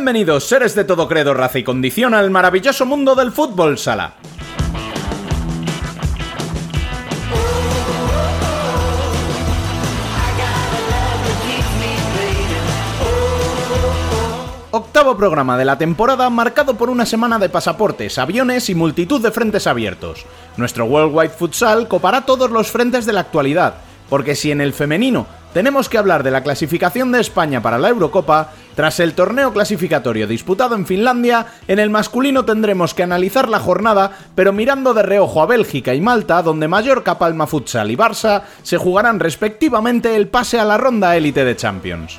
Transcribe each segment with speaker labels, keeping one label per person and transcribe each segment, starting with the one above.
Speaker 1: Bienvenidos, seres de todo credo, raza y condición, al maravilloso mundo del fútbol sala. Octavo programa de la temporada marcado por una semana de pasaportes, aviones y multitud de frentes abiertos. Nuestro Worldwide Futsal copará todos los frentes de la actualidad, porque si en el femenino tenemos que hablar de la clasificación de España para la Eurocopa, tras el torneo clasificatorio disputado en Finlandia, en el masculino tendremos que analizar la jornada, pero mirando de reojo a Bélgica y Malta, donde Mallorca, Palma Futsal y Barça se jugarán respectivamente el pase a la ronda élite de Champions.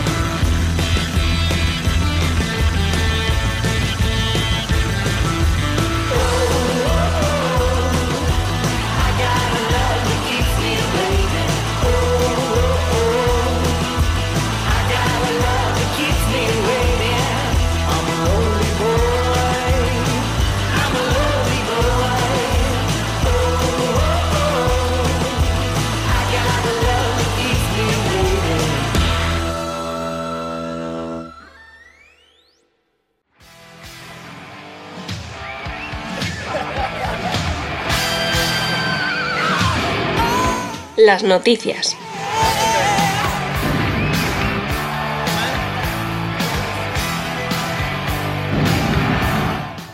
Speaker 2: Las noticias.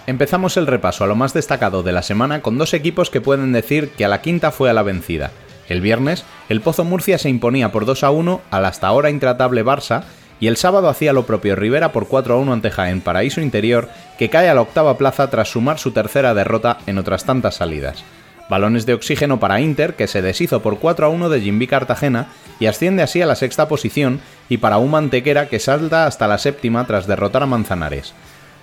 Speaker 1: Empezamos el repaso a lo más destacado de la semana con dos equipos que pueden decir que a la quinta fue a la vencida. El viernes, el Pozo Murcia se imponía por 2 a 1 al hasta ahora intratable Barça y el sábado hacía lo propio Rivera por 4 a 1 ante Jaén Paraíso Interior, que cae a la octava plaza tras sumar su tercera derrota en otras tantas salidas. Balones de oxígeno para Inter, que se deshizo por 4 a 1 de Jimby Cartagena y asciende así a la sexta posición, y para un Mantequera que salta hasta la séptima tras derrotar a Manzanares.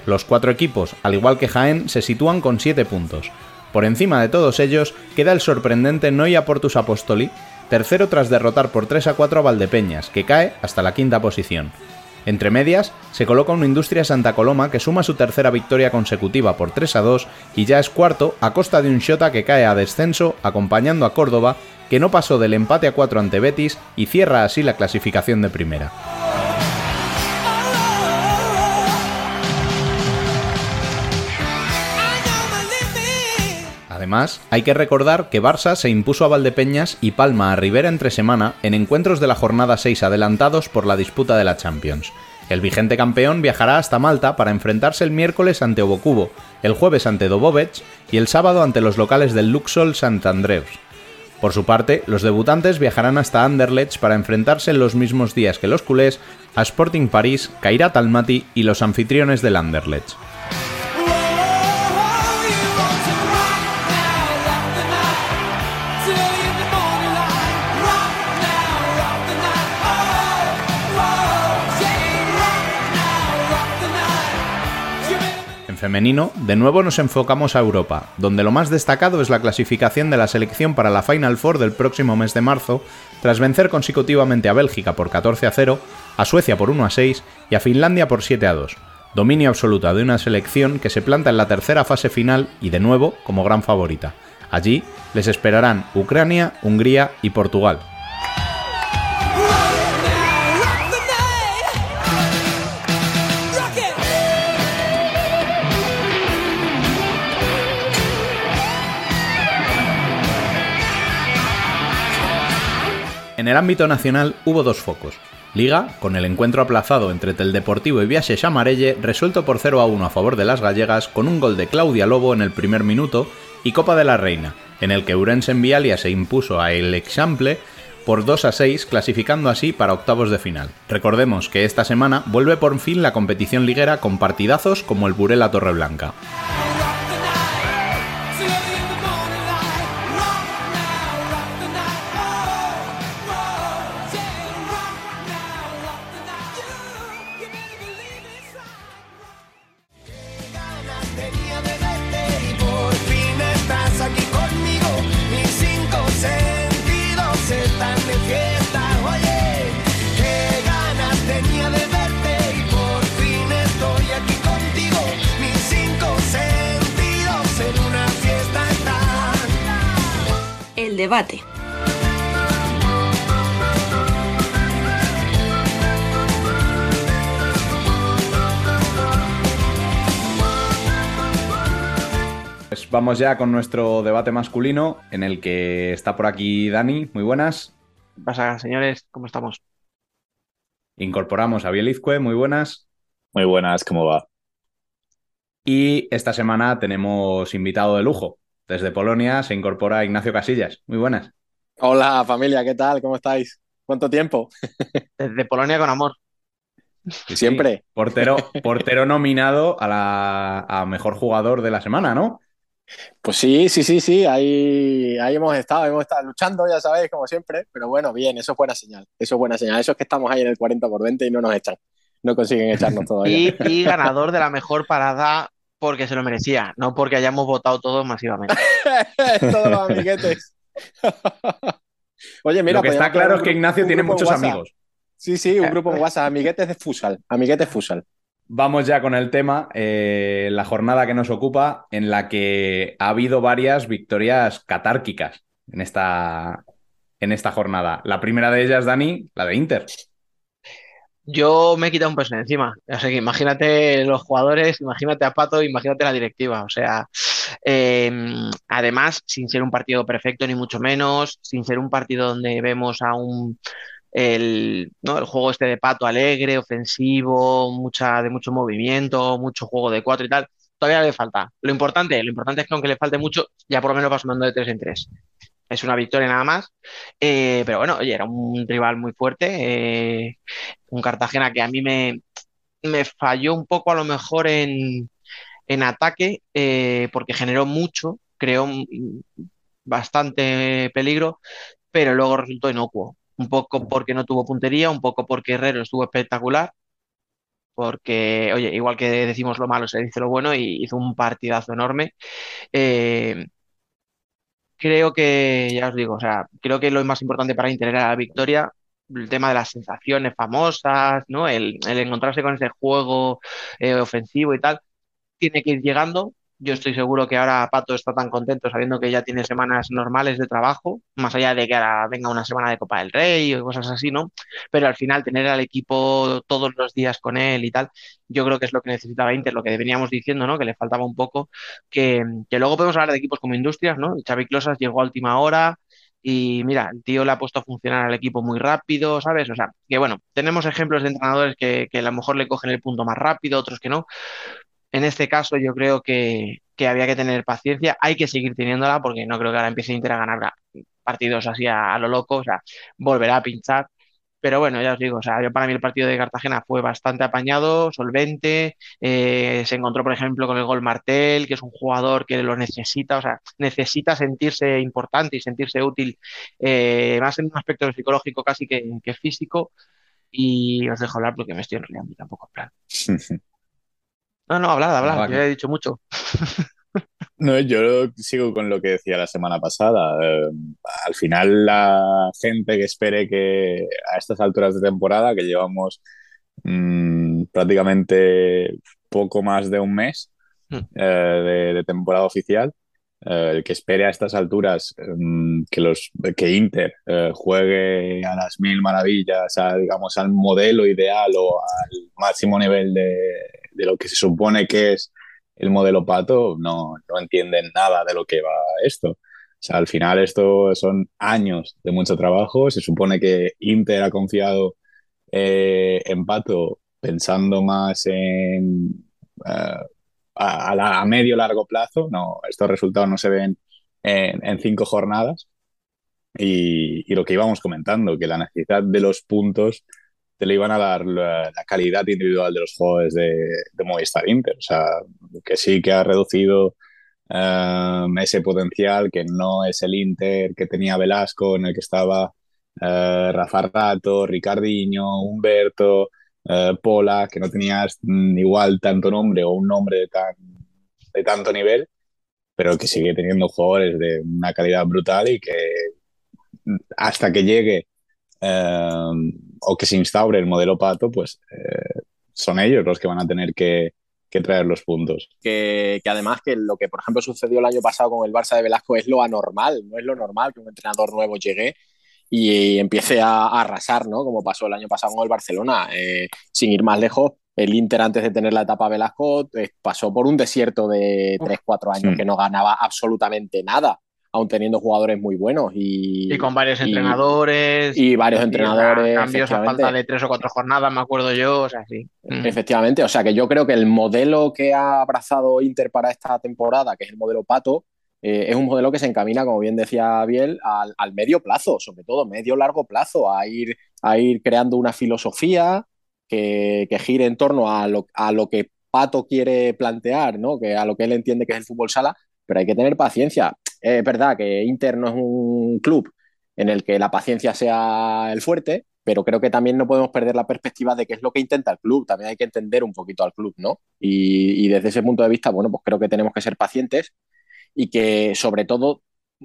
Speaker 1: Los cuatro equipos, al igual que Jaén, se sitúan con 7 puntos. Por encima de todos ellos queda el sorprendente Noia Portus Apostoli, tercero tras derrotar por 3 a 4 a Valdepeñas, que cae hasta la quinta posición. Entre medias, se coloca una Industria Santa Coloma que suma su tercera victoria consecutiva por 3 a 2 y ya es cuarto a costa de un Shota que cae a descenso acompañando a Córdoba, que no pasó del empate a 4 ante Betis y cierra así la clasificación de primera. Además, hay que recordar que Barça se impuso a Valdepeñas y Palma a Rivera entre semana en encuentros de la jornada 6 adelantados por la disputa de la Champions. El vigente campeón viajará hasta Malta para enfrentarse el miércoles ante Obocubo, el jueves ante Dobovec y el sábado ante los locales del Luxol Sant Andreus. Por su parte, los debutantes viajarán hasta Anderlecht para enfrentarse en los mismos días que los culés a Sporting París, Kairat Almaty y los anfitriones del Anderlecht. Femenino, de nuevo nos enfocamos a Europa, donde lo más destacado es la clasificación de la selección para la Final Four del próximo mes de marzo, tras vencer consecutivamente a Bélgica por 14 a 0, a Suecia por 1 a 6 y a Finlandia por 7 a 2. Dominio absoluta de una selección que se planta en la tercera fase final y de nuevo como gran favorita. Allí les esperarán Ucrania, Hungría y Portugal. En el ámbito nacional hubo dos focos. Liga, con el encuentro aplazado entre Tel Deportivo y Viaje Chamarelle, resuelto por 0 a 1 a favor de las gallegas con un gol de Claudia Lobo en el primer minuto, y Copa de la Reina, en el que Urense en Vialia se impuso a El Example por 2 a 6, clasificando así para octavos de final. Recordemos que esta semana vuelve por fin la competición liguera con partidazos como el Burela Torreblanca.
Speaker 2: Debate.
Speaker 1: Pues vamos ya con nuestro debate masculino, en el que está por aquí Dani. Muy buenas.
Speaker 3: ¿Qué pasa, señores? ¿Cómo estamos?
Speaker 1: Incorporamos a Bielizque, muy buenas.
Speaker 4: Muy buenas, ¿cómo va?
Speaker 1: Y esta semana tenemos invitado de lujo. Desde Polonia se incorpora Ignacio Casillas. Muy buenas.
Speaker 5: Hola familia, ¿qué tal? ¿Cómo estáis? ¿Cuánto tiempo?
Speaker 3: Desde Polonia con amor.
Speaker 1: Sí,
Speaker 5: Siempre.
Speaker 1: sí. Portero, portero nominado a la a mejor jugador de la semana, ¿no?
Speaker 5: Pues sí, sí, sí, sí, ahí, ahí hemos estado, hemos estado luchando, ya sabéis, como siempre, pero bueno, bien, eso es buena señal, eso es buena señal, eso es que estamos ahí en el 40 por 20 y no nos echan, no consiguen echarnos todavía.
Speaker 3: Y, y ganador de la mejor parada porque se lo merecía, no porque hayamos votado todos masivamente.
Speaker 5: Todos los amiguetes. Oye, mira,
Speaker 1: Lo que está claro es que Ignacio tiene muchos amigos.
Speaker 5: Sí, sí, un grupo en WhatsApp, amiguetes de Fusal, amiguetes Fusal.
Speaker 1: Vamos ya con el tema, eh, la jornada que nos ocupa, en la que ha habido varias victorias catárquicas en esta, en esta jornada. La primera de ellas, Dani, la de Inter.
Speaker 3: Yo me he quitado un peso encima. O sea que imagínate los jugadores, imagínate a Pato, imagínate la directiva. O sea, eh, además, sin ser un partido perfecto, ni mucho menos, sin ser un partido donde vemos a un el, ¿no? el juego este de Pato alegre, ofensivo, mucha, de mucho movimiento, mucho juego de cuatro y tal. Todavía le falta. Lo importante, lo importante es que aunque le falte mucho, ya por lo menos va sumando de tres en tres. Es una victoria nada más. Eh, pero bueno, oye, era un rival muy fuerte. eh, un Cartagena que a mí me, me falló un poco a lo mejor en, en ataque, eh, porque generó mucho, creó bastante peligro, pero luego resultó inocuo. Un poco porque no tuvo puntería, un poco porque Herrero estuvo espectacular, porque, oye, igual que decimos lo malo, se dice lo bueno y hizo un partidazo enorme. Creo que, ya os digo, o sea, creo que lo más importante para Inter era la victoria, el tema de las sensaciones famosas, ¿no? El, el encontrarse con ese juego eh, ofensivo y tal, tiene que ir llegando. Yo estoy seguro que ahora Pato está tan contento sabiendo que ya tiene semanas normales de trabajo, más allá de que ahora venga una semana de Copa del Rey o cosas así, ¿no? Pero al final tener al equipo todos los días con él y tal, yo creo que es lo que necesitaba Inter, lo que veníamos diciendo, ¿no? Que le faltaba un poco, que, luego podemos hablar de equipos como Industrias, ¿no? Xavi Closas llegó a última hora y mira, el tío le ha puesto a funcionar al equipo muy rápido, ¿sabes? O sea, que bueno, tenemos ejemplos de entrenadores que, que a lo mejor le cogen el punto más rápido, otros que no. En este caso yo creo que, que había que tener paciencia, hay que seguir teniéndola porque no creo que ahora empiece Inter a ganar partidos así a, a lo loco, o sea, volverá a pinchar. Pero bueno, ya os digo, o sea, yo para mí el partido de Cartagena fue bastante apañado, solvente. eh, se encontró, por ejemplo, con el gol Martel, que es un jugador que lo necesita, o sea, necesita sentirse importante y sentirse útil, eh, más en un aspecto psicológico casi que, que físico. Y os dejo hablar porque me estoy enrollando tampoco, en plan. No, no, hablad, hablad, ya he dicho mucho.
Speaker 4: No, yo sigo con lo que decía la semana pasada. Eh, al final, la gente que espere que a estas alturas de temporada, que llevamos mm, prácticamente poco más de un mes
Speaker 3: Mm.
Speaker 4: eh, de, de temporada oficial, el que espere a estas alturas mm, que, los, que Inter eh, juegue a las mil maravillas, a, digamos, al modelo ideal o al máximo nivel de, de lo que se supone que es el modelo pato no, no entienden nada de lo que va esto. O sea, al final esto son años de mucho trabajo. Se supone que Inter ha confiado eh, en Pato pensando más en eh, a, a la- a medio largo plazo. No, estos resultados no se ven en, cinco jornadas. Y, y lo que íbamos comentando, que la necesidad de los puntos te le iban a dar la, la calidad individual de los jugadores de, de Movistar Inter. O sea, que sí que ha reducido eh, ese potencial, que no es el Inter que tenía Velasco, en el que estaba eh, Rafa Rato, Ricardinho, Humberto, eh, Pola, que no tenías mm, igual tanto nombre o un nombre de, tan, de tanto nivel, pero que sigue teniendo jugadores de una calidad brutal y que hasta que llegue eh, o que se instaure el modelo pato, pues eh, son ellos los que van a tener que, que traer los puntos.
Speaker 5: Que, que, además que lo que, por ejemplo, sucedió el año pasado con el Barça de Velasco es lo anormal, no es lo normal que un entrenador nuevo llegue y empiece a, a arrasar, ¿no? Como pasó el año pasado con el Barcelona. Eh, sin ir más lejos, el Inter antes de tener la etapa Velasco eh, pasó por un desierto de 3-4 años que no ganaba absolutamente nada aún teniendo jugadores muy buenos y,
Speaker 3: y con varios y, entrenadores
Speaker 5: y varios y entrenadores
Speaker 3: cambios a falta de tres o cuatro jornadas me acuerdo yo o sea sí
Speaker 5: mm. efectivamente o sea que yo creo que el modelo que ha abrazado Inter para esta temporada que es el modelo Pato eh, es un modelo que se encamina como bien decía Biel al, al, medio plazo sobre todo medio largo plazo a ir a ir creando una filosofía que, que gire en torno a lo, a lo que Pato quiere plantear, ¿no? que a lo que él entiende que es el fútbol sala, pero hay que tener paciencia. Es verdad que Inter no es un club en el que la paciencia sea el fuerte, pero creo que también no podemos perder la perspectiva de qué es lo que intenta el club. También hay que entender un poquito al club, ¿no? Y, y, desde ese punto de vista, bueno, pues creo que tenemos que ser pacientes y que, sobre todo,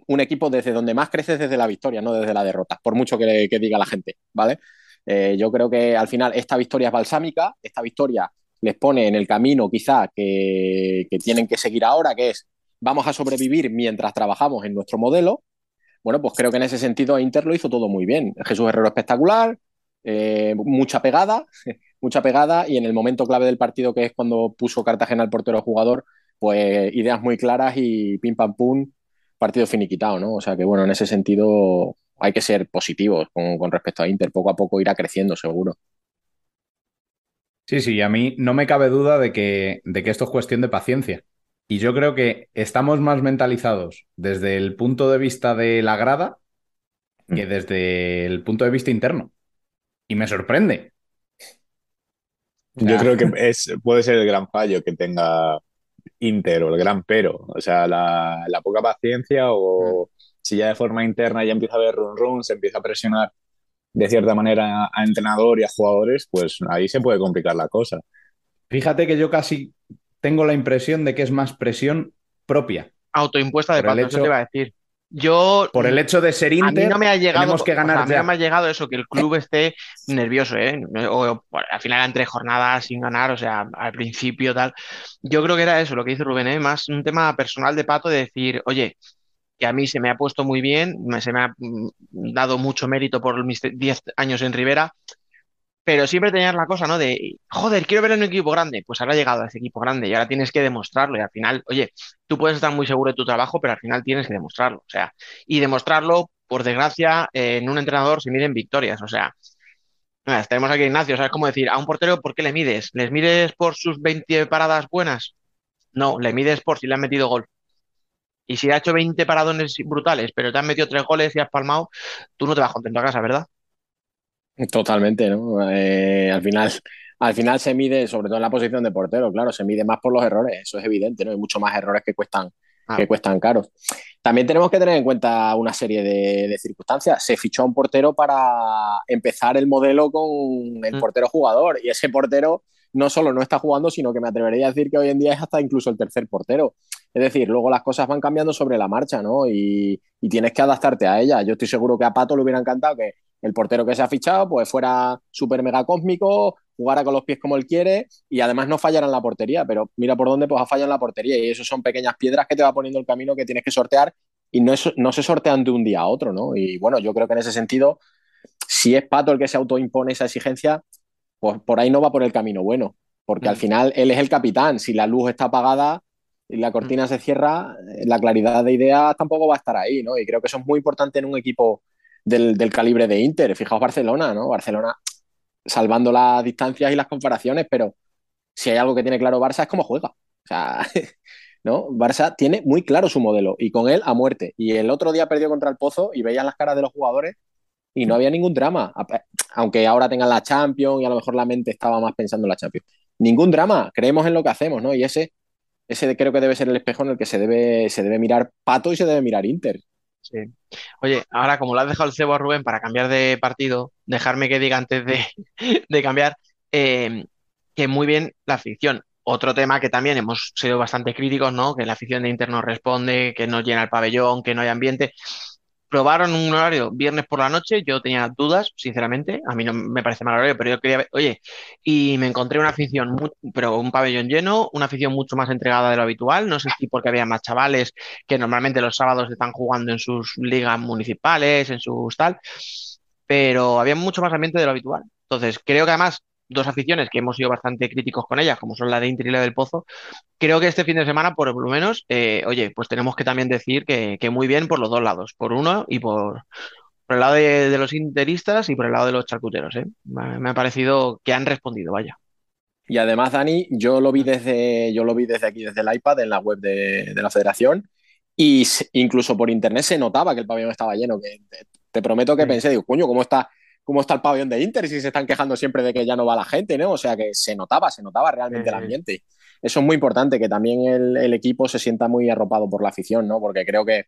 Speaker 5: un equipo desde donde más crece es desde la victoria, no desde la derrota, por mucho que, diga la gente, ¿vale? Eh, yo creo que al final esta victoria es balsámica, esta victoria les pone en el camino quizá que, que tienen que seguir ahora, que es vamos a sobrevivir mientras trabajamos en nuestro modelo. Bueno, pues creo que en ese sentido Inter lo hizo todo muy bien. Jesús Herrero espectacular, eh, mucha pegada, mucha pegada y en el momento clave del partido que es cuando puso Cartagena al portero jugador, pues ideas muy claras y pim pam pum, partido finiquitado, ¿no? O sea que bueno, en ese sentido hay que ser positivos con, con respecto a Inter, poco a poco irá creciendo seguro.
Speaker 1: Sí, sí, a mí no me cabe duda de que, de que esto es cuestión de paciencia. Y yo creo que estamos más mentalizados desde el punto de vista de la grada que desde el punto de vista interno. Y me sorprende.
Speaker 4: Yo creo que es, puede ser el gran fallo que tenga Inter o el gran pero. O sea, la, la poca paciencia o mm. si ya de forma interna ya empieza a haber run run, se empieza a presionar de cierta manera a entrenador y a jugadores, pues ahí se puede complicar la cosa.
Speaker 1: Fíjate que yo casi tengo la impresión de que es más presión propia.
Speaker 3: Autoimpuesta de parte, hecho, eso te iba a decir. Yo,
Speaker 1: por el hecho de ser Inter,
Speaker 3: a mí no me ha llegado,
Speaker 1: tenemos que ganar
Speaker 3: o sea, a mí no me ha llegado eso, que el club esté nervioso, ¿eh? O, o, al final eran tres jornadas sin ganar, o sea, al principio tal. Yo creo que era eso, lo que dice Rubén, ¿eh? más un tema personal de Pato de decir, oye, que a mí se me ha puesto muy bien, se me ha mm, dado mucho mérito por mis 10 años en Rivera, pero siempre tenías la cosa, ¿no? De, joder, quiero ver en un equipo grande. Pues ahora ha llegado a ese equipo grande y ahora tienes que demostrarlo. Y al final, oye, tú puedes estar muy seguro de tu trabajo, pero al final tienes que demostrarlo. O sea, y demostrarlo, por desgracia, eh, en un entrenador se miden victorias. O sea, nada, tenemos aquí a Ignacio, ¿sabes cómo decir? A un portero, ¿por qué le mides? ¿Les mides por sus 20 paradas buenas? No, le mides por si le han metido gol. Y si ha hecho 20 paradones brutales, pero te han metido tres goles y has palmado, tú no te vas contento a casa, ¿verdad?
Speaker 5: Totalmente, ¿no? Eh, al final, al final se mide, sobre todo en la posición de portero, claro, se mide más por los errores, eso es evidente, ¿no? Hay mucho más errores que cuestan, ah. que cuestan caros. También tenemos que tener en cuenta una serie de, de, circunstancias. Se fichó a un portero para empezar el modelo con el mm. portero jugador, y ese portero no solo no está jugando, sino que me atrevería a decir que hoy en día es hasta incluso el tercer portero. Es decir, luego las cosas van cambiando sobre la marcha, ¿no? Y, y tienes que adaptarte a ella. Yo estoy seguro que a Pato le hubiera encantado que el portero que se ha fichado pues fuera súper mega cósmico, jugara con los pies como él quiere y además no fallara en la portería, pero mira por dónde pues ha fallado en la portería y eso son pequeñas piedras que te va poniendo el camino que tienes que sortear y no, es, no se sortean de un día a otro, ¿no? Y bueno, yo creo que en ese sentido, si es Pato el que se autoimpone esa exigencia, pues por ahí no va por el camino bueno, porque mm. al final él es el capitán, si la luz está apagada y la cortina mm. se cierra, la claridad de ideas tampoco va a estar ahí, ¿no? Y creo que eso es muy importante en un equipo del, del, calibre de Inter. Fijaos Barcelona, ¿no? Barcelona salvando las distancias y las comparaciones, pero si hay algo que tiene claro Barça es cómo juega. O sea, ¿no? Barça tiene muy claro su modelo y con él a muerte. Y el otro día perdió contra el Pozo y veías las caras de los jugadores y no había ningún drama. Aunque ahora tengan la Champions y a lo mejor la mente estaba más pensando en la Champions. Ningún drama, creemos en lo que hacemos, ¿no? Y ese, ese creo que debe ser el espejo en el que se debe, se debe mirar Pato y se debe mirar Inter.
Speaker 3: Sí. Oye, ahora como le has dejado el cebo a Rubén para cambiar de partido, dejarme que diga antes de, de cambiar, eh, que muy bien la afición. Otro tema que también hemos sido bastante críticos, ¿no? Que la afición de Inter no responde, que no llena el pabellón, que no hay ambiente. Probaron un horario viernes por la noche, yo tenía dudas, sinceramente, a mí no me parece mal horario, pero yo quería ver, oye, y me encontré una afición, pero un pabellón lleno, una afición mucho más entregada de lo habitual, no sé si porque había más chavales que normalmente los sábados están jugando en sus ligas municipales, en sus tal, pero había mucho más ambiente de lo habitual. Entonces, creo que además dos aficiones que hemos sido bastante críticos con ellas, como son la de Inter y la del Pozo, creo que este fin de semana, por lo menos, eh, oye, pues tenemos que también decir que, muy bien por los dos lados, por uno y por, el lado de, los interistas y por el lado de los charcuteros. ¿eh? Me, ha parecido que han respondido, vaya.
Speaker 5: Y además, Dani, yo lo vi desde, yo lo vi desde aquí, desde el iPad, en la web de, la federación, y incluso por internet se notaba que el pabellón estaba lleno. Que te, prometo que pensé, digo, coño, ¿cómo está, cómo está el pabellón de Inter si se están quejando siempre de que ya no va la gente, ¿no? O sea que se notaba, se notaba realmente el ambiente. Eso es muy importante, que también el, equipo se sienta muy arropado por la afición, ¿no? Porque creo que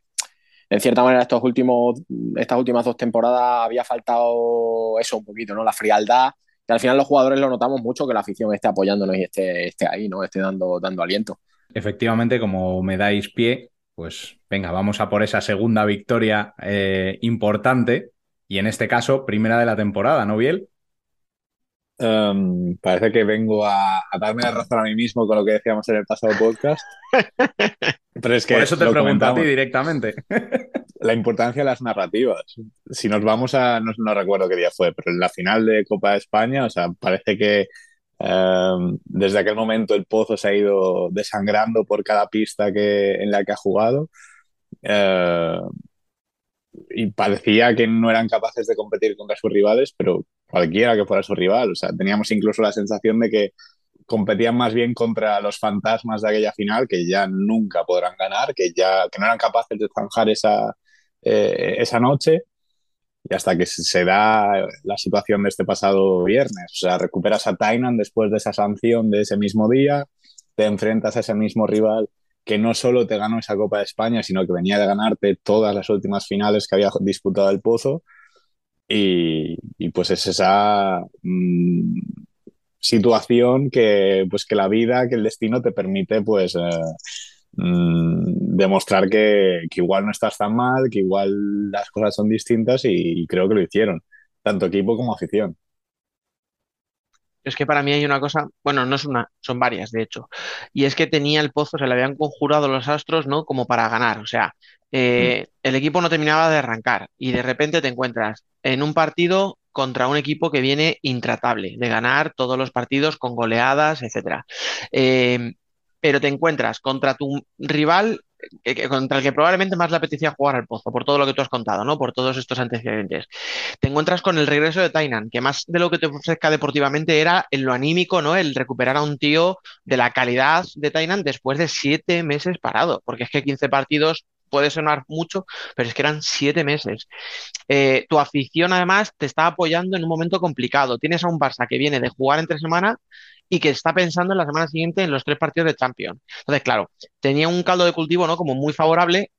Speaker 5: en cierta manera estos últimos, estas últimas dos temporadas había faltado eso un poquito, ¿no? La frialdad. Que al final los jugadores lo notamos mucho que la afición esté apoyándonos y esté, esté ahí, ¿no? Esté dando, dando aliento.
Speaker 1: Efectivamente, como me dais pie, pues venga, vamos a por esa segunda victoria eh, importante y en este caso, primera de la temporada, ¿no, Biel?
Speaker 4: Em, parece que vengo a, darme la razón a mí mismo con lo que decíamos en el pasado podcast.
Speaker 1: Pero es que Por eso te pregunto a ti directamente.
Speaker 4: la importancia de las narrativas. Si nos vamos a, no, recuerdo qué día fue, pero en la final de Copa de España, o sea, parece que em, desde aquel momento el Pozo se ha ido desangrando por cada pista que, en la que ha jugado. Eh, y parecía que no eran capaces de competir contra sus rivales, pero cualquiera que fuera su rival. O sea, teníamos incluso la sensación de que competían más bien contra los fantasmas de aquella final, que ya nunca podrán ganar, que ya que no eran capaces de zanjar esa, eh, esa noche. Y hasta que se da la situación de este pasado viernes. O sea, recuperas a Tainan después de esa sanción de ese mismo día, te enfrentas a ese mismo rival que no solo te ganó esa Copa de España, sino que venía de ganarte todas las últimas finales que había disputado el Pozo. Y, pues es esa mm, situación que, pues que la vida, que el destino te permite pues eh, mm, demostrar que, igual no estás tan mal, que igual las cosas son distintas y creo que lo hicieron, tanto equipo como afición.
Speaker 3: Es que para mí hay una cosa, bueno, no es una, son varias, de hecho. Y es que tenía el pozo, se le habían conjurado los astros, ¿no? Como para ganar. O sea, eh, mm. el equipo no terminaba de arrancar y de repente te encuentras en un partido contra un equipo que viene intratable, de ganar todos los partidos con goleadas, etcétera. Eh, pero te encuentras contra tu rival contra el que probablemente más le apetecía jugar al pozo, por todo lo que tú has contado, ¿no? Por todos estos antecedentes. Te encuentras con el regreso de Tainan, que más de lo que te ofrezca deportivamente era en lo anímico, ¿no? El recuperar a un tío de la calidad de Tainan después de siete meses parado, porque es que 15 partidos puede sonar mucho, pero es que eran siete meses. Eh, tu afición además te está apoyando en un momento complicado. Tienes a un Barça que viene de jugar entre semana y que está pensando en la semana siguiente en los tres partidos de Champions. Entonces, claro, tenía un caldo de cultivo, ¿no? Como muy favorable.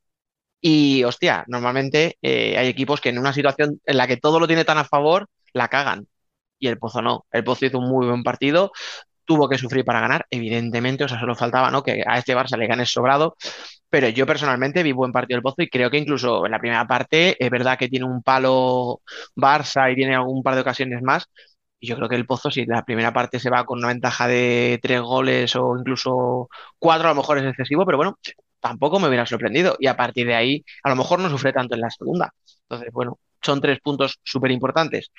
Speaker 3: Y, hostia, normalmente eh, hay equipos que en una situación en la que todo lo tiene tan a favor, la cagan. Y el Pozo no. El Pozo hizo un muy buen partido, tuvo que sufrir para ganar, evidentemente, o sea, solo faltaba, ¿no? Que a este Barça le gane sobrado, pero yo personalmente vi buen partido del Pozo y creo que incluso en la primera parte es verdad que tiene un palo Barça y tiene algún par de ocasiones más, y yo creo que el Pozo, si la primera parte se va con una ventaja de tres goles o incluso cuatro, a lo mejor es excesivo, pero bueno, tampoco me hubiera sorprendido. Y a partir de ahí, a lo mejor no sufre tanto en la segunda. Entonces, bueno, son tres puntos súper importantes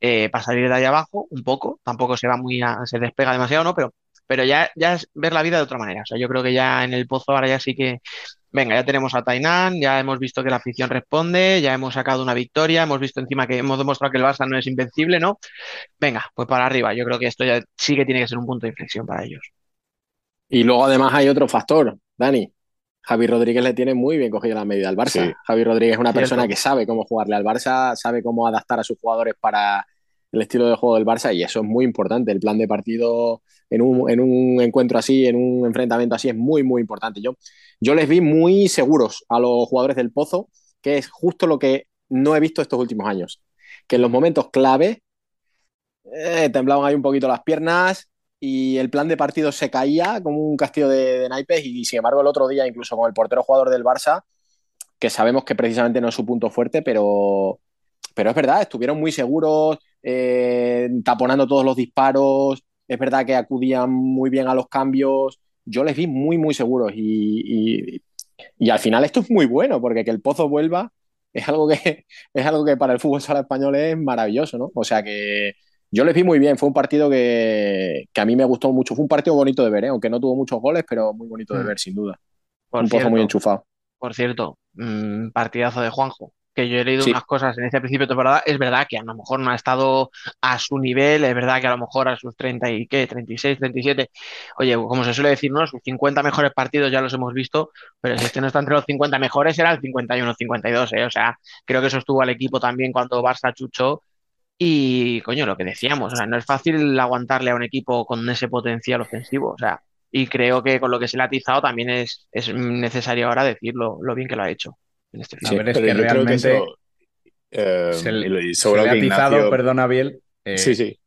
Speaker 3: eh, para salir de ahí abajo un poco. Tampoco se va muy a, se despega demasiado, ¿no? Pero, pero ya, ya es ver la vida de otra manera. O sea, yo creo que ya en el Pozo ahora ya sí que venga, ya tenemos a Tainan, ya hemos visto que la afición responde, ya hemos sacado una victoria, hemos visto encima que hemos demostrado que el Barça no es invencible, ¿no? Venga, pues para arriba, yo creo que esto ya sí que tiene que ser un punto de inflexión para ellos.
Speaker 5: Y luego además hay otro factor, Dani. Javi Rodríguez le tiene muy bien cogida la medida al Barça. Javi Rodríguez es una persona que sabe cómo jugarle al Barça, sabe cómo adaptar a sus jugadores para el estilo de juego del Barça y eso es muy importante. El plan de partido en un, encuentro así, en un enfrentamiento así, es muy, muy importante. Yo, yo les vi muy seguros a los jugadores del Pozo, que es justo lo que no he visto estos últimos años. Que en los momentos clave eh, temblaban ahí un poquito las piernas y el plan de partido se caía como un castillo de, naipes y sin embargo el otro día incluso con el portero jugador del Barça que sabemos que precisamente no es su punto fuerte, pero, pero es verdad, estuvieron muy seguros, eh, taponando todos los disparos, es verdad que acudían muy bien a los cambios, yo les vi muy, muy seguros y, y, al final esto es muy bueno, porque que el Pozo vuelva es algo que, es algo que para el fútbol sala español es maravilloso, ¿no? O sea que yo les vi muy bien, fue un partido que, que a mí me gustó mucho, fue un partido bonito de ver, ¿eh? aunque no tuvo muchos goles, pero muy bonito de mm. ver, sin duda. un Pozo muy enchufado.
Speaker 3: Por cierto, mm, partidazo de Juanjo que yo he leído unas cosas en ese principio de temporada, es verdad que a lo mejor no ha estado a su nivel, es verdad que a lo mejor a sus 30 y qué, 36, 37, oye, como se suele decir, ¿no? Sus 50 mejores partidos ya los hemos visto, pero si este no está entre los 50 mejores, era el 51, 52, ¿eh? O sea, creo que eso estuvo al equipo también cuando Barça chuchó y, coño, lo que decíamos, o sea, no es fácil aguantarle a un equipo con ese potencial ofensivo, o sea, y creo que con lo que se le ha atizado también es, es necesario ahora decirlo lo bien que lo ha hecho.
Speaker 1: Este sí, es que realmente eh, se, le ha atizado, perdona Biel.
Speaker 4: Eh, sí, sí.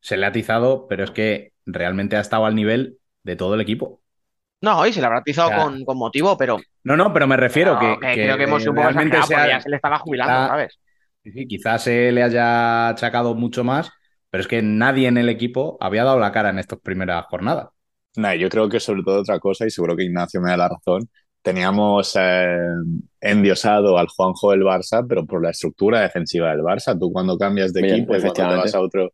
Speaker 1: Se le ha atizado, pero es que realmente ha estado al nivel de todo el equipo.
Speaker 3: No, y se le habrá atizado con, motivo, pero.
Speaker 1: No, no, pero me refiero que,
Speaker 3: Creo que hemos un poco ya se le estaba jubilando, ¿sabes?
Speaker 1: Sí, quizás se le haya achacado mucho más, pero es que nadie en el equipo había dado la cara en estas primeras jornadas.
Speaker 4: No, yo creo que sobre todo otra cosa, y seguro que Ignacio me da la razón, teníamos eh, endiosado al Juanjo del Barça, pero por la estructura defensiva del Barça. Tú cuando cambias de equipo y cuando vas a otro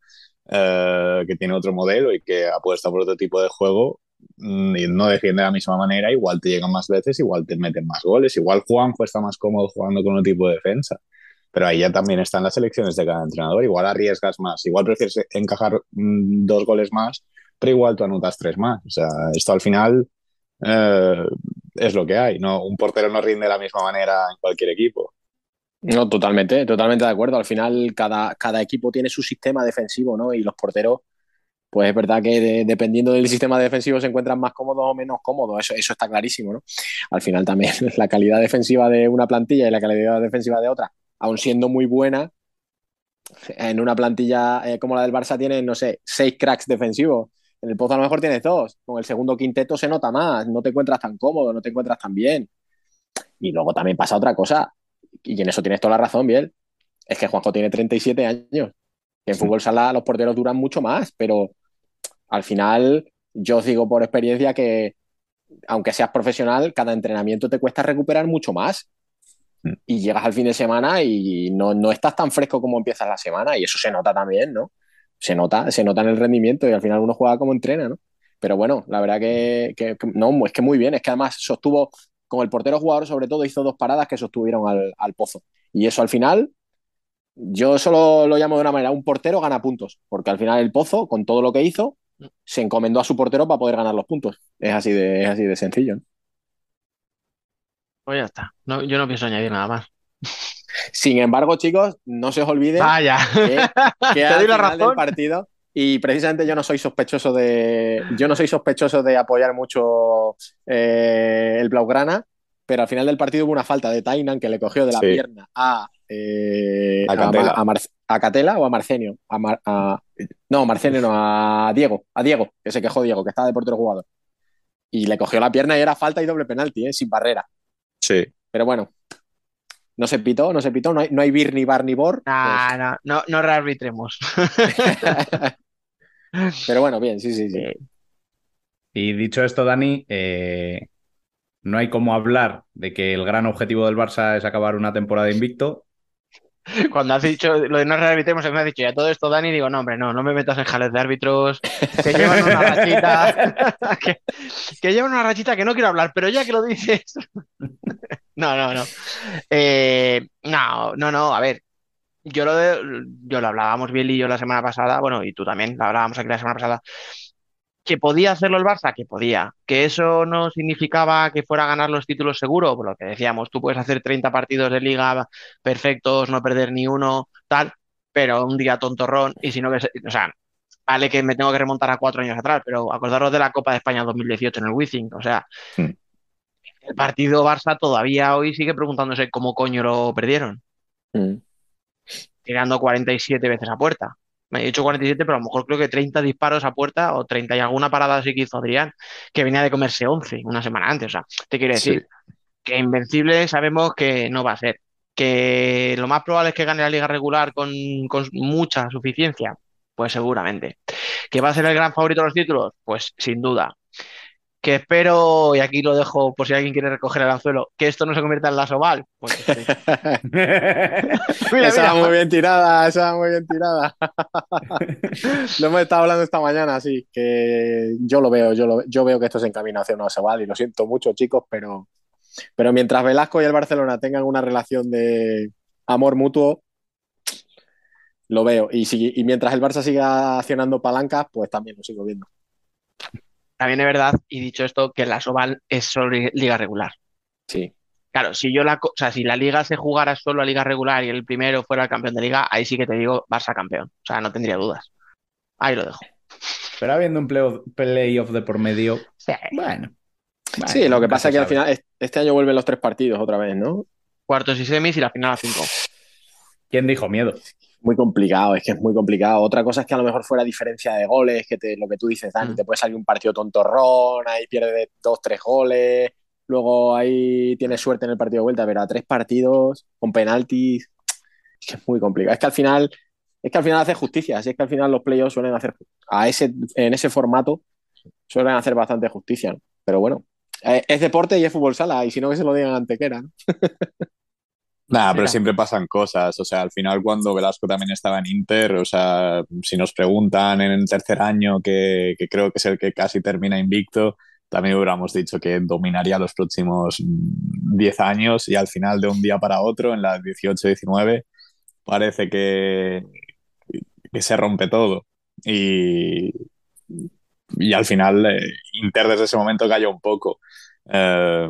Speaker 4: eh, que tiene otro modelo y que apuesta por otro tipo de juego mm, y no defiende de la misma manera, igual te llegan más veces, igual te meten más goles, igual Juanjo está más cómodo jugando con otro tipo de defensa. Pero ahí ya también están las elecciones de cada entrenador. Igual arriesgas más, igual prefieres encajar mm, dos goles más, pero igual tú anotas tres más. O sea, esto al final eh, es lo que hay. No, un portero no rinde de la misma manera en cualquier equipo.
Speaker 5: No, totalmente, totalmente de acuerdo. Al final, cada, cada equipo tiene su sistema defensivo, ¿no? Y los porteros, pues es verdad que dependiendo del sistema defensivo se encuentran más cómodos o menos cómodos. Eso, eso está clarísimo, ¿no? Al final también la calidad defensiva de una plantilla y la calidad defensiva de otra, aun siendo muy buena, en una plantilla eh, como la del Barça tiene, no sé, seis cracks defensivos en el Pozo a lo mejor tienes dos. Con el segundo quinteto se nota más, no te encuentras tan cómodo, no te encuentras tan bien. Y luego también pasa otra cosa, y en eso tienes toda la razón, Biel. Es que Juanjo tiene 37 años. Que en fútbol sala los porteros duran mucho más, pero al final yo os digo por experiencia que aunque seas profesional, cada entrenamiento te cuesta recuperar mucho más. Mm. Y llegas al fin de semana y no, no estás tan fresco como empiezas la semana, y eso se nota también, ¿no? se nota, se nota en el rendimiento y al final uno juega como entrena, ¿no? Pero bueno, la verdad que, no, es que muy bien, es que además sostuvo, con el portero jugador sobre todo, hizo dos paradas que sostuvieron al, pozo. Y eso al final, yo solo lo llamo de una manera, un portero gana puntos, porque al final el pozo, con todo lo que hizo, se encomendó a su portero para poder ganar los puntos. Es así de, así de sencillo.
Speaker 3: Pues ya está. No, yo no pienso añadir nada más.
Speaker 5: Sin embargo, chicos, no se os olvide que, al final del partido y precisamente yo no soy sospechoso de yo no soy sospechoso de apoyar mucho eh, el Blaugrana, pero al final del partido hubo una falta de Tainan que le cogió de la pierna a eh, a, Catela o a Marcenio, a, no, Marcenio no, a Diego, a Diego, que se quejó Diego, que estaba de portero jugador. Y le cogió la pierna y era falta y doble penalti, ¿eh? sin barrera.
Speaker 4: Sí.
Speaker 5: Pero bueno, no se pitó, no se pitó, no hay, no hay bir ni bar ni bor.
Speaker 3: Pues no, no, no rearbitremos.
Speaker 5: Pero bueno, bien, sí, sí, sí.
Speaker 1: Y dicho esto, Dani, eh, no hay como hablar de que el gran objetivo del Barça es acabar una temporada invicto.
Speaker 3: Cuando has dicho lo de no rearbitremos, me has dicho ya todo esto, Dani, digo, no, hombre, no, no me metas en jales de árbitros, que llevan una rachita, que, que llevan una rachita que no quiero hablar, pero ya que lo dices. No, no, no. Eh, no, no, no, a ver. Yo lo, yo lo hablábamos Bill y yo la semana pasada, bueno, y tú también, lo hablábamos aquí la semana pasada, que podía hacerlo el Barça, que podía. Que eso no significaba que fuera a ganar los títulos seguro, por lo que decíamos, tú puedes hacer 30 partidos de liga perfectos, no perder ni uno, tal, pero un día tontorrón, y si no que, o sea, vale que me tengo que remontar a cuatro años atrás, pero acordaros de la Copa de España 2018 en el Wizzing, o sea, el partido Barça todavía hoy sigue preguntándose cómo coño lo perdieron. Mm. Tirando 47 veces a puerta. Me he dicho 47, pero a lo mejor creo que 30 disparos a puerta o 30 y alguna parada así que hizo Adrián, que venía de comerse 11 una semana antes. O sea, te quiero decir que invencible sabemos que no va a ser. Que lo más probable es que gane la liga regular con, con mucha suficiencia, pues seguramente. ¿Que va a ser el gran favorito de los títulos? Pues sin duda que espero, y aquí lo dejo por si alguien quiere recoger el anzuelo, que esto no se convierta en la Soval. Pues
Speaker 5: esa muy bien tirada, esa muy bien tirada. lo hemos estado hablando esta mañana, sí, que yo lo veo, yo, lo, yo veo que esto se encamina hacia una Soval y lo siento mucho, chicos, pero, pero mientras Velasco y el Barcelona tengan una relación de amor mutuo, lo veo. Y, si, y mientras el Barça siga accionando palancas, pues también lo sigo viendo.
Speaker 3: También es verdad, y dicho esto, que la Soval es solo liga regular.
Speaker 5: Sí.
Speaker 3: Claro, si yo la, o sea, si la liga se jugara solo a liga regular y el primero fuera el campeón de liga, ahí sí que te digo Barça campeón. O sea, no tendría dudas. Ahí lo dejo.
Speaker 1: Pero habiendo un playoff de por medio,
Speaker 3: sí.
Speaker 1: bueno.
Speaker 5: sí, lo que pasa es que al final este año vuelven los tres partidos otra vez, ¿no?
Speaker 3: Cuartos y semis y la final a cinco.
Speaker 1: ¿Quién dijo miedo?
Speaker 5: muy complicado, es que es muy complicado. Otra cosa es que a lo mejor fuera diferencia de goles, que te, lo que tú dices, Dani, mm. te puede salir un partido tontorrón, ahí pierdes dos, tres goles, luego ahí tienes suerte en el partido de vuelta, pero a tres partidos con penaltis, es que es muy complicado. Es que al final, es que al final hace justicia, es que al final los playoffs suelen hacer, a ese, en ese formato, suelen hacer bastante justicia, pero bueno. Eh, es deporte y es fútbol sala, y si no que se lo digan ante que era.
Speaker 4: Nada, pero siempre pasan cosas. O sea, al final cuando Velasco también estaba en Inter, o sea, si nos preguntan en el tercer año, que, creo que es el que casi termina invicto, también hubiéramos dicho que dominaría los próximos 10 años y al final de un día para otro, en las 18-19, parece que, que se rompe todo. Y, y al final eh, Inter desde ese momento cayó un poco. Eh,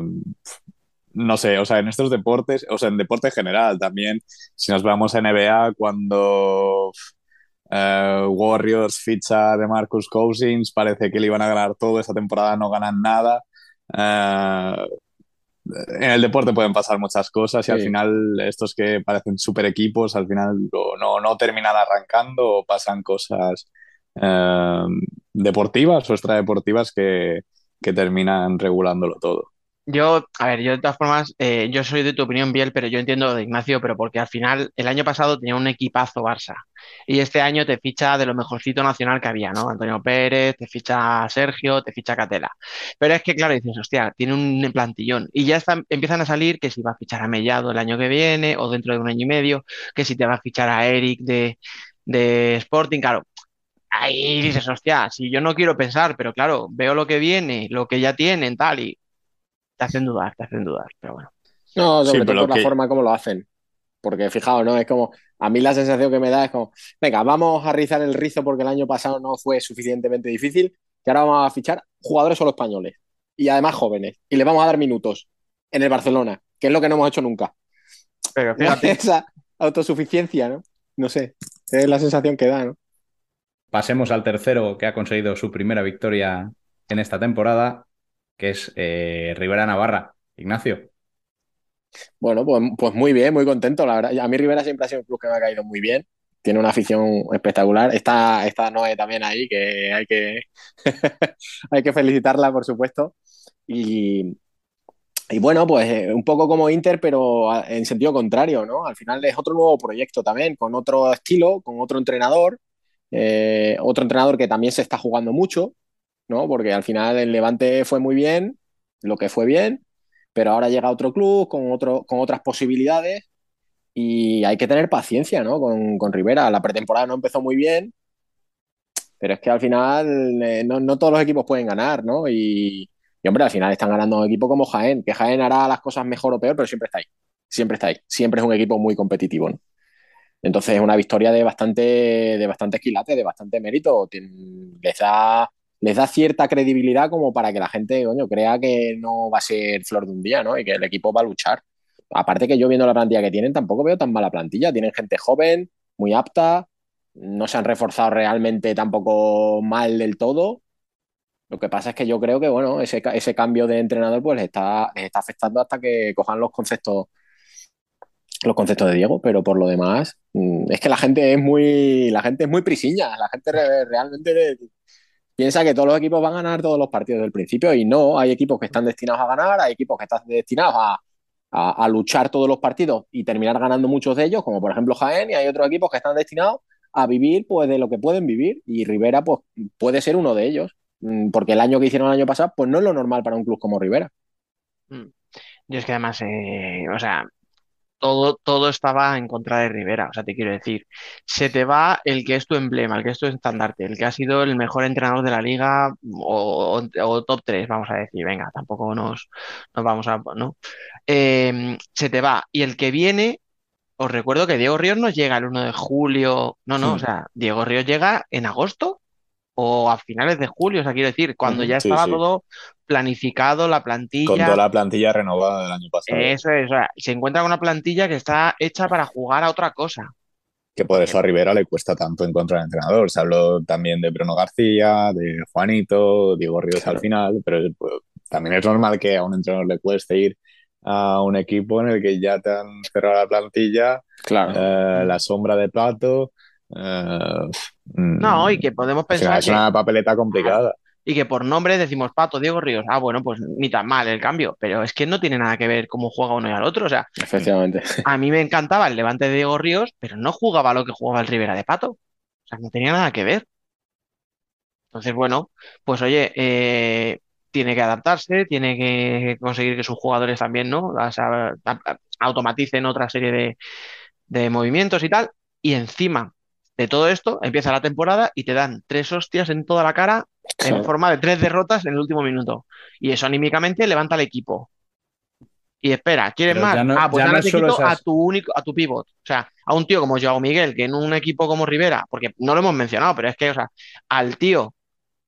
Speaker 4: no sé, o sea, en estos deportes, o sea, en deporte general también, si nos vamos a NBA, cuando eh, Warriors ficha de Marcus Cousins, parece que le iban a ganar todo, esta temporada no ganan nada. Eh, en el deporte pueden pasar muchas cosas y al final estos que parecen super equipos, al final no, no terminan arrancando o pasan cosas eh, deportivas o extradeportivas que, que terminan regulándolo todo.
Speaker 3: Yo, a ver, yo de todas formas, eh, yo soy de tu opinión, Biel, pero yo entiendo de Ignacio, pero porque al final el año pasado tenía un equipazo Barça y este año te ficha de lo mejorcito nacional que había, ¿no? Antonio Pérez, te ficha Sergio, te ficha Catela. Pero es que, claro, dices, hostia, tiene un plantillón y ya están, empiezan a salir que si va a fichar a Mellado el año que viene o dentro de un año y medio, que si te va a fichar a Eric de, de Sporting, claro. Ahí dices, hostia, si yo no quiero pensar, pero claro, veo lo que viene, lo que ya tienen, tal, y te hacen dudar, te hacen dudar, pero bueno.
Speaker 5: No, sobre todo por la forma como lo hacen. Porque fijaos, ¿no? Es como, a mí la sensación que me da es como, venga, vamos a rizar el rizo porque el año pasado no fue suficientemente difícil, que ahora vamos a fichar jugadores solo españoles y además jóvenes y le vamos a dar minutos en el Barcelona, que es lo que no hemos hecho nunca.
Speaker 3: Pero fíjate.
Speaker 5: Esa autosuficiencia, ¿no? No sé, es la sensación que da, ¿no?
Speaker 1: Pasemos al tercero que ha conseguido su primera victoria en esta temporada, que es eh, Rivera Navarra. Ignacio.
Speaker 5: Bueno, pues, pues, muy bien, muy contento, la verdad. A mí Rivera siempre ha sido un club que me ha caído muy bien. Tiene una afición espectacular. Está, está Noé también ahí, que hay que, hay que felicitarla, por supuesto. Y, y bueno, pues eh, un poco como Inter, pero en sentido contrario, ¿no? Al final es otro nuevo proyecto también, con otro estilo, con otro entrenador, eh, otro entrenador que también se está jugando mucho, ¿no? Porque al final el Levante fue muy bien, lo que fue bien, pero ahora llega otro club con, otro, con otras posibilidades y hay que tener paciencia, ¿no? Con, con Rivera. La pretemporada no empezó muy bien, pero es que al final eh, no, todos los equipos pueden ganar, ¿no? Y, hombre, al final están ganando un equipo como Jaén, que Jaén hará las cosas mejor o peor, pero siempre está ahí. Siempre está ahí. Siempre es un equipo muy competitivo, ¿no? Entonces es una victoria de bastante, de bastante esquilate, de bastante mérito. Les da les da cierta credibilidad como para que la gente, coño, crea que no va a ser flor de un día, ¿no? Y que el equipo va a luchar. Aparte que yo viendo la plantilla que tienen, tampoco veo tan mala plantilla. Tienen gente joven, muy apta, no se han reforzado realmente tampoco mal del todo. Lo que pasa es que yo creo que, bueno, ese, ese cambio de entrenador pues les está, está afectando hasta que cojan los conceptos los conceptos de Diego, pero por lo demás, mm, es que la gente es muy, la gente es muy prisiña, la gente realmente piensa que todos los equipos van a ganar todos los partidos del principio y no, hay equipos que están destinados a ganar, hay equipos que están destinados a, a, luchar todos los partidos y terminar ganando muchos de ellos, como por ejemplo Jaén, y hay otros equipos que están destinados a vivir pues de lo que pueden vivir y Rivera pues puede ser uno de ellos, mm, porque el año que hicieron el año pasado pues no es lo normal para un club como Rivera.
Speaker 3: Mm. Yo es que además, eh, o sea, todo, todo estaba en contra de Rivera. O sea, te quiero decir, se te va el que es tu emblema, el que es tu estandarte, el que ha sido el mejor entrenador de la liga o, top 3, vamos a decir. Venga, tampoco nos, nos vamos a. ¿no? Em, se te va. Y el que viene, os recuerdo que Diego Ríos no llega el 1 de julio. No, no, o sea, Diego Ríos llega en agosto o a finales de julio, o sea, quiero decir, cuando ya estaba todo planificado, la plantilla. Con
Speaker 4: toda la plantilla renovada del año pasado.
Speaker 3: Eso es, o sea, se encuentra con una plantilla que está hecha para jugar a otra cosa.
Speaker 4: Que por eso a Rivera le cuesta tanto encontrar entrenador. Se habló también de Bruno García, de Juanito, Diego Ríos al final, pero pues, también es normal que a un entrenador le cueste ir a un equipo en el que ya te han cerrado la plantilla,
Speaker 5: claro.
Speaker 4: Eh, la sombra de plato eh,
Speaker 3: no, y que podemos pensar.
Speaker 4: es una papeleta complicada.
Speaker 3: Y que por nombre decimos Pato, Diego Ríos. Ah, bueno, pues ni tan mal el cambio. Pero es que no tiene nada que ver cómo juega uno y al otro. O sea,
Speaker 5: efectivamente.
Speaker 3: A mí me encantaba el levante de Diego Ríos, pero no jugaba lo que jugaba el Rivera de Pato. O sea, no tenía nada que ver. Entonces, bueno, pues oye, eh, tiene que adaptarse, tiene que conseguir que sus jugadores también, ¿no? automaticen otra serie de, de movimientos y tal. Y encima, de todo esto, empieza la temporada y te dan tres hostias en toda la cara en forma de tres derrotas en el último minuto. Y eso anímicamente levanta al equipo. Y espera, ¿quieres más? ah, pues ahora te quito a tu único, a tu pivot. O sea, a un tío como Joao Miguel, que en un equipo como Rivera, porque no lo hemos mencionado, pero es que, o sea, al tío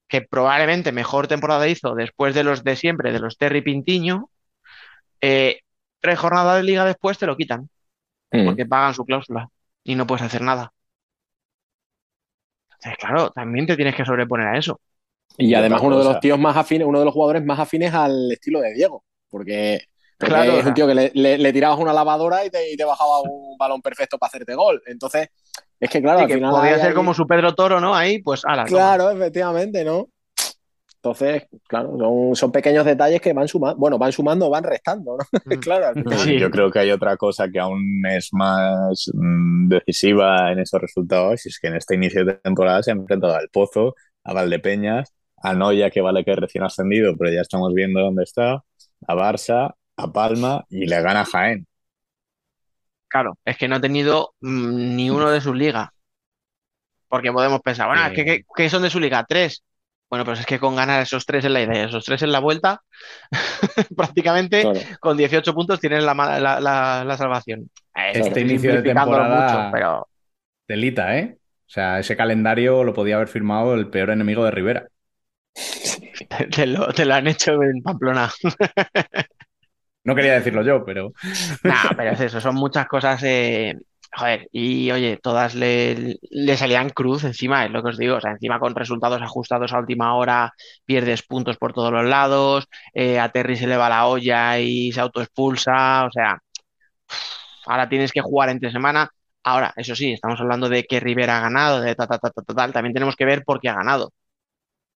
Speaker 3: que probablemente mejor temporada hizo después de los de siempre, de los Terry Pintiño, eh, tres jornadas de liga después te lo quitan. Mm. Porque pagan su cláusula y no puedes hacer nada claro, también te tienes que sobreponer a eso.
Speaker 5: Y, además uno de los tíos más afines, uno de los jugadores más afines al estilo de Diego, porque, claro, es un tío que le, tirabas una lavadora y te, bajaba un balón perfecto para hacerte gol. Entonces, es que claro, al
Speaker 3: final podría ser como su Pedro Toro, ¿no? Ahí, pues, ala.
Speaker 5: Claro, efectivamente, ¿no? Entonces, claro, son, pequeños detalles que van sumando, bueno, van sumando, van restando, ¿no? Mm. claro.
Speaker 4: Yo creo que hay otra cosa que aún es más mm, decisiva en esos resultados, y es que en este inicio de temporada se ha enfrentado al Pozo, a Valdepeñas, a Noya, que vale que es recién ascendido, pero ya estamos viendo dónde está, a Barça, a Palma, y le gana Jaén.
Speaker 3: Claro, es que no ha tenido mm, ni uno de sus ligas. Porque podemos pensar, bueno, es que, que son de su liga, tres bueno, pues es que con ganar esos tres en la idea, esos tres en la vuelta, prácticamente con 18 puntos tienes la, la, salvación.
Speaker 1: Este inicio de temporada pero... telita, ¿eh? O sea, ese calendario lo podía haber firmado el peor enemigo de Rivera.
Speaker 3: te, lo, te lo han hecho en Pamplona.
Speaker 1: No quería decirlo yo, pero.
Speaker 3: No, pero es eso, son muchas cosas eh, Joder, y oye, todas le, salían cruz encima, es lo que os digo, o sea, encima con resultados ajustados a última hora, pierdes puntos por todos los lados, eh, a Terry se le va la olla y se autoexpulsa, o sea, ahora tienes que jugar entre semana. Ahora, eso sí, estamos hablando de que Rivera ha ganado, de tal, tal, tal, tal, también tenemos que ver por qué ha ganado.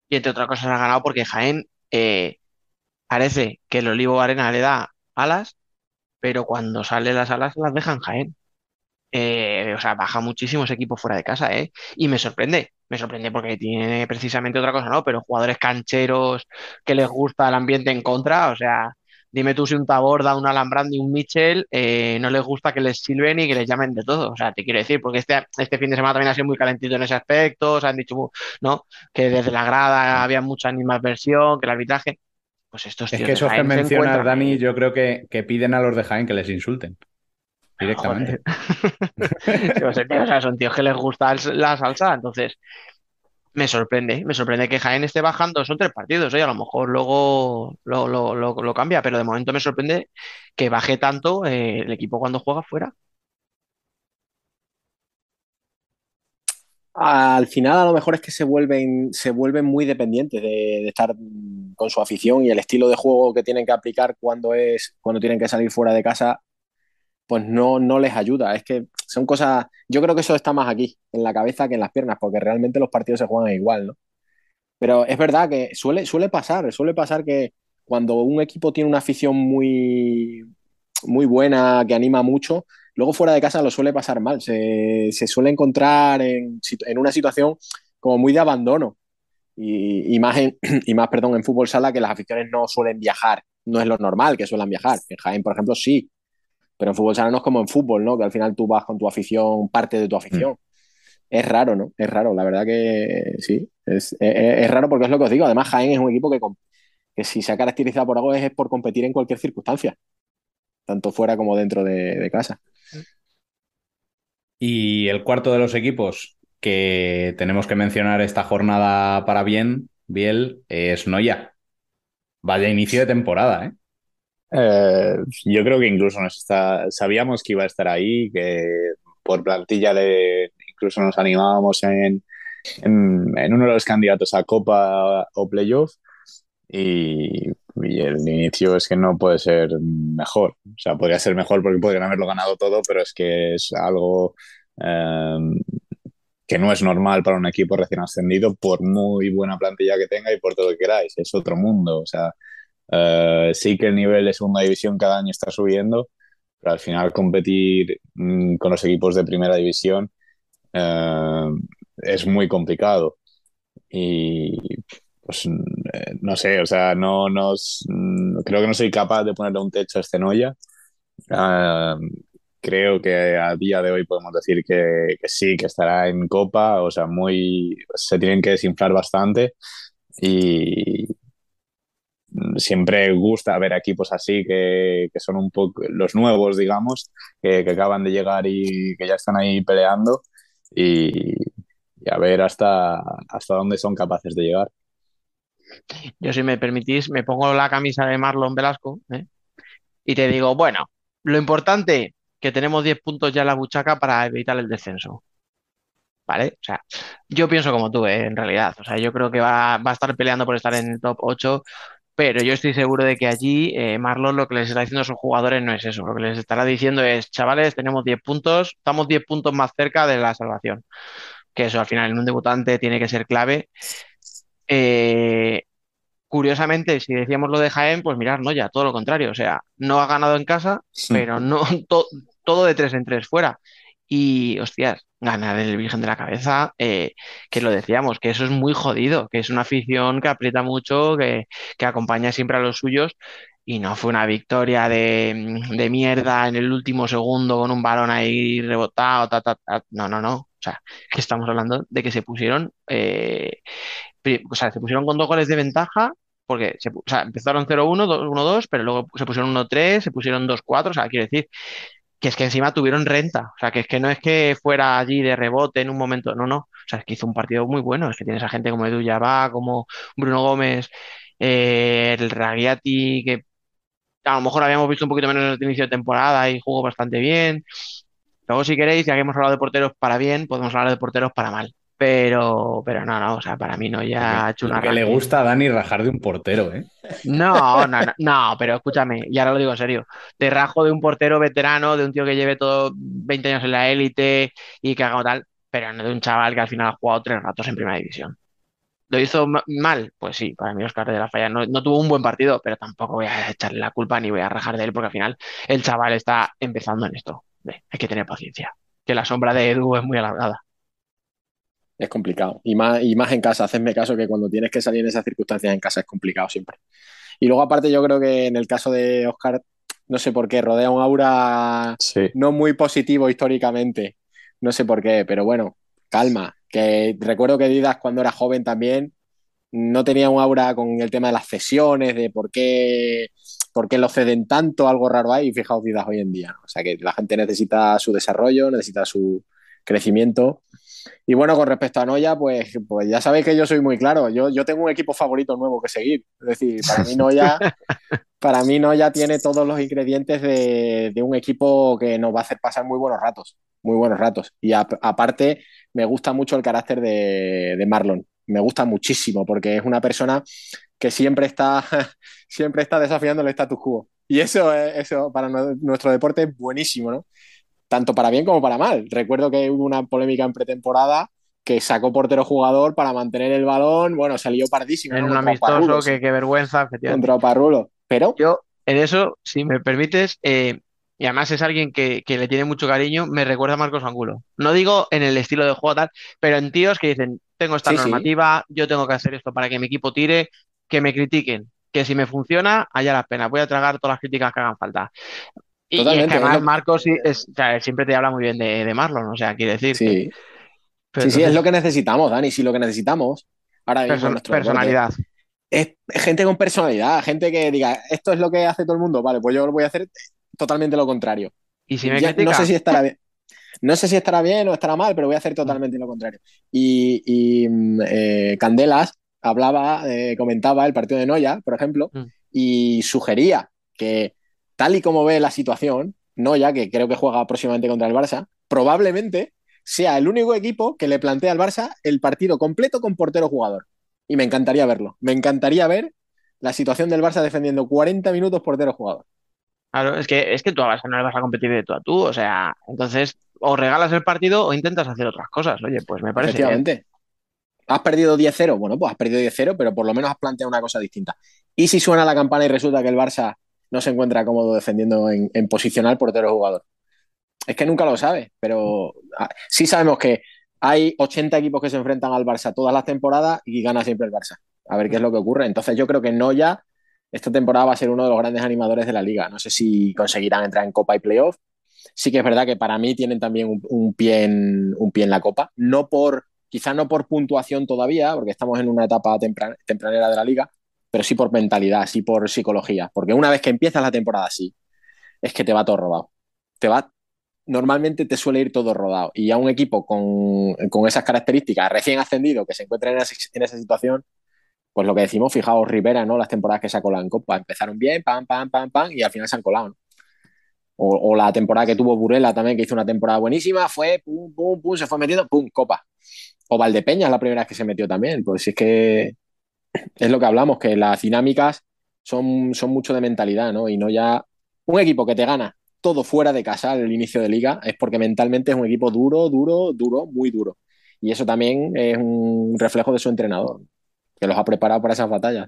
Speaker 3: Y entre otras cosas ha ganado porque Jaén eh, parece que el Olivo Arena le da alas, pero cuando sale las alas las dejan Jaén. Eh, o sea, baja muchísimo ese equipo fuera de casa, ¿eh? Y me sorprende, me sorprende porque tiene precisamente otra cosa, ¿no? Pero jugadores cancheros que les gusta el ambiente en contra, o sea, dime tú si un Taborda, un Alambrandi, un Mitchell, eh, no les gusta que les silben y que les llamen de todo, o sea, te quiero decir, porque este, este fin de semana también ha sido muy calentito en ese aspecto, o sea, han dicho, ¿no? Que desde la grada había mucha animadversión, que el arbitraje, pues estos
Speaker 1: Es que esos que mencionas, Dani, yo creo que, que piden a los de Jaén que les insulten directamente.
Speaker 3: o sea, son tíos que les gusta la salsa, entonces me sorprende, me sorprende que Jaén esté bajando, son tres partidos, ¿eh? a lo mejor luego lo, cambia, pero de momento me sorprende que baje tanto eh, el equipo cuando juega fuera.
Speaker 5: Al final a lo mejor es que se vuelven, se vuelven muy dependientes de, de, estar con su afición y el estilo de juego que tienen que aplicar cuando es cuando tienen que salir fuera de casa pues no, no les ayuda. Es que son cosas, yo creo que eso está más aquí, en la cabeza que en las piernas, porque realmente los partidos se juegan igual, ¿no? Pero es verdad que suele, suele pasar, suele pasar que cuando un equipo tiene una afición muy, muy buena, que anima mucho, luego fuera de casa lo suele pasar mal. Se, se suele encontrar en, en, una situación como muy de abandono. Y, y, más, y más perdón, en fútbol sala que las aficiones no suelen viajar. No es lo normal que suelan viajar. En Jaén, por ejemplo, sí. Pero en fútbol sala no es como en fútbol, ¿no? Que al final tú vas con tu afición, parte de tu afición. Mm. Es raro, ¿no? Es raro, la verdad que sí. Es, es, es, raro porque es lo que os digo. Además, Jaén es un equipo que, que si se ha caracterizado por algo es, por competir en cualquier circunstancia, tanto fuera como dentro de, de casa.
Speaker 1: Y el cuarto de los equipos que tenemos que mencionar esta jornada para bien, Biel, es Noya. Vaya inicio de temporada, ¿eh?
Speaker 4: Eh, yo creo que incluso nos está, sabíamos que iba a estar ahí, que por plantilla le, incluso nos animábamos en, en, en, uno de los candidatos a Copa o Playoff y, y, el inicio es que no puede ser mejor. O sea, podría ser mejor porque podrían haberlo ganado todo, pero es que es algo eh, que no es normal para un equipo recién ascendido por muy buena plantilla que tenga y por todo lo que queráis. Es otro mundo. O sea, Uh, sí que el nivel de segunda división cada año está subiendo, pero al final competir mm, con los equipos de primera división uh, es muy complicado. Y pues no sé, o sea, no nos creo que no soy capaz de ponerle un techo a este. Uh, creo que a día de hoy podemos decir que, que, sí, que estará en Copa, o sea, muy se tienen que desinflar bastante y, siempre gusta ver equipos así que, que, son un poco los nuevos, digamos, que, que, acaban de llegar y que ya están ahí peleando y, a ver hasta, hasta dónde son capaces de llegar.
Speaker 3: Yo, si me permitís, me pongo la camisa de Marlon Velasco ¿eh? y te digo, bueno, lo importante, que tenemos 10 puntos ya en la buchaca para evitar el descenso. ¿Vale? O sea, yo pienso como tú, ¿eh? en realidad. O sea, yo creo que va, va a estar peleando por estar en el top 8 pero yo estoy seguro de que allí eh, Marlon lo que les está diciendo a sus jugadores no es eso, lo que les estará diciendo es, chavales, tenemos 10 puntos, estamos 10 puntos más cerca de la salvación, que eso al final en un debutante tiene que ser clave. Eh, curiosamente, si decíamos lo de Jaén, pues mirar, no, ya todo lo contrario, o sea, no ha ganado en casa, sí. pero no to, todo de 3 en 3 fuera. Y, hostias, ganar el Virgen de la Cabeza, eh, que lo decíamos, que eso es muy jodido, que es una afición que aprieta mucho, que, acompaña siempre a los suyos. Y no fue una victoria de, de, mierda en el último segundo con un balón ahí rebotado. Ta, ta, ta. No, no, no. O sea, que estamos hablando de que se pusieron, eh, o sea, se pusieron con dos goles de ventaja porque se, o sea, empezaron 0-1, 1-2, pero luego se pusieron 1-3, se pusieron 2-4, o sea, quiero decir que es que encima tuvieron renta, o sea, que es que no es que fuera allí de rebote en un momento, no, no, o sea, es que hizo un partido muy bueno, es que tienes a gente como Edu Yabá, como Bruno Gómez, eh, el Ragiati, que a lo mejor habíamos visto un poquito menos en el inicio de temporada y jugó bastante bien. Luego, si queréis, ya que hemos hablado de porteros para bien, podemos hablar de porteros para mal. Pero, pero no, no, o sea, para mí no ya ha hecho una.
Speaker 1: Que le gusta a Dani rajar de un portero, ¿eh?
Speaker 3: No, no, no, no, pero escúchame, y ahora lo digo en serio. Te rajo de un portero veterano, de un tío que lleve todo 20 años en la élite y que haga tal, pero no de un chaval que al final ha jugado tres ratos en primera división. ¿Lo hizo mal? Pues sí, para mí Oscar de la Falla no, no, tuvo un buen partido, pero tampoco voy a echarle la culpa ni voy a rajar de él, porque al final el chaval está empezando en esto. Hay que tener paciencia, que la sombra de Edu es muy alargada
Speaker 5: es complicado. Y más, y más en casa, hacedme caso que cuando tienes que salir en esas circunstancias en casa es complicado siempre. Y luego aparte yo creo que en el caso de Oscar, no sé por qué, rodea un aura sí. no muy positivo históricamente. No sé por qué, pero bueno, calma. Que recuerdo que Didas cuando era joven también no tenía un aura con el tema de las cesiones, de por qué, por qué lo ceden tanto, algo raro ahí, y fijaos Didas hoy en día. O sea que la gente necesita su desarrollo, necesita su crecimiento y bueno, con respecto a Noya, pues, pues ya sabéis que yo soy muy claro. Yo, yo tengo un equipo favorito nuevo que seguir. Es decir, para mí Noya, para mí Noya tiene todos los ingredientes de, de, un equipo que nos va a hacer pasar muy buenos ratos. Muy buenos ratos. Y a, aparte, me gusta mucho el carácter de, de, Marlon. Me gusta muchísimo porque es una persona que siempre está, siempre está desafiando el status quo. Y eso, eso para nuestro deporte es buenísimo, ¿no? Tanto para bien como para mal. Recuerdo que hubo una polémica en pretemporada que sacó portero jugador para mantener el balón. Bueno, salió pardísimo.
Speaker 3: En un amistoso, que qué vergüenza.
Speaker 5: Contra Parrulo. Pero.
Speaker 3: Yo, en eso, si me permites, eh, y además es alguien que, le tiene mucho cariño, me recuerda a Marcos Angulo. No digo en el estilo de juego tal, pero en tíos que dicen, tengo esta normativa, yo tengo que hacer esto para que mi equipo tire, que me critiquen, que si me funciona, haya la pena, voy a tragar todas las críticas que hagan falta. Y, además Marcos siempre te habla muy bien de, Marlon, o sea, quiere decir
Speaker 5: sí. Sí, sí, es lo que necesitamos, Dani. Si lo que necesitamos ahora mismo
Speaker 3: personalidad.
Speaker 5: es gente con personalidad, gente que diga, esto es lo que hace todo el mundo, vale, pues yo lo voy a hacer totalmente lo contrario.
Speaker 3: Y si me
Speaker 5: No sé si estará bien. No sé si estará bien o estará mal, pero voy a hacer totalmente lo contrario. Y, mm, eh, Candelas hablaba, eh, comentaba el partido de Noya, por ejemplo, mm. y sugería que tal y como ve la situación, Noya, que creo que juega próximamente contra el Barça, probablemente sea el único equipo que le plantea al Barça el partido completo con portero jugador. Y me encantaría verlo. Me encantaría ver la situación del Barça defendiendo 40 minutos portero jugador.
Speaker 3: Claro, es que, es que tú a Barça no le vas a competir de tú a tú. O sea, entonces o regalas el partido o intentas hacer otras cosas. Oye, pues me parece.
Speaker 5: Efectivamente. ¿Has perdido 10-0? Bueno, pues has perdido 10-0, pero por lo menos has planteado una cosa distinta. ¿Y si suena la campana y resulta que el Barça no se encuentra cómodo defendiendo en, en posicionar portero jugador? es que nunca lo sabe, pero ah, sí sabemos que hay 80 equipos que se enfrentan al Barça todas las temporadas y gana siempre el Barça. A ver qué es lo que ocurre. Entonces yo creo que Noya esta temporada va a ser uno de los grandes animadores de la liga. No sé si conseguirán entrar en Copa y Playoff. Sí que es verdad que para mí tienen también un, pie, en, un pie en la Copa. No por, quizá no por puntuación todavía, porque estamos en una etapa tempranera de la liga, pero sí por mentalidad, sí por psicología. Porque una vez que empiezas la temporada así, es que te va todo robado. Te va normalmente te suele ir todo rodado. Y a un equipo con, esas características, recién ascendido, que se encuentra en esa, situación, pues lo que decimos, fijaos, Rivera, ¿no? Las temporadas que colado en Copa, empezaron bien, pam, pam, pam, pam, y al final se han colado, o, la temporada que tuvo Burela también, que hizo una temporada buenísima, fue pum, pum, pum, se fue metiendo, pum, Copa. O Valdepeña es la primera vez que se metió también, pues si es que es lo que hablamos, que las dinámicas son, mucho de mentalidad, ¿no? Y no ya un equipo que te gana todo fuera de casa al inicio de liga, es porque mentalmente es un equipo duro, duro, duro, muy duro. Y eso también es un reflejo de su entrenador, que los ha preparado para esas batallas.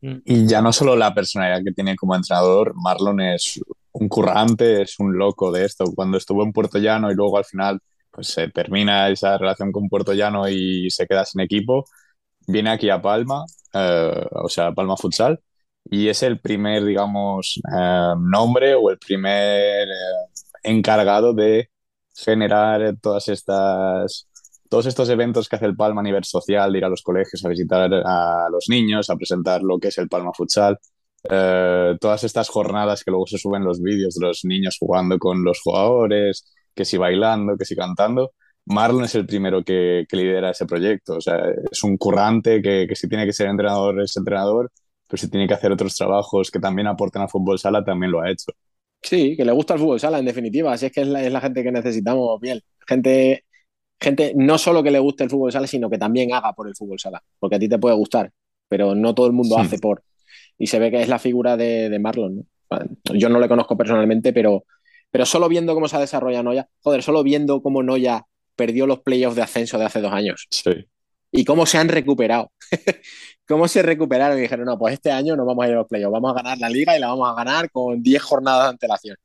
Speaker 4: Y ya no solo la personalidad que tiene como entrenador, Marlon es un currante, es un loco de esto. Cuando estuvo en Puerto Llano y luego al final pues se termina esa relación con Puerto Llano y se queda sin equipo, viene aquí a Palma, eh, o sea, Palma Futsal, y es el primer, digamos, eh, nombre o el primer eh, encargado de generar todas estas, todos estos eventos que hace el Palma a nivel social, de ir a los colegios a visitar a los niños, a presentar lo que es el Palma Futsal, todas estas jornadas que luego se suben los vídeos de los niños jugando con los jugadores, que si bailando, que si cantando. Marlon es el primero que, lidera ese proyecto, o sea, es un currante que, que si tiene que ser entrenador es entrenador pero si tiene que hacer otros trabajos que también aporten al fútbol sala, también lo ha hecho.
Speaker 5: Sí, que le gusta el fútbol sala, en definitiva. Así es que es la, gente que necesitamos bien. Gente, gente no solo que le guste el fútbol sala, sino que también haga por el fútbol sala. Porque a ti te puede gustar, pero no todo el mundo hace por. Y se ve que es la figura de, Marlon. Yo no le conozco personalmente, pero, pero solo viendo cómo se ha desarrollado Noya, joder, solo viendo cómo Noya perdió los playoffs de ascenso de hace dos años.
Speaker 4: Sí.
Speaker 5: Y cómo se han recuperado. ¿Cómo se recuperaron? Y dijeron, no, pues este año no vamos a ir a los playoffs, vamos a ganar la liga y la vamos a ganar con 10 jornadas de antelación.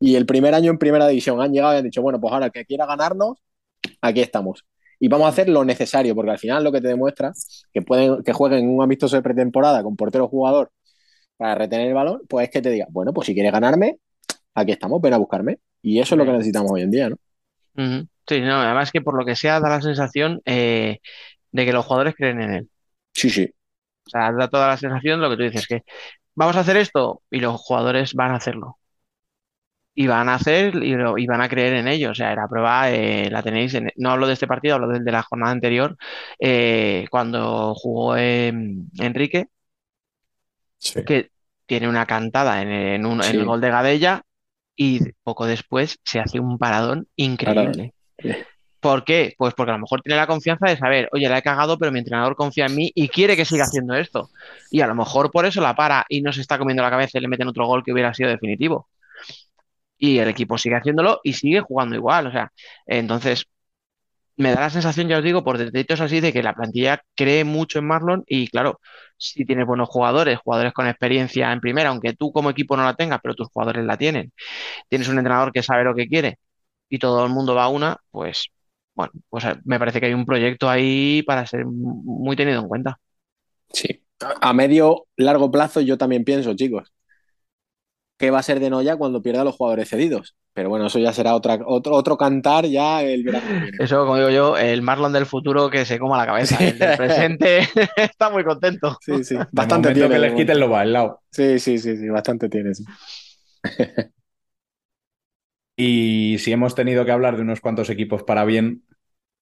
Speaker 5: Y el primer año en primera división han llegado y han dicho, bueno, pues ahora el que quiera ganarnos, aquí estamos. Y vamos a hacer lo necesario, porque al final lo que te demuestra que pueden que jueguen en un amistoso de pretemporada con portero jugador para retener el balón, pues es que te diga, bueno, pues si quieres ganarme, aquí estamos, ven a buscarme. Y eso es lo que necesitamos hoy en día, ¿no?
Speaker 3: Sí, no, además que por lo que sea da la sensación eh, de que los jugadores creen en él.
Speaker 5: Sí, sí.
Speaker 3: O sea, da toda la sensación de lo que tú dices, que vamos a hacer esto y los jugadores van a hacerlo. Y van a hacer y, van a creer en ello. O sea, la prueba eh, la tenéis. no hablo de este partido, hablo del de la jornada anterior, eh, cuando jugó Enrique, que tiene una cantada en, el gol de Gadella y poco después se hace un paradón increíble. ¿Por qué? Pues porque a lo mejor tiene la confianza de saber, oye, la he cagado, pero mi entrenador confía en mí y quiere que siga haciendo esto. Y a lo mejor por eso la para y no se está comiendo la cabeza y le meten otro gol que hubiera sido definitivo. Y el equipo sigue haciéndolo y sigue jugando igual. O sea, entonces, me da la sensación, ya os digo, por detallitos así, de que la plantilla cree mucho en Marlon y claro, si tienes buenos jugadores, jugadores con experiencia en primera, aunque tú como equipo no la tengas, pero tus jugadores la tienen, tienes un entrenador que sabe lo que quiere y todo el mundo va a una, pues bueno, pues eh, me parece que hay un proyecto ahí para ser muy tenido en cuenta.
Speaker 5: Sí. A medio, largo plazo yo también pienso, chicos, que va a ser de Noya cuando pierda los jugadores cedidos. Pero bueno, eso ya será otra, otro, otro cantar ya el verano.
Speaker 3: Eso, como digo yo, el Marlon del futuro que se coma la cabeza. El del presente está muy contento.
Speaker 5: Sí, sí. Bastante
Speaker 1: tiene. que les quiten lo bailado.
Speaker 5: Sí, sí, sí, sí, bastante tiene.
Speaker 1: y si hemos tenido que hablar de unos cuantos equipos para bien,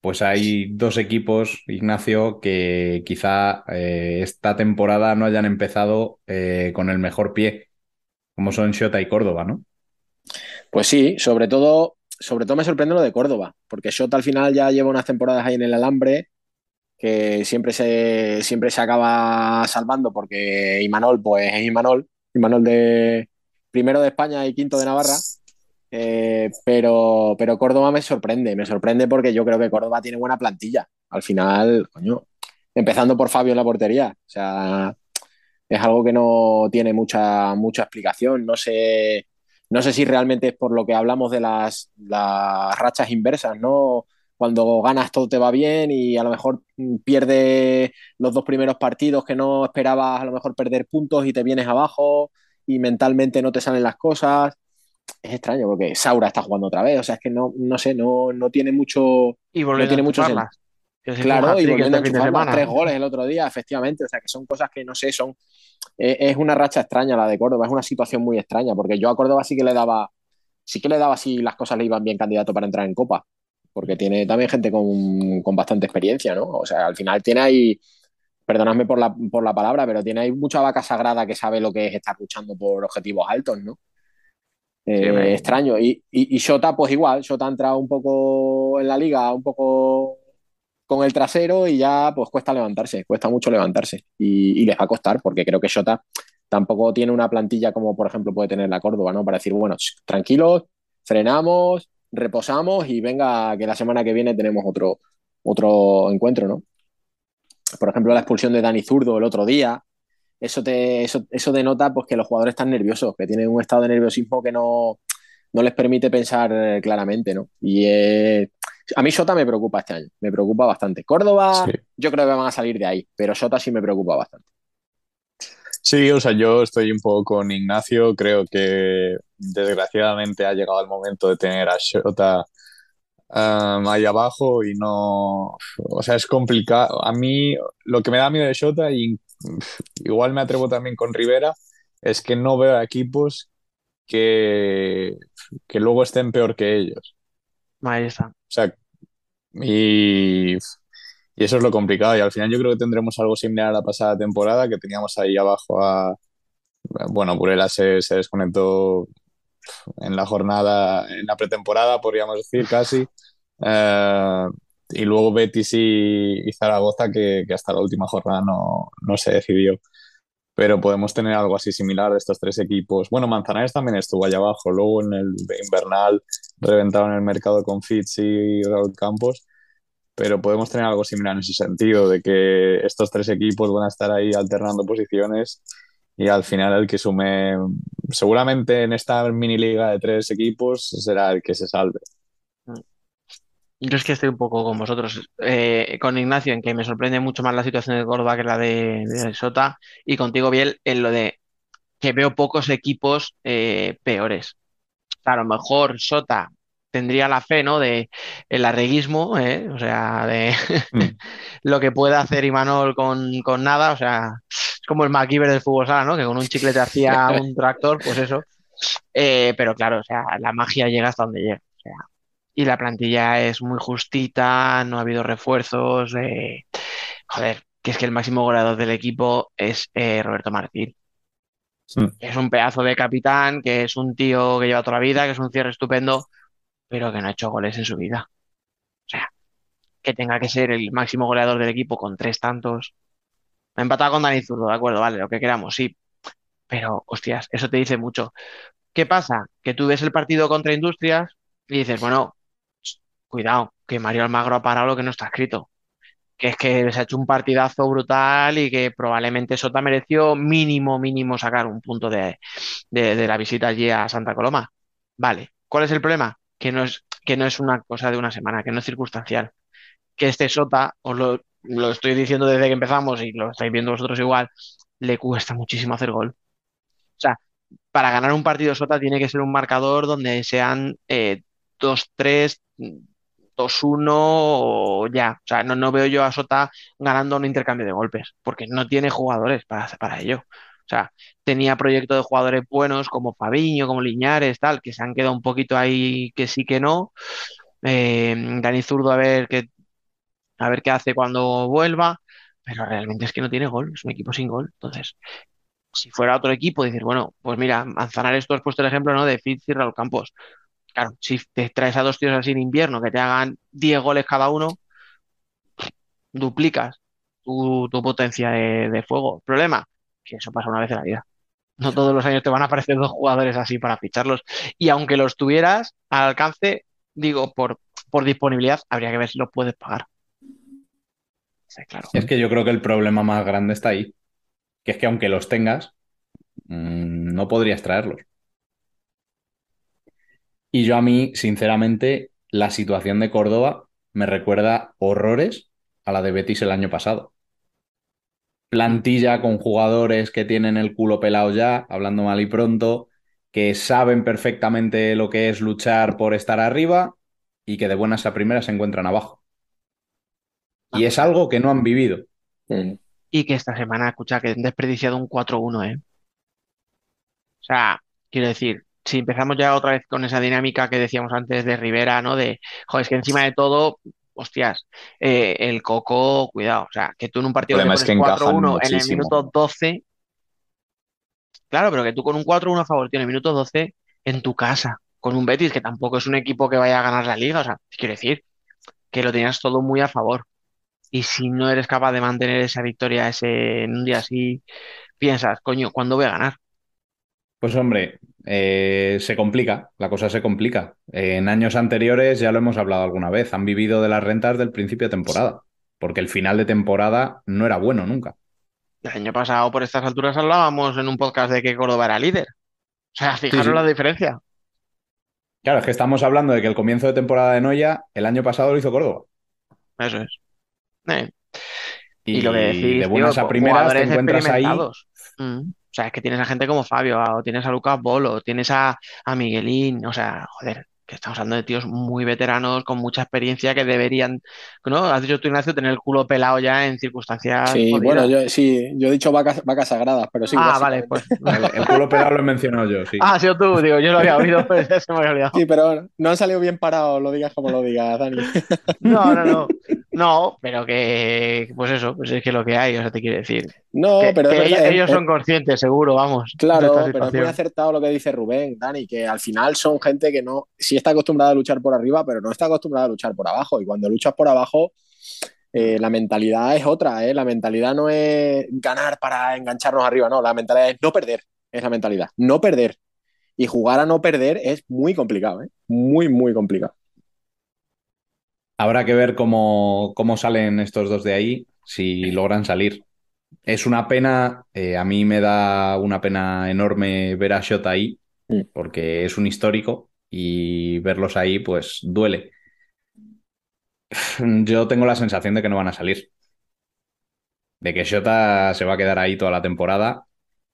Speaker 1: pues hay dos equipos, Ignacio, que quizá eh, esta temporada no hayan empezado eh, con el mejor pie, como son Shota y Córdoba, ¿no?
Speaker 5: Pues sí, sobre todo, sobre todo me sorprende lo de Córdoba, porque Shota al final ya lleva unas temporadas ahí en el alambre que siempre se, siempre se acaba salvando porque Imanol, pues es Imanol, Imanol de primero de España y quinto de Navarra. Eh, pero, pero Córdoba me sorprende, me sorprende porque yo creo que Córdoba tiene buena plantilla. Al final, coño, empezando por Fabio en la portería. O sea, es algo que no tiene mucha, mucha explicación. No sé, no sé si realmente es por lo que hablamos de las, rachas inversas, ¿no? Cuando ganas todo te va bien y a lo mejor pierdes los dos primeros partidos que no esperabas a lo mejor perder puntos y te vienes abajo y mentalmente no te salen las cosas. Es extraño porque Saura está jugando otra vez, o sea, es que no, no sé, no, no tiene mucho,
Speaker 3: y
Speaker 5: no tiene mucho Claro, y volviendo
Speaker 3: este
Speaker 5: a tres goles el otro día, efectivamente, o sea, que son cosas que no sé, son es una racha extraña la de Córdoba, es una situación muy extraña, porque yo a Córdoba sí que le daba, sí que le daba si las cosas le iban bien candidato para entrar en Copa, porque tiene también gente con, bastante experiencia, ¿no? O sea, al final tiene ahí, perdonadme por la, por la palabra, pero tiene ahí mucha vaca sagrada que sabe lo que es estar luchando por objetivos altos, ¿no? Eh, extraño. Y, y, y Shota, pues igual, Shota ha entrado un poco en la liga, un poco con el trasero y ya pues cuesta levantarse, cuesta mucho levantarse y, les va a costar porque creo que Shota tampoco tiene una plantilla como por ejemplo puede tener la Córdoba, ¿no? Para decir, bueno, tranquilos, frenamos, reposamos y venga que la semana que viene tenemos otro, otro encuentro, ¿no? Por ejemplo, la expulsión de Dani Zurdo el otro día, eso, te, eso, eso denota pues, que los jugadores están nerviosos, que tienen un estado de nerviosismo que no, no les permite pensar eh, claramente, ¿no? Y eh, a mí Shota me preocupa este año, me preocupa bastante. Córdoba, yo creo que van a salir de ahí, pero Shota sí me preocupa bastante.
Speaker 4: Sí, o sea, yo estoy un poco con Ignacio, creo que desgraciadamente ha llegado el momento de tener a Shota um, ahí abajo y no, o sea, es complicado. A mí lo que me da miedo de Shota, y igual me atrevo también con Rivera, es que no veo equipos que, que luego estén peor que ellos.
Speaker 3: Ahí está. O
Speaker 4: sea, y, eso es lo complicado. Y al final yo creo que tendremos algo similar a la pasada temporada, que teníamos ahí abajo a... Bueno, Burela se, se desconectó en la jornada, en la pretemporada, podríamos decir, casi. Eh, y luego Betis y, Zaragoza, que, que, hasta la última jornada no, no se decidió pero podemos tener algo así similar de estos tres equipos. Bueno, Manzanares también estuvo allá abajo, luego en el invernal reventaron el mercado con Fitz y Raúl Campos, pero podemos tener algo similar en ese sentido, de que estos tres equipos van a estar ahí alternando posiciones y al final el que sume, seguramente en esta mini liga de tres equipos será el que se salve.
Speaker 3: Yo es que estoy un poco con vosotros, eh, con Ignacio, en que me sorprende mucho más la situación de Córdoba que la de, Sota, y contigo, Biel, en lo de que veo pocos equipos eh, peores. lo mejor Sota tendría la fe, ¿no? De el arreguismo, ¿eh? o sea, de mm. lo que puede hacer Imanol con, con nada, o sea, es como el MacGyver del fútbol sala, ¿no? Que con un chicle te hacía un tractor, pues eso. pero claro, o sea, la magia llega hasta donde llega. Y la plantilla es muy justita, no ha habido refuerzos. Joder, que es que el máximo goleador del equipo es eh, Roberto Martín. Es un pedazo de capitán, que es un tío que lleva toda la vida, que es un cierre estupendo, pero que no ha hecho goles en su vida. O sea, que tenga que ser el máximo goleador del equipo con tres tantos. Me ha empatado con Dani Zurdo, de acuerdo, vale, lo que queramos, sí. Pero, hostias, eso te dice mucho. ¿Qué pasa? Que tú ves el partido contra Industrias y dices, bueno, cuidado, que Mario Almagro ha parado lo que no está escrito. Que es que se ha hecho un partidazo brutal y que probablemente Sota mereció mínimo, mínimo sacar un punto de, de la visita allí a Santa Coloma. Vale, ¿cuál es el problema? Que no es, que no es una cosa de una semana, que no es circunstancial. Que este Sota, os lo, lo estoy diciendo desde que empezamos y lo estáis viendo vosotros igual, le cuesta muchísimo hacer gol. O sea, para ganar un partido Sota tiene que ser un marcador donde sean 2-3, eh, 2-1 o ya. O sea, no, no veo yo a Sota ganando un intercambio de golpes, porque no tiene jugadores para, para ello. O sea, tenía proyecto de jugadores buenos como Fabiño, como Liñares, tal, que se han quedado un poquito ahí que sí que no. Eh, Dani Zurdo a ver qué a ver qué hace cuando vuelva, pero realmente es que no tiene gol, es un equipo sin gol. Entonces, si fuera otro equipo, decir, bueno, pues mira, Manzanares, tú has puesto el ejemplo, ¿no? De Fitz y Raúl Campos. Claro, si te traes a dos tíos así en invierno que te hagan 10 goles cada uno, duplicas tu, potencia de, fuego. Problema, que eso pasa una vez en la vida. No todos los años te van a aparecer dos jugadores así para ficharlos. Y aunque los tuvieras al alcance, digo, por, por disponibilidad, habría que ver si los puedes pagar.
Speaker 1: Es que yo creo que el problema más grande está ahí. Que es que aunque los tengas, mm, no podrías traerlos. Y yo a mí, sinceramente, la situación de Córdoba me recuerda horrores a la de Betis el año pasado. Plantilla con jugadores que tienen el culo pelado ya, hablando mal y pronto, que saben perfectamente lo que es luchar por estar arriba y que de buenas a primeras se encuentran abajo. Y es algo que no han vivido.
Speaker 3: Y que esta semana, escucha, que han desperdiciado un 4-1, ¿eh? O sea, quiero decir, si empezamos ya otra vez con esa dinámica que decíamos antes de Rivera, ¿no? De, joder, es que encima de todo, hostias, eh, el Coco, cuidado, o sea, que tú en un partido
Speaker 4: que 4-1
Speaker 3: en el minuto 12, claro, pero que tú con un 4-1 a favor, tienes el minuto 12 en tu casa, con un Betis que tampoco es un equipo que vaya a ganar la liga, o sea, quiero decir, que lo tenías todo muy a favor. Y si no eres capaz de mantener esa victoria ese, en un día así, piensas, coño, ¿cuándo voy a ganar?
Speaker 1: Pues hombre, eh, se complica, la cosa se complica. en años anteriores, ya lo hemos hablado alguna vez, han vivido de las rentas del principio de temporada, porque el final de temporada no era bueno nunca.
Speaker 3: El año pasado, por estas alturas, hablábamos en un podcast de que Córdoba era líder. O sea, fijaros la diferencia.
Speaker 1: Claro, es que estamos hablando de que el comienzo de temporada de Noya, el año pasado lo hizo Córdoba.
Speaker 3: Eso es.
Speaker 1: Eh. Y, lo que decís, de buenas a primeras te encuentras ahí.
Speaker 3: Mm. O sea, es que tienes a gente como Fabio, o tienes a Lucas Bolo, tienes a, a Miguelín, o sea, joder, que estamos hablando de tíos muy veteranos con mucha experiencia que deberían, ¿no? Has dicho tú, Ignacio, tener el culo pelado ya en circunstancias.
Speaker 5: Sí, bueno, yo, sí, yo he dicho vacas, vacas sagradas, pero sí.
Speaker 3: Ah, vale, pues.
Speaker 1: El, culo pelado lo he mencionado yo, sí.
Speaker 3: Ah, sí, tú, digo, yo lo había oído, pero se me había olvidado.
Speaker 5: Sí, pero no han salido bien parados, lo digas como lo digas, Dani.
Speaker 3: No, no, no. No, pero que, pues eso, pues es que lo que hay, o sea, te quiere decir.
Speaker 5: No, pero
Speaker 3: ellos, son conscientes, seguro, vamos.
Speaker 5: Claro, pero es muy acertado lo que dice Rubén, Dani, que al final son gente que no, sí está acostumbrada a luchar por arriba, pero no está acostumbrada a luchar por abajo. Y cuando luchas por abajo, eh, la mentalidad es otra, ¿eh? La mentalidad no es ganar para engancharnos arriba, no, la mentalidad es no perder, es la mentalidad, no perder. Y jugar a no perder es muy complicado, ¿eh? Muy, muy complicado.
Speaker 1: Habrá que ver cómo, salen estos dos de ahí, si logran salir. Es una pena, eh, a mí me da una pena enorme ver a Shota ahí, porque es un histórico y verlos ahí, pues duele. Yo tengo la sensación de que no van a salir. De que Shota se va a quedar ahí toda la temporada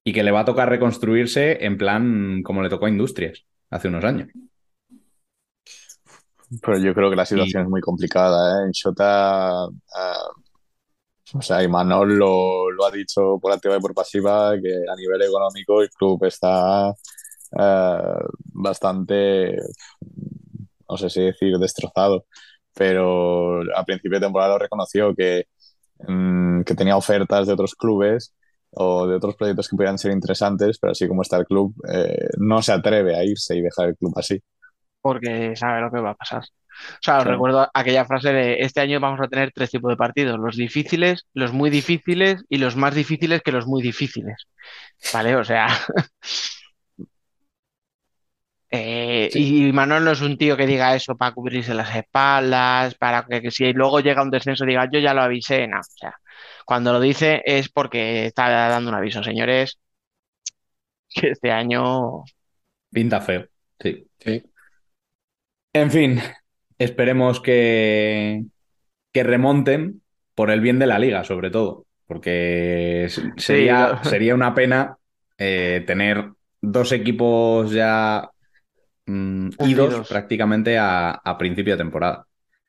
Speaker 1: y que le va a tocar reconstruirse en plan como le tocó a Industrias hace unos años.
Speaker 4: Pero yo creo que la situación es muy complicada. ¿eh? En Shota, uh, o sea, Imanol lo, lo, ha dicho por activa y por pasiva, que a nivel económico el club está uh, bastante, no sé si decir, destrozado. Pero a principio de temporada lo reconoció que, um, que tenía ofertas de otros clubes o de otros proyectos que podían ser interesantes, pero así como está el club, eh, no se atreve a irse y dejar el club así
Speaker 3: porque sabe lo que va a pasar. O sea, os recuerdo aquella frase de este año vamos a tener tres tipos de partidos, los difíciles, los muy difíciles y los más difíciles que los muy difíciles. ¿Vale? O sea... Eh, y Manuel no es un tío que diga eso para cubrirse las espaldas, para que, si luego llega un descenso diga yo ya lo avisé, no. O sea, cuando lo dice es porque está dando un aviso, señores, que este año...
Speaker 1: Pinta feo, sí. sí. En fin, esperemos que, que remonten por el bien de la liga, sobre todo, porque sería, sería una pena eh, tener dos equipos ya mm, idos prácticamente a, principio de temporada.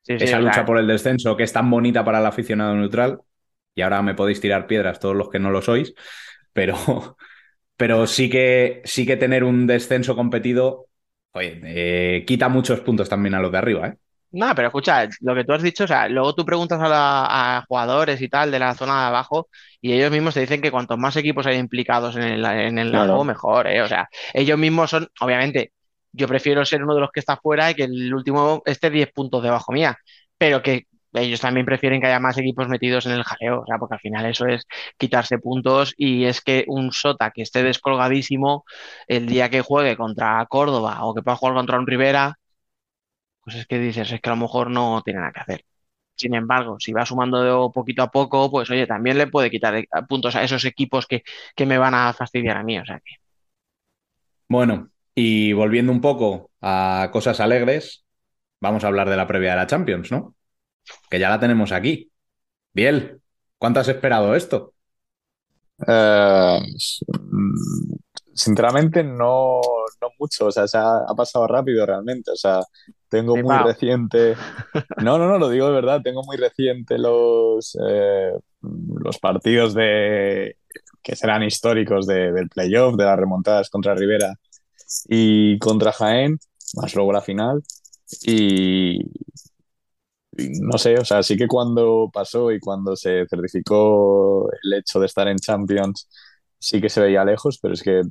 Speaker 1: Esa lucha por el descenso que es tan bonita para el aficionado neutral, y ahora me podéis tirar piedras todos los que no lo sois, pero, pero sí, que, sí que tener un descenso competido, oye, eh, quita muchos puntos también a los de arriba, ¿eh?
Speaker 3: No, pero escucha, lo que tú has dicho, o sea, luego tú preguntas a, jugadores y tal de la zona de abajo y ellos mismos te dicen que cuantos más equipos hay implicados en el, en el juego, mejor, ¿eh? O sea, ellos mismos son, obviamente, yo prefiero ser uno de los que está fuera y que el último esté 10 puntos debajo mía, pero que ellos también prefieren que haya más equipos metidos en el jaleo, o sea, porque al final eso es quitarse puntos y es que un Sota que esté descolgadísimo el día que juegue contra Córdoba o que pueda jugar contra un Rivera pues es que dices, es que a lo mejor no tiene nada que hacer. Sin embargo, si va sumando poquito a poco, pues oye, también le puede quitar eh, puntos a esos equipos que, que me van a fastidiar a mí. O sea que.
Speaker 1: Bueno, y volviendo un poco a cosas alegres, vamos a hablar de la previa de la Champions, ¿no? Que ya la tenemos aquí. Biel, ¿cuánto has esperado esto?
Speaker 4: Eh, sinceramente no, no mucho, o sea, se ha, pasado rápido realmente, o sea, tengo muy reciente, no, no, no, lo digo de verdad, tengo muy reciente los, eh, los partidos de que serán históricos del playoff, de las remontadas contra Rivera y contra Jaén, más luego la final, y, no sé, o sea, sí que cuando pasó y cuando se certificó el hecho de estar en Champions, sí que se veía lejos, pero es que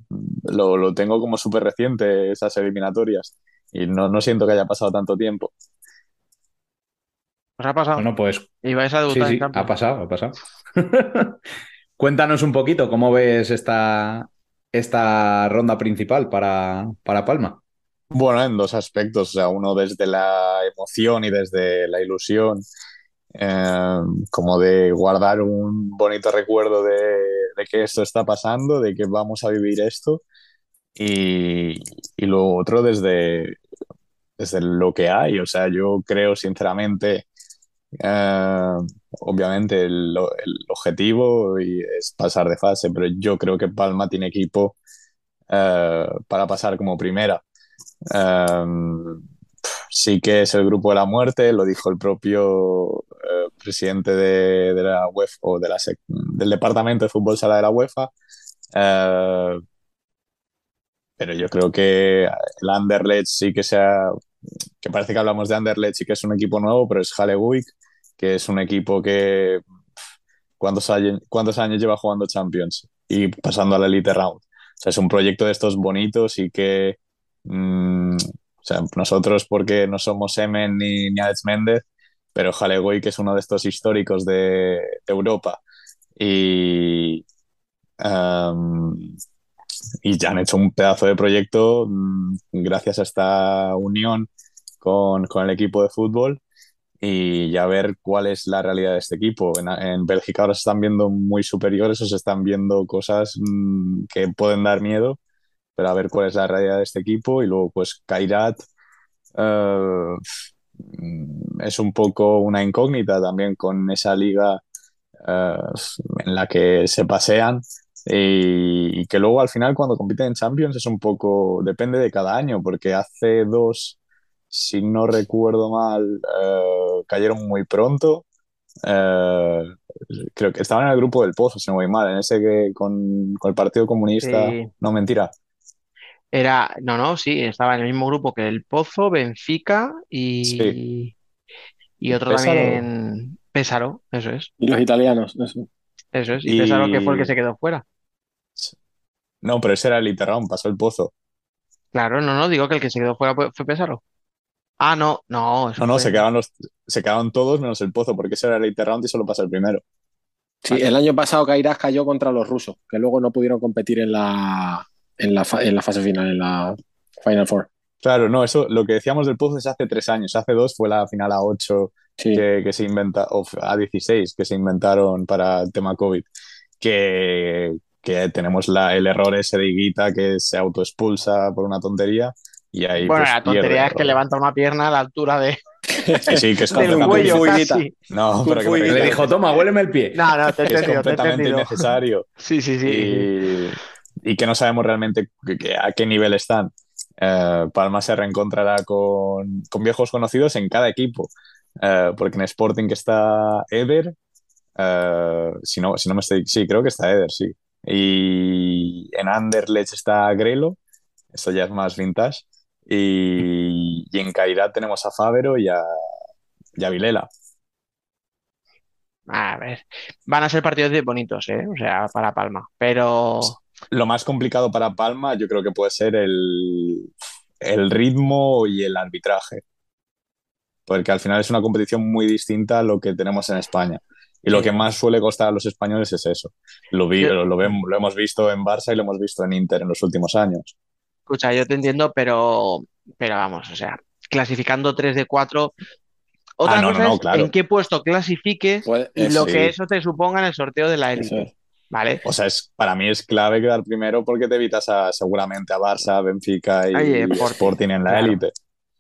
Speaker 4: lo, lo tengo como súper reciente esas eliminatorias y no, no, siento que haya pasado tanto tiempo.
Speaker 3: ¿Os ha pasado?
Speaker 1: Bueno, pues.
Speaker 3: ¿Y vais a debutar
Speaker 1: sí, Ha pasado, ha pasado. Cuéntanos un poquito cómo ves esta, esta ronda principal para, para Palma.
Speaker 4: Bueno, en dos aspectos. O sea, uno desde la emoción y desde la ilusión, eh, como de guardar un bonito recuerdo de, de, que esto está pasando, de que vamos a vivir esto. Y, y lo otro desde, desde lo que hay. O sea, yo creo sinceramente, eh, obviamente el, el, objetivo es pasar de fase, pero yo creo que Palma tiene equipo eh, para pasar como primera. Um, sí que es el grupo de la muerte, lo dijo el propio uh, presidente de, de, la UEFA o del departamento de fútbol sala de la UEFA. Uh, pero yo creo que el Anderlecht sí que sea, que parece que hablamos de Anderlecht sí que es un equipo nuevo, pero es Halewick, que es un equipo que ¿cuántos años, cuántos años lleva jugando Champions y pasando a la Elite Round. O sea, es un proyecto de estos bonitos y que Mm, o sea, nosotros porque no somos Emen ni, ni Alex Méndez, pero Halegui, que es uno de estos históricos de, Europa. Y, y ya han hecho un pedazo de proyecto mm, gracias a esta unión con, con, el equipo de fútbol y ya ver cuál es la realidad de este equipo. En, en Bélgica ahora se están viendo muy superiores o se están viendo cosas mm, que pueden dar miedo pero a ver cuál es la realidad de este equipo. Y luego, pues, Kairat eh, es un poco una incógnita también con esa liga eh, en la que se pasean. Y, que luego al final cuando compiten en Champions es un poco, depende de cada año, porque hace dos, si no recuerdo mal, eh, cayeron muy pronto. creo que estaban en el grupo del Pozo, si no voy mal, en ese que con, con el Partido Comunista, no mentira,
Speaker 3: era, no, no, sí, estaba en el mismo grupo que el Pozo, Benfica y, y otro también, Pésaro, eso es.
Speaker 5: Y los italianos, eso.
Speaker 3: Eso es, y, Pésaro que fue el que se quedó fuera.
Speaker 4: No, pero ese era el Iterraum, pasó el Pozo.
Speaker 3: Claro, no, no, digo que el que se quedó fuera fue Pésaro. Ah, no, no.
Speaker 4: no, no, se, quedaron los, se quedaron todos menos el Pozo, porque ese era el Iterraum y solo pasó el primero.
Speaker 5: Sí, el año pasado Kairas cayó contra los rusos, que luego no pudieron competir en la, en la, en la fase final, en la Final Four.
Speaker 4: Claro, no, eso lo que decíamos del Pozo es hace tres años. Hace dos fue la final a 8
Speaker 5: Sí.
Speaker 4: que, que se inventa, o a 16 que se inventaron para el tema COVID. Que, que tenemos la, el error ese de Higuita que se autoexpulsa por una tontería. Y ahí
Speaker 3: Bueno,
Speaker 4: pues,
Speaker 3: la tontería
Speaker 4: pierde,
Speaker 3: es que
Speaker 4: ¿no?
Speaker 3: levanta una pierna a la altura de,
Speaker 4: Sí, sí, que es
Speaker 3: del
Speaker 4: completamente-
Speaker 3: cuello casi.
Speaker 4: No, pero que me.
Speaker 1: Le dijo, toma, huéleme el pie.
Speaker 3: No, no, te he
Speaker 4: que es
Speaker 3: entendido, te he
Speaker 4: completamente
Speaker 3: entendido.
Speaker 4: innecesario.
Speaker 3: Sí, sí, sí.
Speaker 4: y, y que no sabemos realmente que- que- a qué nivel están. Eh, Palma se reencontrará con, con viejos conocidos en cada equipo, Eh, porque en Sporting que está Eder, eh, si, no, si no me estoy, sí, creo que está Eder, sí. Y en Anderlecht está Grelo, eso ya es más vintage. Y, y en Cairat tenemos a Fávero y a, y a Vilela.
Speaker 3: A ver, van a ser partidos de bonitos, ¿eh? O sea, para Palma. Pero
Speaker 4: Lo más complicado para Palma yo creo que puede ser el, el ritmo y el arbitraje. Porque al final es una competición muy distinta a lo que tenemos en España. Y lo que más suele costar a los españoles es eso. Lo, vi- lo, lo vemos- lo hemos visto en Barça y lo hemos visto en Inter en los últimos años.
Speaker 3: Escucha, yo te entiendo, pero, pero vamos, o sea, clasificando 3 de 4. Otra
Speaker 4: Ah, no,
Speaker 3: cosa
Speaker 4: no,
Speaker 3: es
Speaker 4: claro.
Speaker 3: en qué puesto clasifiques
Speaker 5: Pues,
Speaker 3: y
Speaker 5: eso,
Speaker 3: lo
Speaker 4: sí.
Speaker 3: que eso te suponga en el sorteo de la élite,
Speaker 5: es.
Speaker 3: ¿Vale?
Speaker 4: O sea, es, para mí es clave quedar primero porque te evitas a, seguramente a Barça, Benfica y
Speaker 3: Oye, Sporting,
Speaker 4: Sporting en la
Speaker 3: claro.
Speaker 4: élite.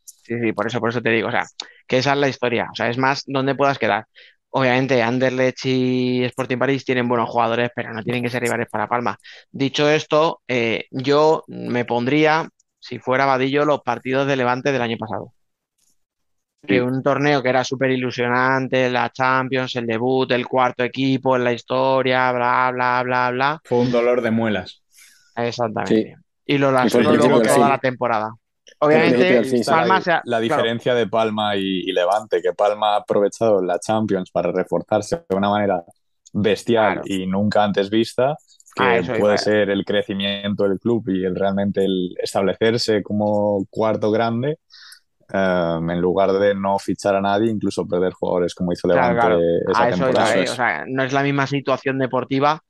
Speaker 3: Sí, sí, por eso, por eso te digo, o sea, que esa es la historia, o sea, es más donde puedas quedar. Obviamente, Anderlecht y Sporting París tienen buenos jugadores, pero no tienen que ser rivales para Palma. Dicho esto, eh, yo me pondría, si fuera Vadillo, los partidos de Levante del año pasado. Que un torneo que era súper ilusionante, la Champions, el debut, el cuarto equipo en la historia, bla, bla, bla, bla.
Speaker 1: Fue un dolor de muelas.
Speaker 3: Exactamente. Y lo lastró luego toda
Speaker 5: fin.
Speaker 3: la temporada. Obviamente,
Speaker 5: sí.
Speaker 3: Palma
Speaker 4: la,
Speaker 3: se ha-
Speaker 4: la
Speaker 3: claro,
Speaker 4: diferencia de Palma y, y Levante, que Palma ha aprovechado la Champions para reforzarse de una manera bestial
Speaker 3: Claro.
Speaker 4: y nunca antes vista, que
Speaker 3: Ah,
Speaker 4: puede
Speaker 3: iba.
Speaker 4: ser el crecimiento del club y el realmente el establecerse como cuarto grande, eh, en lugar de no fichar a nadie, incluso perder jugadores como hizo Levante
Speaker 3: claro.
Speaker 4: esa
Speaker 3: A eso
Speaker 4: temporada.
Speaker 3: eh, O sea, no es la misma situación deportiva,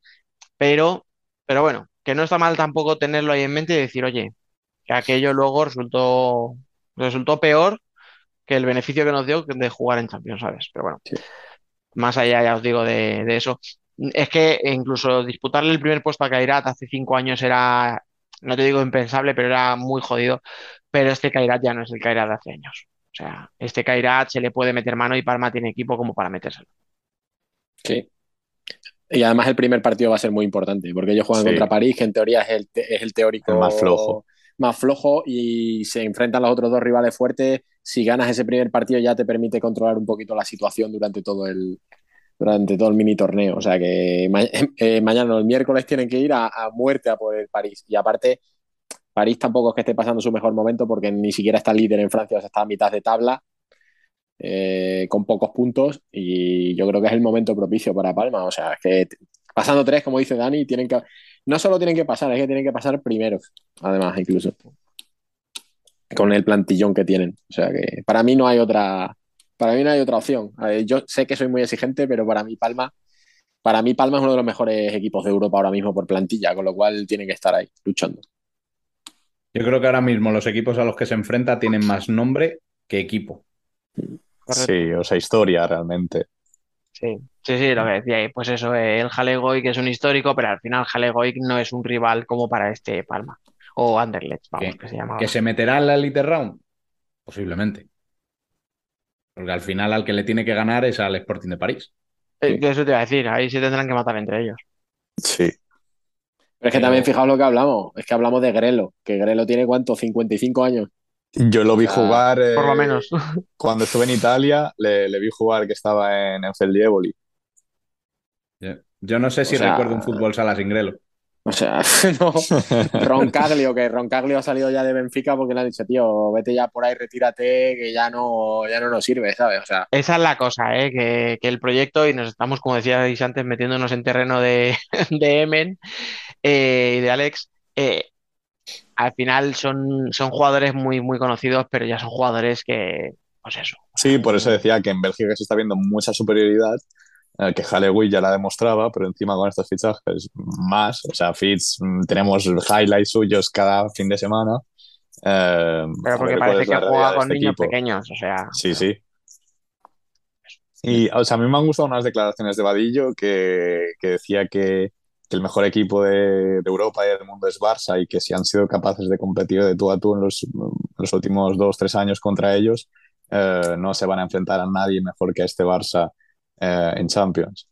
Speaker 3: pero, pero bueno, que no está mal tampoco tenerlo ahí en mente y decir, oye, que aquello luego resultó, resultó peor que el beneficio que nos dio de jugar en Champions, ¿sabes? Pero bueno,
Speaker 5: Sí.
Speaker 3: más allá, ya os digo, de, de eso. Es que incluso disputarle el primer puesto a Kairat hace cinco años era, no te digo impensable, pero era muy jodido. Pero este Kairat ya no es el Kairat de hace años. O sea, este Kairat se le puede meter mano y Parma tiene equipo como para metérselo.
Speaker 5: Sí. Y además el primer partido va a ser muy importante, porque ellos juegan
Speaker 4: Sí.
Speaker 5: contra París, que en teoría es el, te- es el teórico
Speaker 4: El más flojo.
Speaker 5: más flojo y se enfrentan los otros dos rivales fuertes. Si ganas ese primer partido ya te permite controlar un poquito la situación durante todo el, durante todo el mini torneo. O sea que ma- eh, mañana, el miércoles, tienen que ir a, a muerte a por el París. Y aparte, París tampoco es que esté pasando su mejor momento porque ni siquiera está líder en Francia, o sea, está a mitad de tabla. eh, con pocos puntos y yo creo que es el momento propicio para Palma. O sea, es que pasando tres, como dice Dani, tienen que, no solo tienen que pasar, es que tienen que pasar primeros, además, incluso. Con el plantillón que tienen. O sea que para mí no hay otra, para mí no hay otra opción. Yo sé que soy muy exigente, pero para mí Palma, para mí Palma es uno de los mejores equipos de Europa ahora mismo por plantilla, con lo cual tienen que estar ahí luchando.
Speaker 1: Yo creo que ahora mismo los equipos a los que se enfrenta tienen más nombre que equipo.
Speaker 3: Correcto.
Speaker 4: Sí, o sea, historia realmente.
Speaker 3: Sí, sí, sí, lo que decía ahí, pues eso, eh, el Jalegoic es un histórico, pero al final Jalegoic no es un rival como para este Palma. O Anderlecht, vamos, que se llama.
Speaker 1: ¿Que se meterá en la Elite Round? Posiblemente. Porque al final al que le tiene que ganar es al Sporting de París.
Speaker 3: Eh, Eso te iba a decir, ahí se tendrán que matar entre ellos.
Speaker 4: Sí.
Speaker 5: Pero es que
Speaker 1: Pero-
Speaker 5: también fijaos lo que hablamos, es que hablamos de Grelo, que Grelo tiene cuánto, 55 años.
Speaker 4: Yo lo vi jugar eh,
Speaker 3: Por lo menos.
Speaker 4: cuando estuve en Italia, le, le vi jugar que estaba en, en Feldieboli.
Speaker 1: Yo- Yo no sé si
Speaker 5: O sea-
Speaker 1: recuerdo un fútbol sala sin Grelo.
Speaker 5: O sea, no. Roncaglio, que Roncaglio ha salido ya de Benfica porque le han dicho, tío, vete ya por ahí, retírate, que ya no, ya no nos sirve, ¿sabes? O sea,
Speaker 3: Esa es la cosa, ¿eh? Que, que el proyecto, y nos estamos, como decíais antes, metiéndonos en terreno de, de Emen eh, y de Alex, eh, al final son, son jugadores muy, muy conocidos, pero ya son jugadores que, pues eso.
Speaker 4: Sí, por eso decía que en Bélgica se está viendo mucha superioridad, eh, que Halloween ya la demostraba, pero encima con estos fichajes más, o sea, Fitz, mm, tenemos highlights suyos cada fin de semana, Eh,
Speaker 3: Pero porque parece que juega con
Speaker 4: este
Speaker 3: niños
Speaker 4: equipo.
Speaker 3: pequeños, o sea.
Speaker 4: Sí, sí. Y o sea, a mí me han gustado unas declaraciones de Vadillo que, que decía que, que el mejor equipo de, de Europa y del mundo es Barça y que si han sido capaces de competir de tú a tú en los, los últimos dos, tres años contra ellos, eh, no se van a enfrentar a nadie mejor que a este Barça eh, en Champions.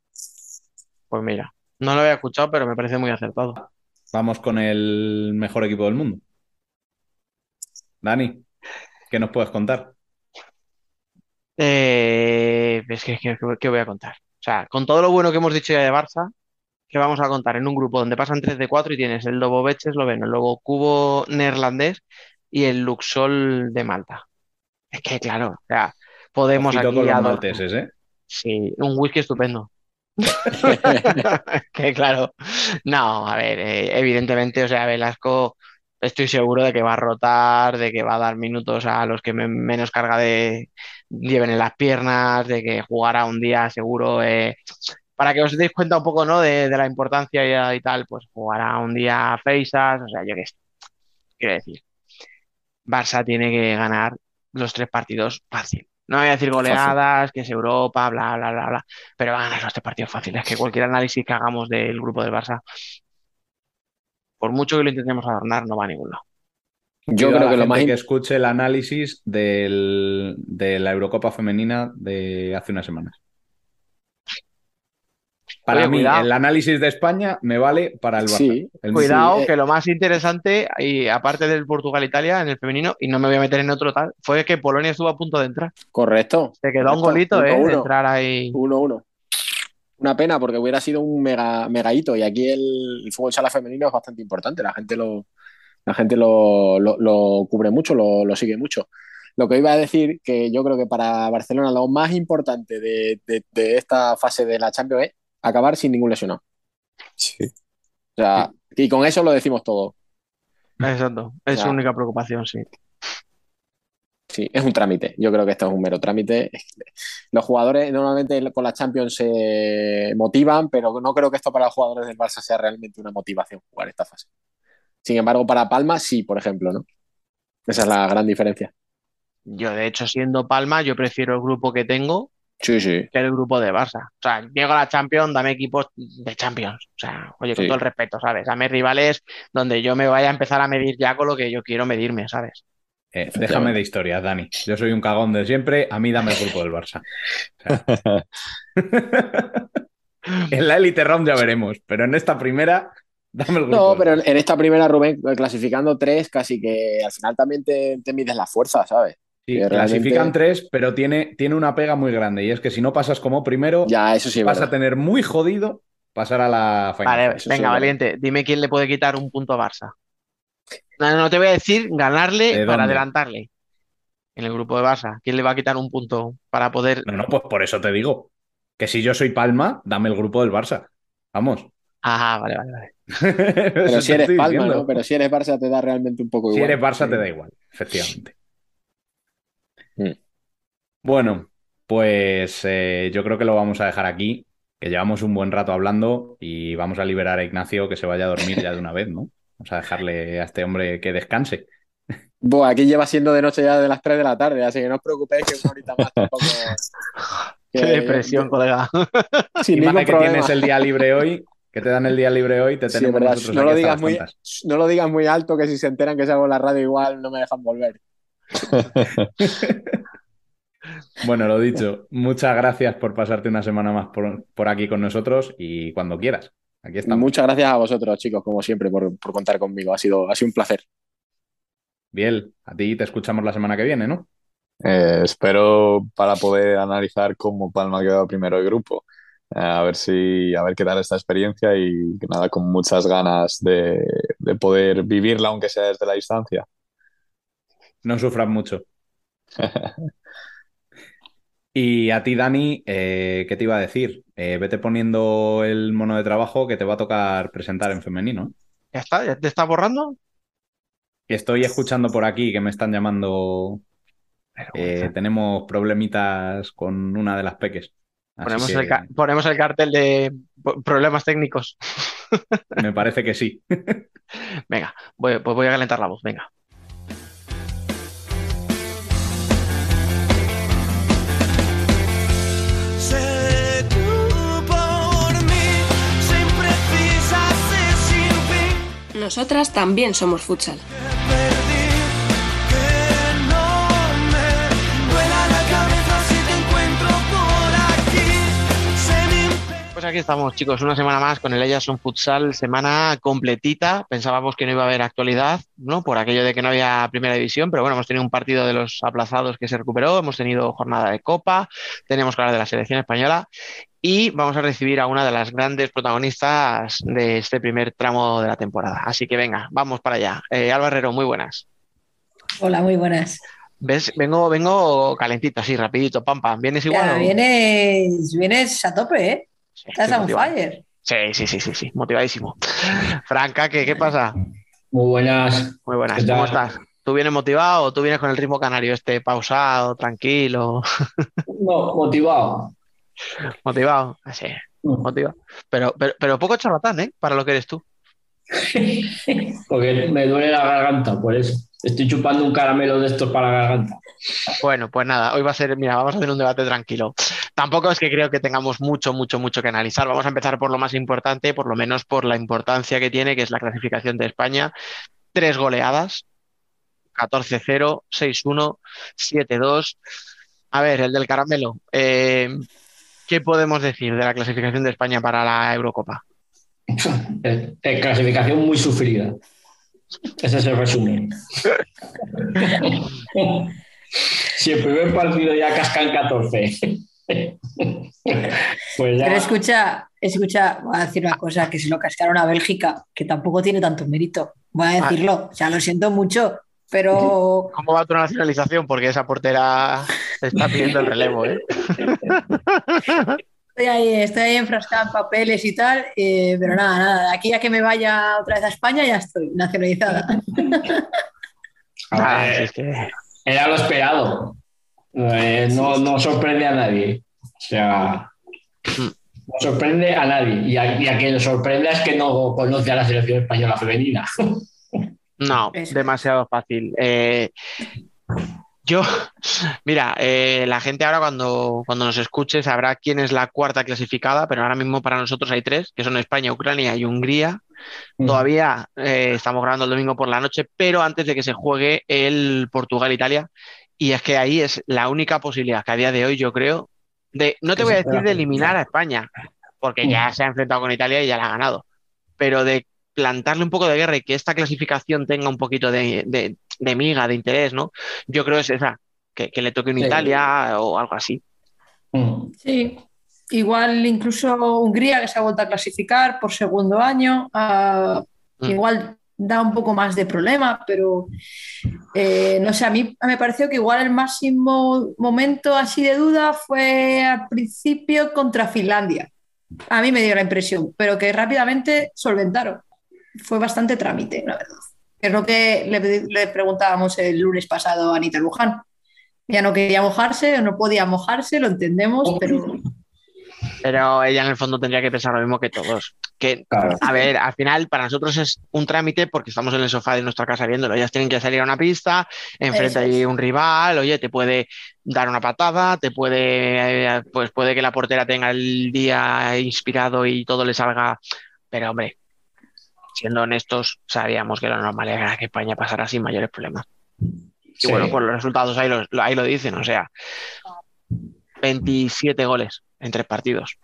Speaker 3: Pues mira, no lo había escuchado, pero me parece muy acertado.
Speaker 1: Vamos con el mejor equipo del mundo. Dani, ¿qué nos puedes contar?
Speaker 3: Eh, es que, que- que- ¿qué voy a contar? O sea, con todo lo bueno que hemos dicho ya de Barça, ¿qué vamos a contar? En un grupo donde pasan 3 de 4 y tienes el Lobo Beche esloveno, el Lobo Cubo neerlandés y el Luxol de Malta. Es que, claro, o sea, podemos
Speaker 1: Ojito
Speaker 3: aquí
Speaker 1: con los malteses, ¿eh?
Speaker 3: Sí, un whisky estupendo. Que claro, no, a ver, eh, evidentemente, o sea, Velasco, estoy seguro de que va a rotar, de que va a dar minutos a los que me- menos carga de lleven en las piernas, de que jugará un día seguro. eh, para que os deis cuenta un poco, ¿no? De, la importancia y, tal, pues jugará un día Feisas, o sea, yo qué sé, quiero decir, Barça tiene que ganar los tres partidos fácil. No voy a decir goleadas, que es Europa, bla, bla, bla, bla, pero van a ganar los tres partidos fáciles. Que cualquier análisis que hagamos del grupo del Barça, por mucho que lo intentemos adornar, no va a ningún lado.
Speaker 5: Yo
Speaker 1: a
Speaker 5: creo
Speaker 1: la
Speaker 5: que lo más
Speaker 1: que escuche el análisis del- de la Eurocopa femenina de hace unas semanas. Para
Speaker 3: Oye,
Speaker 1: mí,
Speaker 3: cuidado.
Speaker 1: el análisis de España me vale para el Barça.
Speaker 5: Sí,
Speaker 1: El-
Speaker 3: Cuidado,
Speaker 5: sí, eh.
Speaker 3: que lo más interesante, y aparte del Portugal-Italia en el femenino, y no me voy a meter en otro tal, fue que Polonia estuvo a punto de entrar.
Speaker 5: correcto.
Speaker 3: Se quedó a un
Speaker 5: Correcto.
Speaker 3: golito, ¿eh?
Speaker 5: Uno,
Speaker 3: De
Speaker 5: uno.
Speaker 3: entrar ahí.
Speaker 5: 1-1. Una pena porque hubiera sido un mega, mega hito y aquí el, el fútbol sala femenino es bastante importante. La gente lo, la gente lo, lo- lo cubre mucho, lo, lo sigue mucho. Lo que iba a decir que yo creo que para Barcelona lo más importante de, de- de esta fase de la Champions es acabar sin ningún lesionado.
Speaker 4: Sí.
Speaker 5: O sea, y con eso lo decimos todo.
Speaker 3: Exacto, es su única preocupación, sí.
Speaker 5: Sí, es un trámite. Yo creo que esto es un mero trámite. Los jugadores normalmente con la Champions se motivan, pero no creo que esto para los jugadores del Barça sea realmente una motivación jugar esta fase. Sin embargo, para Palma sí, por ejemplo, ¿no? Esa es la gran diferencia.
Speaker 3: Yo, de hecho, siendo Palma, yo prefiero el grupo que tengo
Speaker 5: Sí, sí.
Speaker 3: que el grupo de Barça. O sea, llego a la Champions, dame equipos de Champions. O sea, oye, con
Speaker 5: Sí.
Speaker 3: todo el respeto, ¿sabes? Dame rivales donde yo me vaya a empezar a medir ya con lo que yo quiero medirme, ¿sabes?
Speaker 1: Eh, déjame de historias, Dani. Yo soy un cagón de siempre. A mí dame el grupo del Barça. en la Elite Round ya veremos, pero en esta primera, dame el grupo.
Speaker 5: No, pero en esta primera, Rubén, clasificando tres, casi que al final también te, te mides la fuerza, ¿sabes?
Speaker 1: Sí, clasifican tres, pero tiene, tiene una pega muy grande. Y es que si no pasas como primero,
Speaker 5: Ya, eso sí,
Speaker 1: vas a tener muy jodido pasar a la final.
Speaker 3: Vale,
Speaker 5: eso
Speaker 3: venga, valiente, dime quién le puede quitar un punto a Barça. No, no te voy a decir ganarle
Speaker 1: ¿De
Speaker 3: para adelantarle. En el grupo de Barça, ¿quién le va a quitar un punto para poder?
Speaker 1: No, no, pues por eso te digo. Que si yo soy Palma, dame el grupo del Barça. Vamos.
Speaker 3: Ah, vale, vale, vale.
Speaker 5: Pero si eres Palma, ¿no? Pero si eres Barça te da realmente un poco
Speaker 1: Si
Speaker 5: igual.
Speaker 1: eres Barça,
Speaker 5: Sí.
Speaker 1: te da igual, efectivamente.
Speaker 5: Mm.
Speaker 1: Bueno, pues eh, yo creo que lo vamos a dejar aquí, que llevamos un buen rato hablando y vamos a liberar a Ignacio que se vaya a dormir ya de una vez, ¿no? Vamos a dejarle a este hombre que descanse.
Speaker 5: Buah, aquí lleva siendo de noche ya de las 3 de la tarde, así que no os preocupéis que una horita más tampoco.
Speaker 3: Qué depresión, colega.
Speaker 5: Sin
Speaker 1: y
Speaker 5: ningún
Speaker 1: vale que
Speaker 5: problema.
Speaker 1: tienes el día libre hoy, que te dan el día libre hoy, te
Speaker 5: Sí,
Speaker 1: tenemos
Speaker 5: verdad.
Speaker 1: nosotros
Speaker 5: No
Speaker 1: aquí
Speaker 5: lo, digas
Speaker 1: las
Speaker 5: muy, no lo digas muy alto, que si se enteran que salgo en la radio igual no me dejan volver.
Speaker 1: Bueno, lo dicho, muchas gracias por pasarte una semana más por, por aquí con nosotros y cuando quieras. Aquí estamos.
Speaker 5: Muchas gracias a vosotros, chicos, como siempre, por, por contar conmigo. Ha sido, ha sido un placer.
Speaker 1: Biel, a ti te escuchamos la semana que viene, ¿no?
Speaker 4: Eh, espero para poder analizar cómo Palma ha quedado primero el grupo. Eh, a ver si, a ver qué tal esta experiencia y que nada, con muchas ganas de, de poder vivirla, aunque sea desde la distancia.
Speaker 1: No sufras mucho. Y a ti, Dani, eh, ¿qué te iba a decir? Eh, vete poniendo el mono de trabajo que te va a tocar presentar en femenino.
Speaker 3: ¿Ya está? ¿Ya te estás borrando?
Speaker 1: Estoy escuchando por aquí que me están llamando. eh, tenemos problemitas con una de las peques.
Speaker 3: Ponemos,
Speaker 1: que
Speaker 3: el ca- ponemos el cartel de problemas técnicos.
Speaker 1: me parece que sí.
Speaker 3: Venga, voy- pues voy a calentar la voz, venga.
Speaker 2: Nosotras también somos futsal.
Speaker 3: Pues aquí estamos, chicos, una semana más con el Ellas son Futsal, semana completita. Pensábamos que no iba a haber actualidad, ¿no? Por aquello de que no había primera división, pero bueno, hemos tenido un partido de los aplazados que se recuperó, hemos tenido jornada de Copa, tenemos que hablar de la selección española y vamos a recibir a una de las grandes protagonistas de este primer tramo de la temporada. Así que venga, vamos para allá. Eh, Alba Herrero, muy buenas.
Speaker 6: Hola, muy buenas.
Speaker 3: ¿Ves? Vengo, vengo calentito, así, rapidito, pam, pam. ¿Vienes igual?
Speaker 6: Ya,
Speaker 3: o-
Speaker 6: vienes, vienes a tope, ¿eh?
Speaker 3: Sí,
Speaker 6: Estás on
Speaker 3: motivado.
Speaker 6: fire.
Speaker 3: Sí, sí, sí, sí, sí, motivadísimo. Franca, ¿qué, qué pasa?
Speaker 7: Muy buenas.
Speaker 3: Muy buenas. ¿cómo estás? ¿Tú vienes motivado o tú vienes con el ritmo canario este pausado, tranquilo,
Speaker 7: No, motivado.
Speaker 3: Motivado? Ah, Sí, motivado. Pero, pero, pero poco charlatán, ¿eh? Para lo que eres tú.
Speaker 7: Porque me duele la garganta, por eso. Estoy chupando un caramelo de estos para la garganta.
Speaker 3: Bueno, pues nada, hoy va a ser, mira, vamos a hacer un debate tranquilo. Tampoco es que creo que tengamos mucho, mucho, mucho que analizar. Vamos a empezar por lo más importante, por lo menos por la importancia que tiene, que es la clasificación de España. Tres goleadas, 14-0, 6-1, 7-2. A ver, el del caramelo. eh, ¿qué podemos decir de la clasificación de España para la Eurocopa?
Speaker 7: Eh, eh, clasificación muy sufrida. Ese es el resumen. si el primer partido ya cascan 14, pues ya.
Speaker 6: Pero escucha, escucha, voy a decir una cosa, que se lo cascaron a Bélgica, que tampoco tiene tanto mérito. Voy a decirlo, o sea, lo siento mucho, pero
Speaker 3: ¿Cómo va tu nacionalización? Porque esa portera está pidiendo el relevo, ¿eh?
Speaker 6: estoy ahí, estoy ahí enfrascada en papeles y tal, eh, pero nada, nada, de aquí a que me vaya otra vez a España ya estoy nacionalizada.
Speaker 3: Ah, si es que-
Speaker 7: Era lo esperado. Eh, no, no sorprende a nadie. O sea, no sorprende a nadie. Y a, y a quien le sorprende es que no conoce a la selección española femenina.
Speaker 3: No,
Speaker 6: Eso.
Speaker 3: demasiado fácil. Eh, yo, mira, eh, la gente ahora cuando, cuando nos escuche sabrá quién es la cuarta clasificada, pero ahora mismo para nosotros hay tres, que son España, Ucrania y Hungría. Todavía eh, estamos grabando el domingo por la noche, pero antes de que se juegue el Portugal-Italia. Y es que ahí es la única posibilidad que a día de hoy yo creo, de, no te
Speaker 7: Que
Speaker 3: voy a decir de eliminar a España, porque ya se ha enfrentado con Italia y ya la ha ganado, pero de plantarle un poco de guerra y que esta clasificación tenga un poquito de, de- de miga, de interés, ¿no? Yo creo que es esa, que, que le toque un
Speaker 7: Sí.
Speaker 3: Italia o algo así.
Speaker 7: Mm.
Speaker 6: Sí, igual incluso Hungría que se ha vuelto a clasificar por segundo año,
Speaker 3: Mm.
Speaker 6: igual da un poco más de problema, pero eh, no sé, a mí me pareció que igual el máximo momento así de duda fue al principio contra Finlandia. A mí me dio la impresión, pero que rápidamente solventaron. Fue bastante trámite, la verdad. Es lo que le, le preguntábamos el lunes pasado a Anita Luján. Ya no quería mojarse, o no podía mojarse, lo entendemos, pero
Speaker 3: Pero ella en el fondo tendría que pensar lo mismo que todos. Que,
Speaker 7: Claro.
Speaker 3: a ver, al final para nosotros es un trámite porque estamos en el sofá de nuestra casa viéndolo. Ellas tienen que salir a una pista, enfrente hay un rival, oye, te puede dar una patada, te puede, eh, pues puede que la portera tenga el día inspirado y todo le salga. Pero hombre, siendo honestos, sabíamos que lo normal era que España pasara sin mayores problemas. Y bueno, pues los resultados ahí lo, ahí lo dicen, o sea, 27 goles en tres partidos.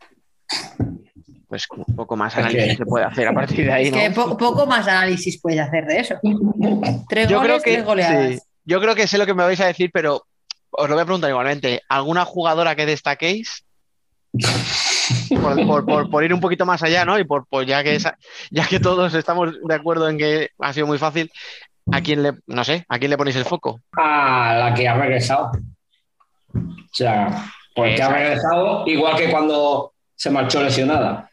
Speaker 3: Pues un poco más análisis se puede hacer a partir de ahí,
Speaker 6: es
Speaker 3: ¿no?
Speaker 6: que po- poco más análisis puedes hacer de eso. Tres
Speaker 3: Yo creo
Speaker 6: goles,
Speaker 3: que
Speaker 6: tres goleadas.
Speaker 3: sí. yo creo que sé lo que me vais a decir, pero os lo voy a preguntar igualmente. ¿Alguna jugadora que destaquéis? Por, por- por- por ir un poquito más allá, ¿no? Y por, por ya que esa- ya que todos estamos de acuerdo en que ha sido muy fácil, ¿a quién le, no sé, a quién le ponéis el foco?
Speaker 7: a la que ha regresado. O sea, porque ha
Speaker 3: Exacto.
Speaker 7: regresado igual que cuando se marchó lesionada.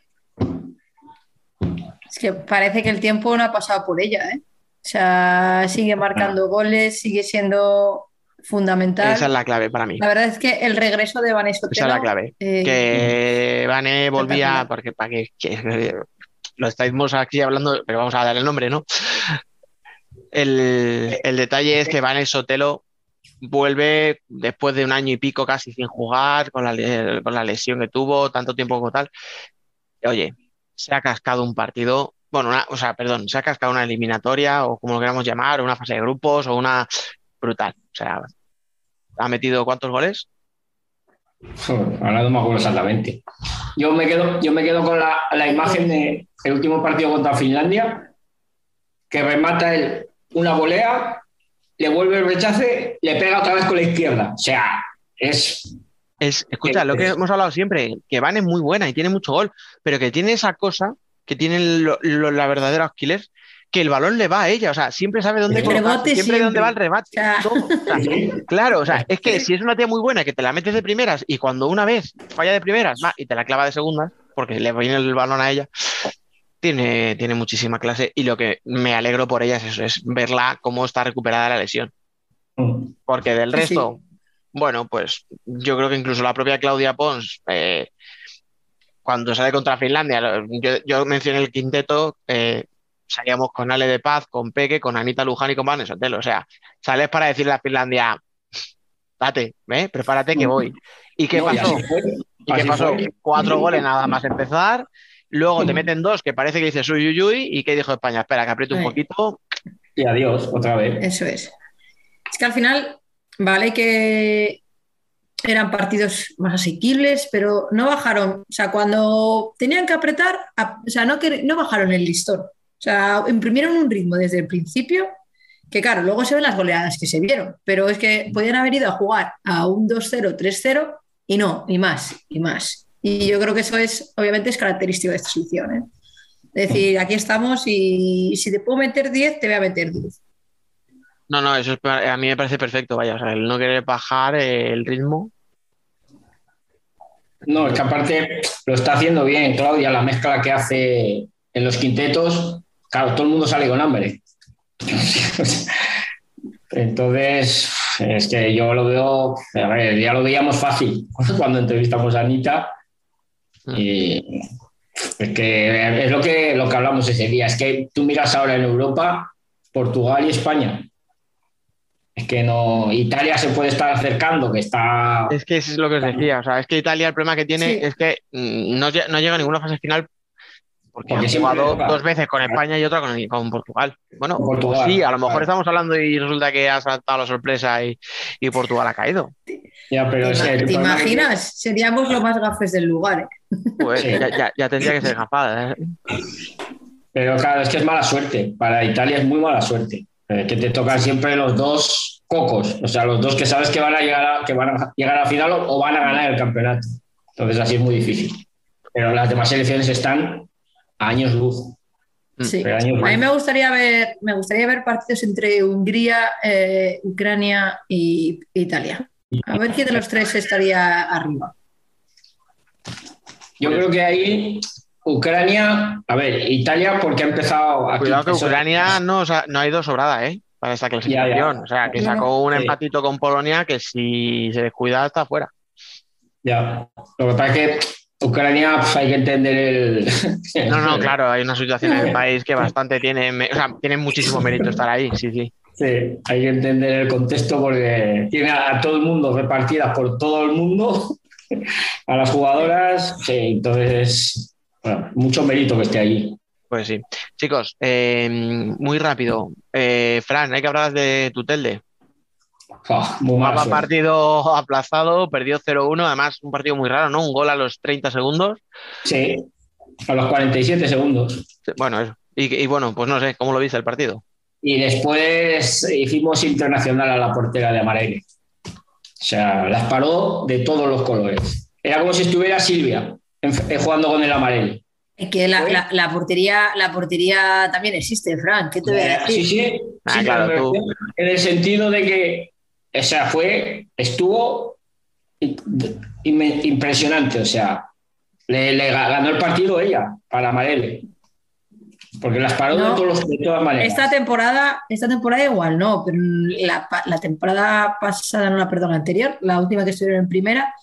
Speaker 6: Es que parece que el tiempo no ha pasado por ella, ¿eh? O sea, sigue marcando goles, sigue siendo fundamental.
Speaker 3: Esa es la clave para mí.
Speaker 6: La verdad es que el regreso de Vanessa
Speaker 3: Esa es la clave.
Speaker 6: eh,
Speaker 3: que Vane volvía,
Speaker 6: Espectacular.
Speaker 3: porque para que, que- lo estábamos aquí hablando, pero vamos a dar el nombre, ¿no? El, el detalle es que Vane Sotelo vuelve después de un año y pico casi sin jugar, con la, le- con la lesión que tuvo, tanto tiempo como tal. Oye, se ha cascado un partido bueno, o sea, perdón, se ha cascado una eliminatoria o como lo queramos llamar, una fase de grupos o una brutal. O sea, ha metido cuántos goles?
Speaker 7: Ahora no me acuerdo exactamente. Yo me quedo, yo me quedo con la, la imagen del el último partido contra Finlandia, que remata el, una volea, le vuelve el rechace, le pega otra vez con la izquierda. O sea, es
Speaker 3: es, escucha, lo que hemos hablado siempre, que Van es muy buena y tiene mucho gol, pero que tiene esa cosa que tiene la verdadera Aquiles, que el balón le va a ella, o sea, siempre sabe dónde, siempre, dónde va el rebate. claro, o sea, es que si es una tía muy buena que te la metes de primeras y cuando una vez falla de primeras va y te la clava de segundas, porque le viene el balón a ella, tiene, tiene muchísima clase y lo que me alegro por ella es eso, es verla cómo está recuperada la lesión. Porque del resto, bueno, pues yo creo que incluso la propia Claudia Pons, eh, cuando sale contra Finlandia, yo, mencioné el quinteto, eh, salíamos con Ale de Paz, con Peque, con Anita Luján y con Van Sotelo. O sea, sales para decirle a Finlandia, date, ¿eh? prepárate que voy. ¿Y qué pasó? ¿Y qué pasó? Cuatro goles nada más empezar. Luego te meten dos que parece que dices uy, uy, uy. ¿Y qué dijo España? Espera, que apriete un poquito.
Speaker 7: Y adiós, otra vez.
Speaker 6: Eso es. Es que al final Vale que eran partidos más asequibles, pero no bajaron, o sea, cuando tenían que apretar, o sea, no, no bajaron el listón. O sea, imprimieron un ritmo desde el principio, que claro, luego se ven las goleadas que se vieron, pero es que podían haber ido a jugar a un 2-0, 3-0 y no, y más, y más. Y yo creo que eso es, obviamente, es característico de esta selección. ¿eh? Es decir, aquí estamos y si te puedo meter 10, te voy a meter 10.
Speaker 3: No, no, eso a mí me parece perfecto, vaya, o sea, el no querer bajar el ritmo.
Speaker 7: No, es que aparte lo está haciendo bien, Claudia, la mezcla que hace en los quintetos, claro, todo el mundo sale con hambre. Entonces, es que yo lo veo, a ver, ya lo veíamos fácil cuando entrevistamos a Anita. Mm. Y es que es lo que, lo que hablamos ese día, es que tú miras ahora en Europa, Portugal y España, es que no, Italia se puede estar acercando, que está...
Speaker 3: Es que eso es lo que os decía, o sea, es que Italia el problema que tiene es que mm, no, llega a ninguna fase final porque, ha jugado dos veces con España y otra con, Portugal. Bueno, sí, a lo mejor estamos hablando y resulta que ha saltado la sorpresa y, Portugal ha caído.
Speaker 6: Ya, pero ¿Te, imaginas? Seríamos los más gafes del lugar. ¿eh?
Speaker 3: Pues ya, tendría que ser gafada. ¿eh?
Speaker 7: Pero claro, es que es mala suerte. Para Italia es muy mala suerte. Eh, que te tocan siempre los dos cocos, o sea, los dos que sabes que van a llegar a, que van a, llegar a final o, van a ganar el campeonato. Entonces así es muy difícil. Pero las demás selecciones están años luz.
Speaker 6: Sí. a mí me gustaría ver, me gustaría ver partidos entre Hungría, eh, Ucrania e Italia. A ver quién de los tres estaría arriba.
Speaker 7: Yo creo que ahí Ucrania, a ver, Italia porque ha empezado
Speaker 3: aquí. Cuidado que Ucrania no, no ha ido sobrada, ¿eh? Para esta clasificación. O sea, que sacó un empatito con Polonia que si se descuida está fuera.
Speaker 7: Ya. Lo que pasa es que Ucrania pues, hay que entender el.
Speaker 3: No, no, claro, hay una situación en el país que bastante tiene, o sea, tiene muchísimo mérito estar ahí, sí, sí.
Speaker 7: Sí, hay que entender el contexto porque tiene a, todo el mundo repartidas por todo el mundo, a las jugadoras, sí, entonces bueno, mucho mérito que esté ahí.
Speaker 3: Pues sí. Chicos, eh, muy rápido. Eh, Fran, hay que hablar de Tutelde.
Speaker 7: Oh, muy
Speaker 3: partido aplazado, perdió 0-1, además un partido muy raro, ¿no? Un gol a los 30 segundos.
Speaker 7: Sí, a los 47 segundos.
Speaker 3: Bueno, eso. Y, bueno, pues no sé, ¿cómo lo viste el partido?
Speaker 7: Y después hicimos internacional a la portera de Amarele. O sea, las paró de todos los colores. Era como si estuviera Silvia jugando con el amarillo.
Speaker 6: Es que la, la, portería, la portería también existe, Fran. ¿Qué te voy a decir?
Speaker 7: Sí, sí. Ah, en el sentido de que, o sea, fue, estuvo impresionante. O sea, le, ganó el partido ella para Marele. Porque las paró de, todos de, todas maneras.
Speaker 6: Esta temporada, esta temporada igual no, pero la, la temporada pasada, no la perdón, la anterior, la última que estuvieron en primera,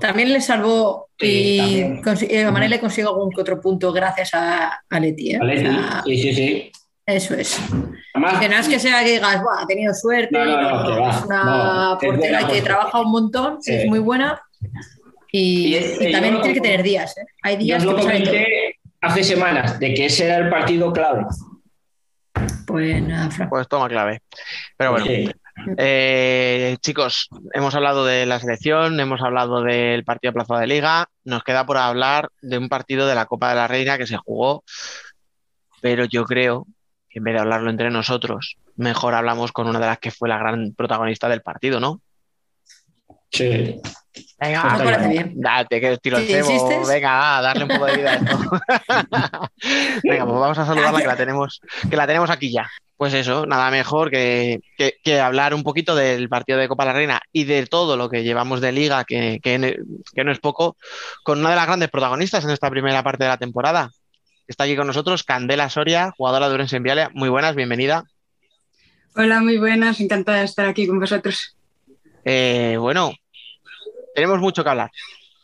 Speaker 6: también le salvó y eh, Mané le consiguió algún que otro punto gracias a, a Leti. ¿eh?
Speaker 7: sí, sí, sí.
Speaker 6: Eso es. que no es que sea que digas, ha tenido suerte, es una portera que trabaja un montón, es muy buena y, también tiene que tener días. ¿eh? Hay días que
Speaker 7: lo comenté, hace semanas de que ese era el partido clave.
Speaker 6: Pues nada, Fran.
Speaker 3: Pues toma clave. Pero bueno,
Speaker 7: Sí.
Speaker 3: eh, chicos, hemos hablado de la selección, hemos hablado del partido aplazado de Liga, nos queda por hablar de un partido de la Copa de la Reina que se jugó, pero yo creo en vez de hablarlo entre nosotros, mejor hablamos con una de las que fue la gran protagonista del partido, ¿no?
Speaker 7: Sí.
Speaker 3: Venga,
Speaker 6: bien.
Speaker 3: date que tiro el
Speaker 6: ¿Sí,
Speaker 3: cebo, venga, darle un poco de vida a esto. Venga, pues vamos a saludarla que la tenemos, que la tenemos aquí ya. Pues eso, nada mejor que, que- que hablar un poquito del partido de Copa de la Reina y de todo lo que llevamos de liga, que, que no es poco, con una de las grandes protagonistas en esta primera parte de la temporada. Está aquí con nosotros Candela Soria, jugadora de Urense en Viale. Muy buenas, bienvenida.
Speaker 8: Hola, muy buenas, encantada de estar aquí con vosotros.
Speaker 3: Eh, bueno, tenemos mucho que hablar.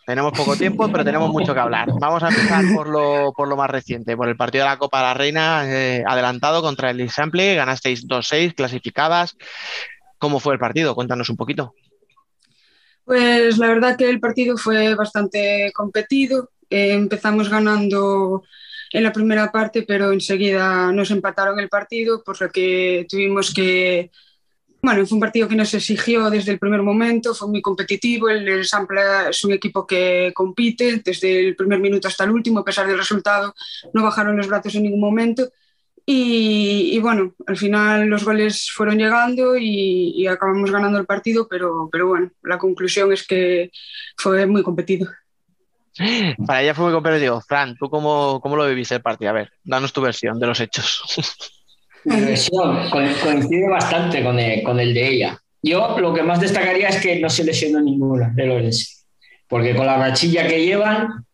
Speaker 3: Tenemos poco tiempo, pero tenemos mucho que hablar. Vamos a empezar por lo, por lo más reciente, por el partido de la Copa de la Reina, eh, adelantado contra el Sample, ganasteis 2-6, clasificadas. ¿Cómo fue el partido? Cuéntanos un poquito.
Speaker 8: Pues la verdad que el partido fue bastante competido. Eh, empezamos ganando en la primera parte, pero enseguida nos empataron el partido, por lo que tuvimos que... Bueno, fue un partido que nos exigió desde el primer momento, fue muy competitivo. El, el Sample es un equipo que compite desde el primer minuto hasta el último, a pesar del resultado, no bajaron los brazos en ningún momento. Y, y bueno, al final los goles fueron llegando y, y acabamos ganando el partido, pero, pero bueno, la conclusión es que fue muy competido.
Speaker 3: Para ella fue muy competitivo. Fran, ¿tú cómo, cómo lo viviste el partido? A ver, danos tu versión de los hechos.
Speaker 7: Mi versión co- coincide bastante con el, con el de ella. Yo lo que más destacaría es que no se lesionó ninguna de Lorenz, porque con la rachilla que llevan,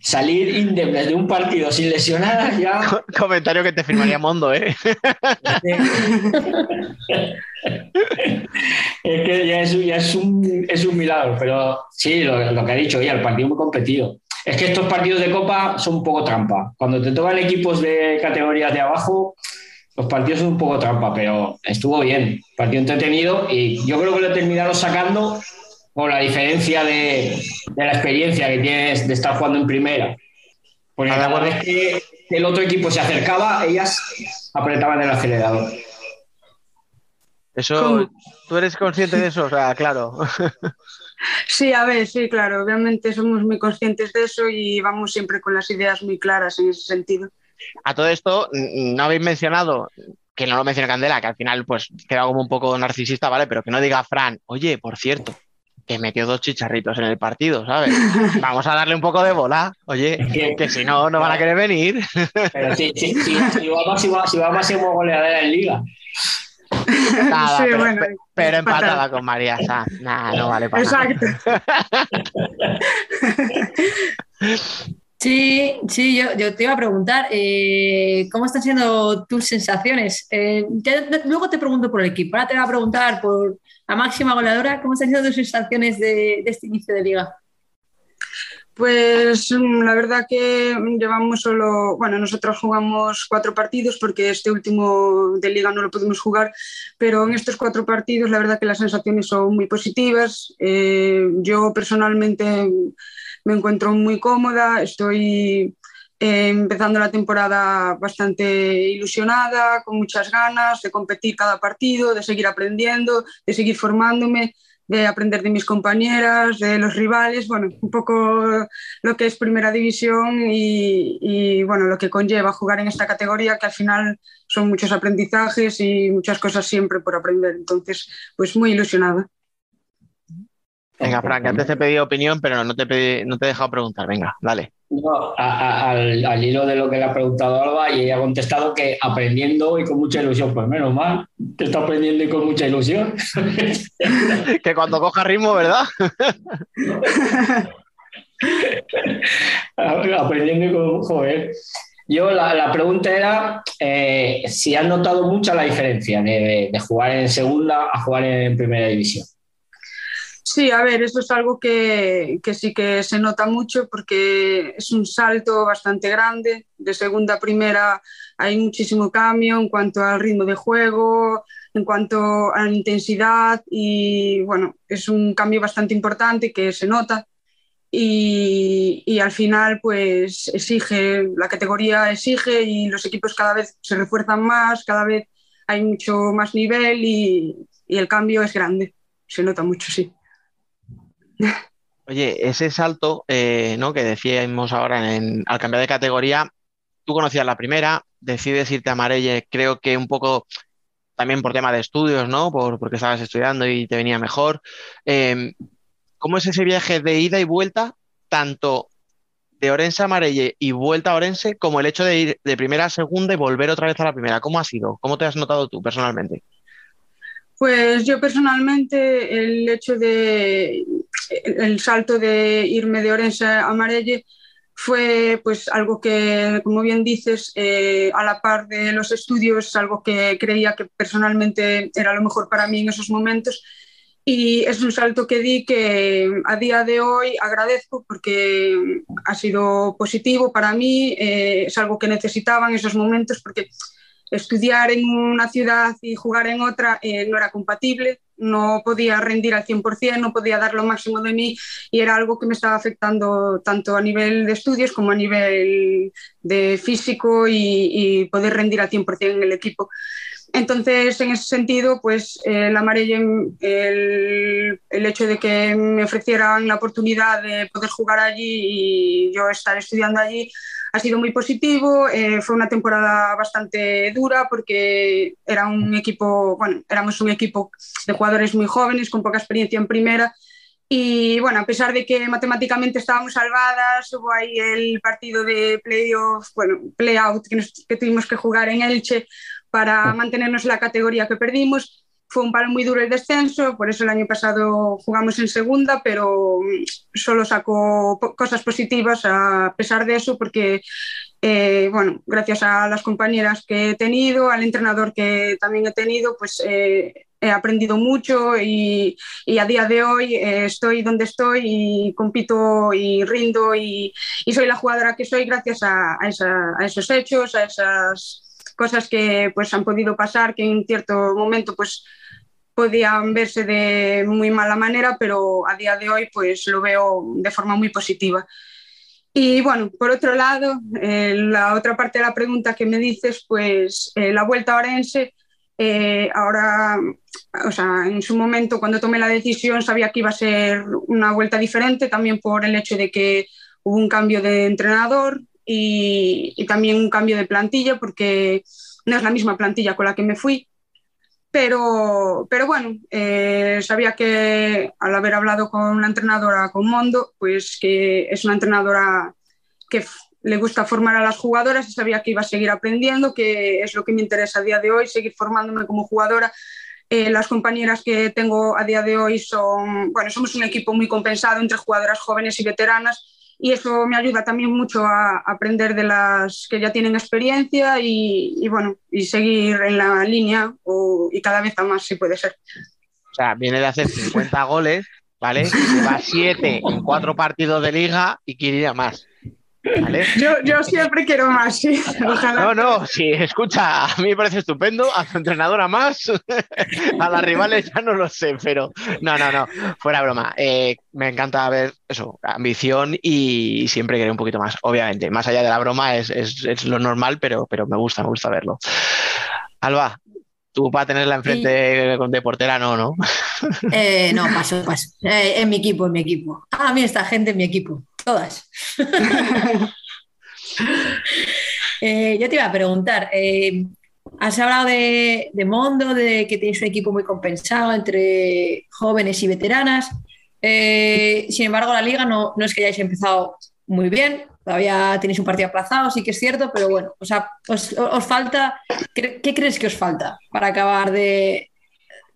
Speaker 7: salir indemnes de un partido sin lesionadas ya.
Speaker 3: Comentario que te firmaría Mondo, ¿eh?
Speaker 7: Es que ya es, ya es, un, es un milagro, pero sí, lo, lo que ha dicho ella, el partido muy competido. Es que estos partidos de Copa son un poco trampa. Cuando te tocan equipos de categorías de abajo, los partidos son un poco trampa, pero estuvo bien, partido entretenido y yo creo que lo he terminado sacando por la diferencia de, de la experiencia que tienes de estar jugando en primera. Porque cada vez que el otro equipo se acercaba, ellas apretaban el acelerador.
Speaker 3: Eso,
Speaker 8: ¿Cómo?
Speaker 3: ¿tú eres consciente de eso? O sea, claro.
Speaker 8: Sí, a ver, sí, claro, obviamente somos muy conscientes de eso y vamos siempre con las ideas muy claras en ese sentido.
Speaker 3: A todo esto, no habéis mencionado, que no lo menciona Candela, que al final pues queda como un poco narcisista, ¿vale? Pero que no diga Fran, oye, por cierto, que metió dos chicharritos en el partido, ¿sabes? Vamos a darle un poco de bola, oye,
Speaker 7: que-
Speaker 3: que si no, no van a querer venir.
Speaker 7: Pero sí, sí, sí, si va máximo, si va máximo goleadora en liga.
Speaker 3: Nada,
Speaker 8: Sí,
Speaker 3: pero,
Speaker 8: bueno,
Speaker 3: pe- pero empatada con María Sanz. Nada, no vale para nada.
Speaker 8: Exacto.
Speaker 6: Sí, sí, yo, yo te iba a preguntar, eh, ¿cómo están siendo tus sensaciones? Eh, ya luego te pregunto por el equipo, ahora te voy a preguntar por la máxima goleadora, ¿cómo están siendo tus sensaciones de, de este inicio de liga?
Speaker 8: Pues mm, la verdad que llevamos solo, bueno, nosotros jugamos cuatro partidos porque este último de liga no lo pudimos jugar, pero en estos cuatro partidos la verdad que las sensaciones son muy positivas. Eh, yo personalmente me encuentro muy cómoda, estoy eh, empezando la temporada bastante ilusionada, con muchas ganas de competir cada partido, de seguir aprendiendo, de seguir formándome de aprender de mis compañeras, de los rivales, bueno, un poco lo que es primera división y, y, bueno, lo que conlleva jugar en esta categoría, que al final son muchos aprendizajes y muchas cosas siempre por aprender. Entonces, pues muy ilusionada.
Speaker 3: Venga, Fran, que antes te he pedido opinión, pero no te, he pedi- no te he dejado preguntar. Venga, dale.
Speaker 7: No, a- a- al, al hilo de lo que le ha preguntado Alba, y ella ha contestado que aprendiendo y con mucha ilusión. Pues menos mal, que está aprendiendo y con mucha ilusión.
Speaker 3: Que cuando coja ritmo, ¿verdad?
Speaker 7: aprendiendo y con. Joder. Yo, la, la pregunta era eh, si has notado mucha la diferencia de, de jugar en segunda a jugar en primera división.
Speaker 8: Sí, a ver, eso es algo que, que, sí que se nota mucho porque es un salto bastante grande. De segunda a primera hay muchísimo cambio en cuanto al ritmo de juego, en cuanto a la intensidad y bueno, es un cambio bastante importante que se nota. y, al final pues exige, la categoría exige y los equipos cada vez se refuerzan más, cada vez hay mucho más nivel y, el cambio es grande, se nota mucho, sí.
Speaker 3: Oye, ese salto eh, ¿no? que decíamos ahora al cambiar de categoría, tú conocías la primera, decides irte a Marelle, creo que un poco también por tema de estudios, ¿no? Por, porque estabas estudiando y te venía mejor. Em, ¿Cómo es ese viaje de ida y vuelta, tanto de Orense a Marelle y vuelta a Orense, como el hecho de ir de primera a segunda y volver otra vez a la primera? ¿Cómo ha sido? ¿Cómo te has notado tú personalmente?
Speaker 8: Pues yo personalmente el hecho de el salto de irme de Orense a Marelle fue pues algo que, como bien dices, eh, a la par de los estudios, algo que creía que personalmente era lo mejor para mí en esos momentos. Y es un salto que di que a día de hoy agradezco porque ha sido positivo para mí, eh, es algo que necesitaba en esos momentos porque estudiar en una ciudad y jugar en otra eh, no era compatible, no podía rendir al 100%, no podía dar lo máximo de mí y era algo que me estaba afectando tanto a nivel de estudios como a nivel de físico y, poder rendir al 100% en el equipo. Entonces, en ese sentido, pues eh, la el, el, hecho de que me ofrecieran la oportunidad de poder jugar allí y yo estar estudiando allí ha sido muy positivo. Eh, fue una temporada bastante dura porque era un equipo, bueno, éramos un equipo de jugadores muy jóvenes con poca experiencia en primera. Y bueno, a pesar de que matemáticamente estábamos salvadas, hubo ahí el partido de playoff, bueno, playout que, que tuvimos que jugar en Elche para mantenernos en la categoría que perdimos. Fue un palo muy duro el descenso, por eso el año pasado jugamos en segunda, pero mm, solo sacó cosas positivas a pesar de eso, porque, eh, bueno, gracias a las compañeras que he tenido, al entrenador que también he tenido, pues eh, he aprendido mucho y, a día de hoy eh, estoy donde estoy y compito y rindo y, soy la jugadora que soy gracias a, esa, a esos hechos, a esas cosas que pues han podido pasar, que en cierto momento pues podían verse de muy mala manera, pero a día de hoy pues lo veo de forma muy positiva. Y bueno, por otro lado, eh, la otra parte de la pregunta que me dices, pues eh, la vuelta a Orense, eh, ahora, o sea, en su momento cuando tomé la decisión sabía que iba a ser una vuelta diferente, también por el hecho de que hubo un cambio de entrenador, y, también un cambio de plantilla porque no es la misma plantilla con la que me fui. Pero, pero bueno, eh, sabía que al haber hablado con la entrenadora, con Mondo, pues que es una entrenadora que le gusta formar a las jugadoras y sabía que iba a seguir aprendiendo, que es lo que me interesa a día de hoy, seguir formándome como jugadora. Eh, las compañeras que tengo a día de hoy son, bueno, somos un equipo muy compensado entre jugadoras jóvenes y veteranas y eso me ayuda también mucho a aprender de las que ya tienen experiencia y, bueno, y seguir en la línea y cada vez a más si puede ser.
Speaker 3: O sea, viene de hacer 50 goles, ¿vale? Lleva 7 en 4 partidos de liga y quiere ir a más.
Speaker 8: Yo, siempre quiero más, sí.
Speaker 3: No, no, sí, escucha, a mí me parece estupendo, a tu entrenadora más, a las rivales ya no lo sé, pero no, no, no, fuera broma. Eh, me encanta ver eso, ambición y siempre querer un poquito más, obviamente. Más allá de la broma es, lo normal, pero, pero me gusta, me gusta verlo. Alba, tú para tenerla enfrente de portera no, ¿no?
Speaker 6: Eh, no, paso, paso. Eh, en mi equipo, en mi equipo. A mí esta gente en mi equipo todas. Eh, yo te iba a preguntar, eh, has hablado de, de, Mondo, de que tienes un equipo muy compensado entre jóvenes y veteranas. Eh, sin embargo, la liga no, no, es que hayáis empezado muy bien, todavía tenéis un partido aplazado, sí que es cierto, pero bueno, o sea, os, os falta, ¿qué, crees que os falta para acabar de,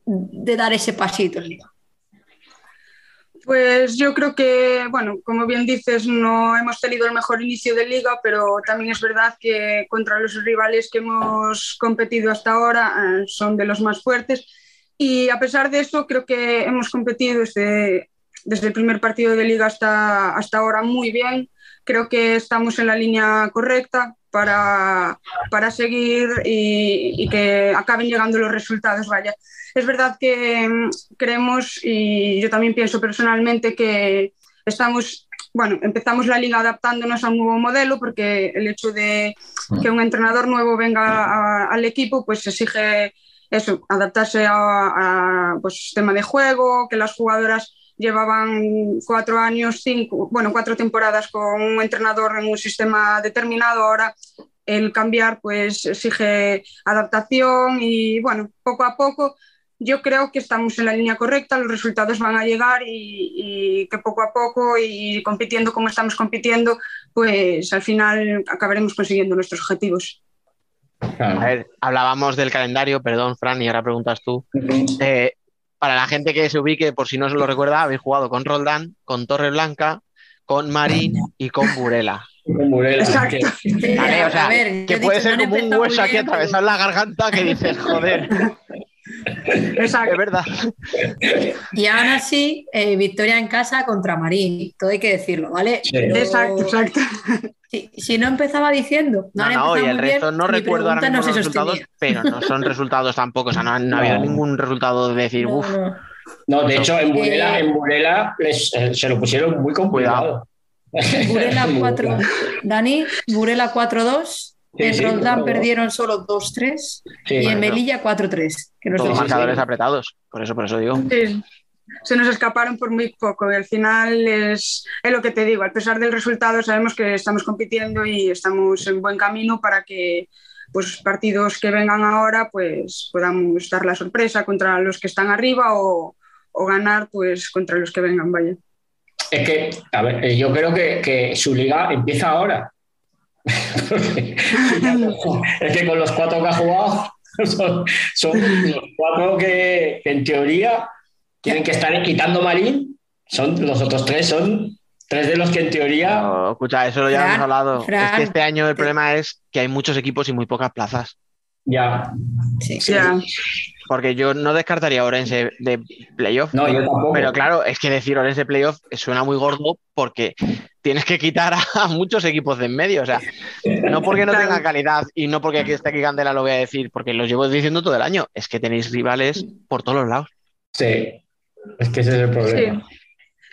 Speaker 6: de dar ese pasito en liga?
Speaker 8: Pues yo creo que, bueno, como bien dices, no hemos tenido el mejor inicio de liga, pero también es verdad que contra los rivales que hemos competido hasta ahora eh, son de los más fuertes. Y a pesar de eso, creo que hemos competido desde, desde el primer partido de liga hasta, hasta ahora muy bien. Creo que estamos en la línea correcta para, para seguir y, y que acaben llegando los resultados. Vaya es verdad que mm, creemos, y yo también pienso personalmente, que estamos bueno, empezamos la liga adaptándonos a un nuevo modelo porque el hecho de que un entrenador nuevo venga al equipo, pues exige eso, adaptarse a, pues, sistema de juego, que las jugadoras llevaban cuatro años, cinco, bueno, cuatro temporadas con un entrenador en un sistema determinado, ahora el cambiar pues exige adaptación y bueno, poco a poco yo creo que estamos en la línea correcta, los resultados van a llegar y, que poco a poco y compitiendo como estamos compitiendo, pues al final acabaremos consiguiendo nuestros objetivos.
Speaker 3: A ver, hablábamos del calendario, perdón, Fran, y ahora preguntas tú. Eh, para la gente que se ubique, por si no se lo recuerda, habéis jugado con Roldán, con Torre Blanca, con Marín y con Burela.
Speaker 7: Con Burela.
Speaker 8: Exacto.
Speaker 3: Vale, o sea, que puede ser como un hueso aquí atravesar la garganta que dices, joder.
Speaker 8: Exacto.
Speaker 3: Es verdad.
Speaker 6: Y aún así, eh, victoria en casa contra Marín, todo hay que decirlo, ¿vale? Pero-
Speaker 8: Exacto, exacto.
Speaker 6: Si, si no empezaba diciendo, no,
Speaker 3: No,
Speaker 6: han
Speaker 3: no, y el
Speaker 6: bien,
Speaker 3: resto no recuerdo ahora mismo
Speaker 6: no
Speaker 3: los resultados, pero no son resultados tampoco. O sea, no, ha- no ha habido ningún resultado de decir,
Speaker 6: No,
Speaker 3: uff,
Speaker 6: no.
Speaker 7: No, de hecho, en Burela,
Speaker 6: Eh,
Speaker 7: en Burela les- eh, se lo pusieron muy complicado.
Speaker 6: Burela 4, Dani, Burela 4-2,
Speaker 7: Sí,
Speaker 6: en
Speaker 7: sí,
Speaker 6: Roldán
Speaker 7: claro.
Speaker 6: perdieron solo 2-3
Speaker 7: Sí,
Speaker 6: y en. Melilla 4-3, que no
Speaker 3: todos marcadores
Speaker 7: sí.
Speaker 3: apretados. Por eso, por eso digo.
Speaker 8: Sí, se nos escaparon por muy poco y al final es, es lo que te digo, a pesar del resultado sabemos que estamos compitiendo y estamos en buen camino para que pues partidos que vengan ahora pues podamos dar la sorpresa contra los que están arriba o, o ganar pues contra los que vengan, vaya.
Speaker 7: Es que, a ver, eh, yo creo que, que su liga empieza ahora. Es que con los cuatro que ha jugado, son, son los cuatro que, que en teoría tienen que estar quitando Marín. Son, los otros tres son tres de los que en teoría.
Speaker 3: Escucha, eso ya
Speaker 6: Fran,
Speaker 3: hemos hablado. es que este año el problema es que hay muchos equipos y muy pocas plazas.
Speaker 7: Ya.
Speaker 6: Sí.
Speaker 8: Ya.
Speaker 3: Porque yo no descartaría a Orense de playoff.
Speaker 7: No, yo tampoco.
Speaker 3: Pero claro, es que decir Orense de playoff suena muy gordo porque tienes que quitar a muchos equipos de en medio. O sea, no porque no tenga calidad y no porque aquí esté aquí Candela lo voy a decir, porque los llevo diciendo todo el año. Es que tenéis rivales por todos los lados.
Speaker 7: Sí. Es que ese es el problema.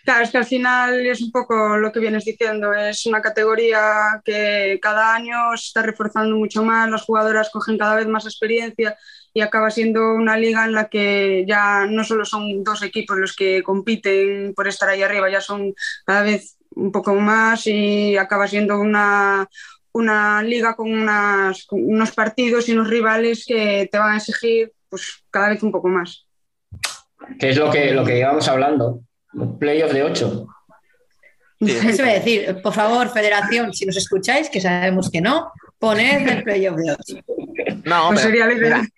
Speaker 8: Claro, es que al final es un poco lo que vienes diciendo, es una categoría que cada año se está reforzando mucho más, las jugadoras cogen cada vez más experiencia y acaba siendo una liga en la que ya no solo son dos equipos los que compiten por estar ahí arriba, ya son cada vez un poco más y acaba siendo una, una liga con, unas, con unos partidos y unos rivales que te van a exigir pues cada vez un poco más.
Speaker 7: Que es lo que, lo que íbamos hablando. Playoff de 8.
Speaker 6: Eso voy a decir, por favor, Federación, si nos escucháis, que sabemos que no, poned el playoff de 8.
Speaker 3: No,
Speaker 8: Pues
Speaker 3: pero,
Speaker 8: sería la idea.
Speaker 3: mira,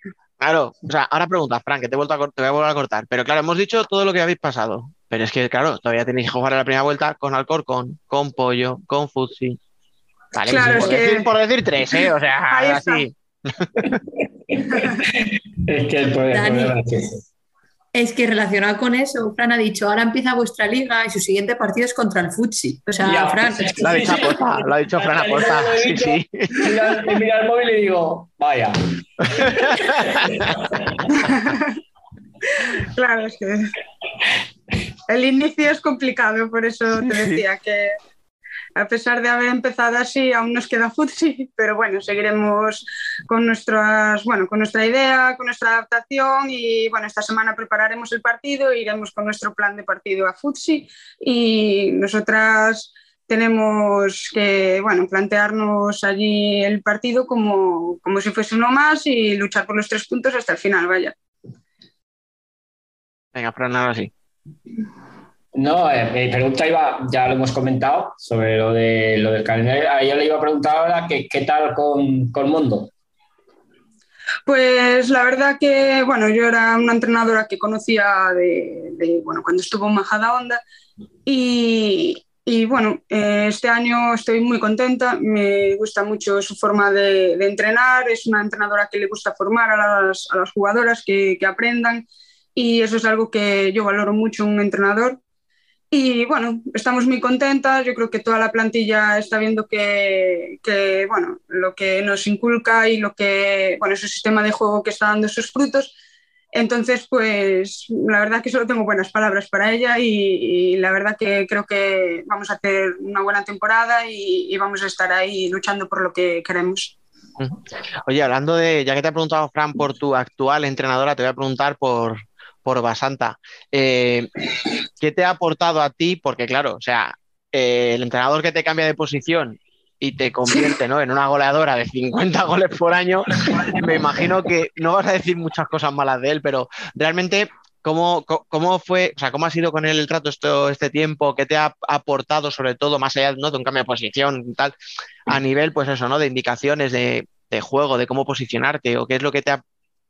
Speaker 3: claro, o sea, ahora preguntas, Frank, que te, he vuelto a, te voy a volver a cortar. Pero claro, hemos dicho todo lo que habéis pasado. Pero es que, claro, todavía tenéis que jugar a la primera vuelta con Alcorcón, con Pollo, con Futsi. Vale,
Speaker 8: Claro,
Speaker 3: por,
Speaker 8: es que-
Speaker 3: decir, por decir tres, ¿eh? O sea,
Speaker 8: Ahí está.
Speaker 3: así.
Speaker 7: Es que el problema,
Speaker 6: Dani.
Speaker 7: el problema es
Speaker 6: que relacionado con eso, Fran ha dicho, ahora empieza vuestra liga y su siguiente partido es contra el Futsi. O sea,
Speaker 7: Ya.
Speaker 6: Fran,
Speaker 3: Lo ha dicho aposta, lo ha dicho Fran aposta. Sí, sí.
Speaker 7: Y mira el móvil y digo, vaya.
Speaker 8: Claro, es que el inicio es complicado, por eso te decía que a pesar de haber empezado así, aún nos queda futsi, pero bueno, seguiremos con nuestras, bueno, con nuestra idea, con nuestra adaptación y bueno, esta semana prepararemos el partido, e iremos con nuestro plan de partido a futsi y nosotras tenemos que bueno, plantearnos allí el partido como, como si fuese uno más y luchar por los tres puntos hasta el final, vaya.
Speaker 3: Venga, Fran, ahora sí.
Speaker 7: No, eh, mi pregunta iba, ya lo hemos comentado, sobre lo, de, lo del calendario. A yo le iba a preguntar ahora que, qué tal con, con Mondo.
Speaker 8: Pues la verdad que, bueno, yo era una entrenadora que conocía de, de, bueno, cuando estuvo Majada Onda y, y, bueno, eh, este año estoy muy contenta, me gusta mucho su forma de, entrenar, es una entrenadora que le gusta formar a las, a las jugadoras que, que aprendan y eso es algo que yo valoro mucho en un entrenador. Y bueno, estamos muy contentas. Yo creo que toda la plantilla está viendo que, que, bueno, lo que nos inculca y lo que, bueno, ese sistema de juego que está dando sus frutos. Entonces, pues la verdad que solo tengo buenas palabras para ella y, la verdad que creo que vamos a hacer una buena temporada y, vamos a estar ahí luchando por lo que queremos.
Speaker 3: Oye, hablando de, ya que te ha preguntado Fran por tu actual entrenadora, te voy a preguntar por, por Basanta. Eh, ¿Qué te ha aportado a ti? Porque claro, o sea, eh, el entrenador que te cambia de posición y te convierte ¿no? en una goleadora de 50 goles por año, me imagino que no vas a decir muchas cosas malas de él, pero realmente, ¿cómo, fue, o sea, cómo ha sido con él el trato esto, este tiempo? ¿Qué te ha aportado, sobre todo, más allá ¿no? de un cambio de posición y tal, a nivel, pues eso, ¿no? De indicaciones de, de juego, de cómo posicionarte, o qué es lo que te ha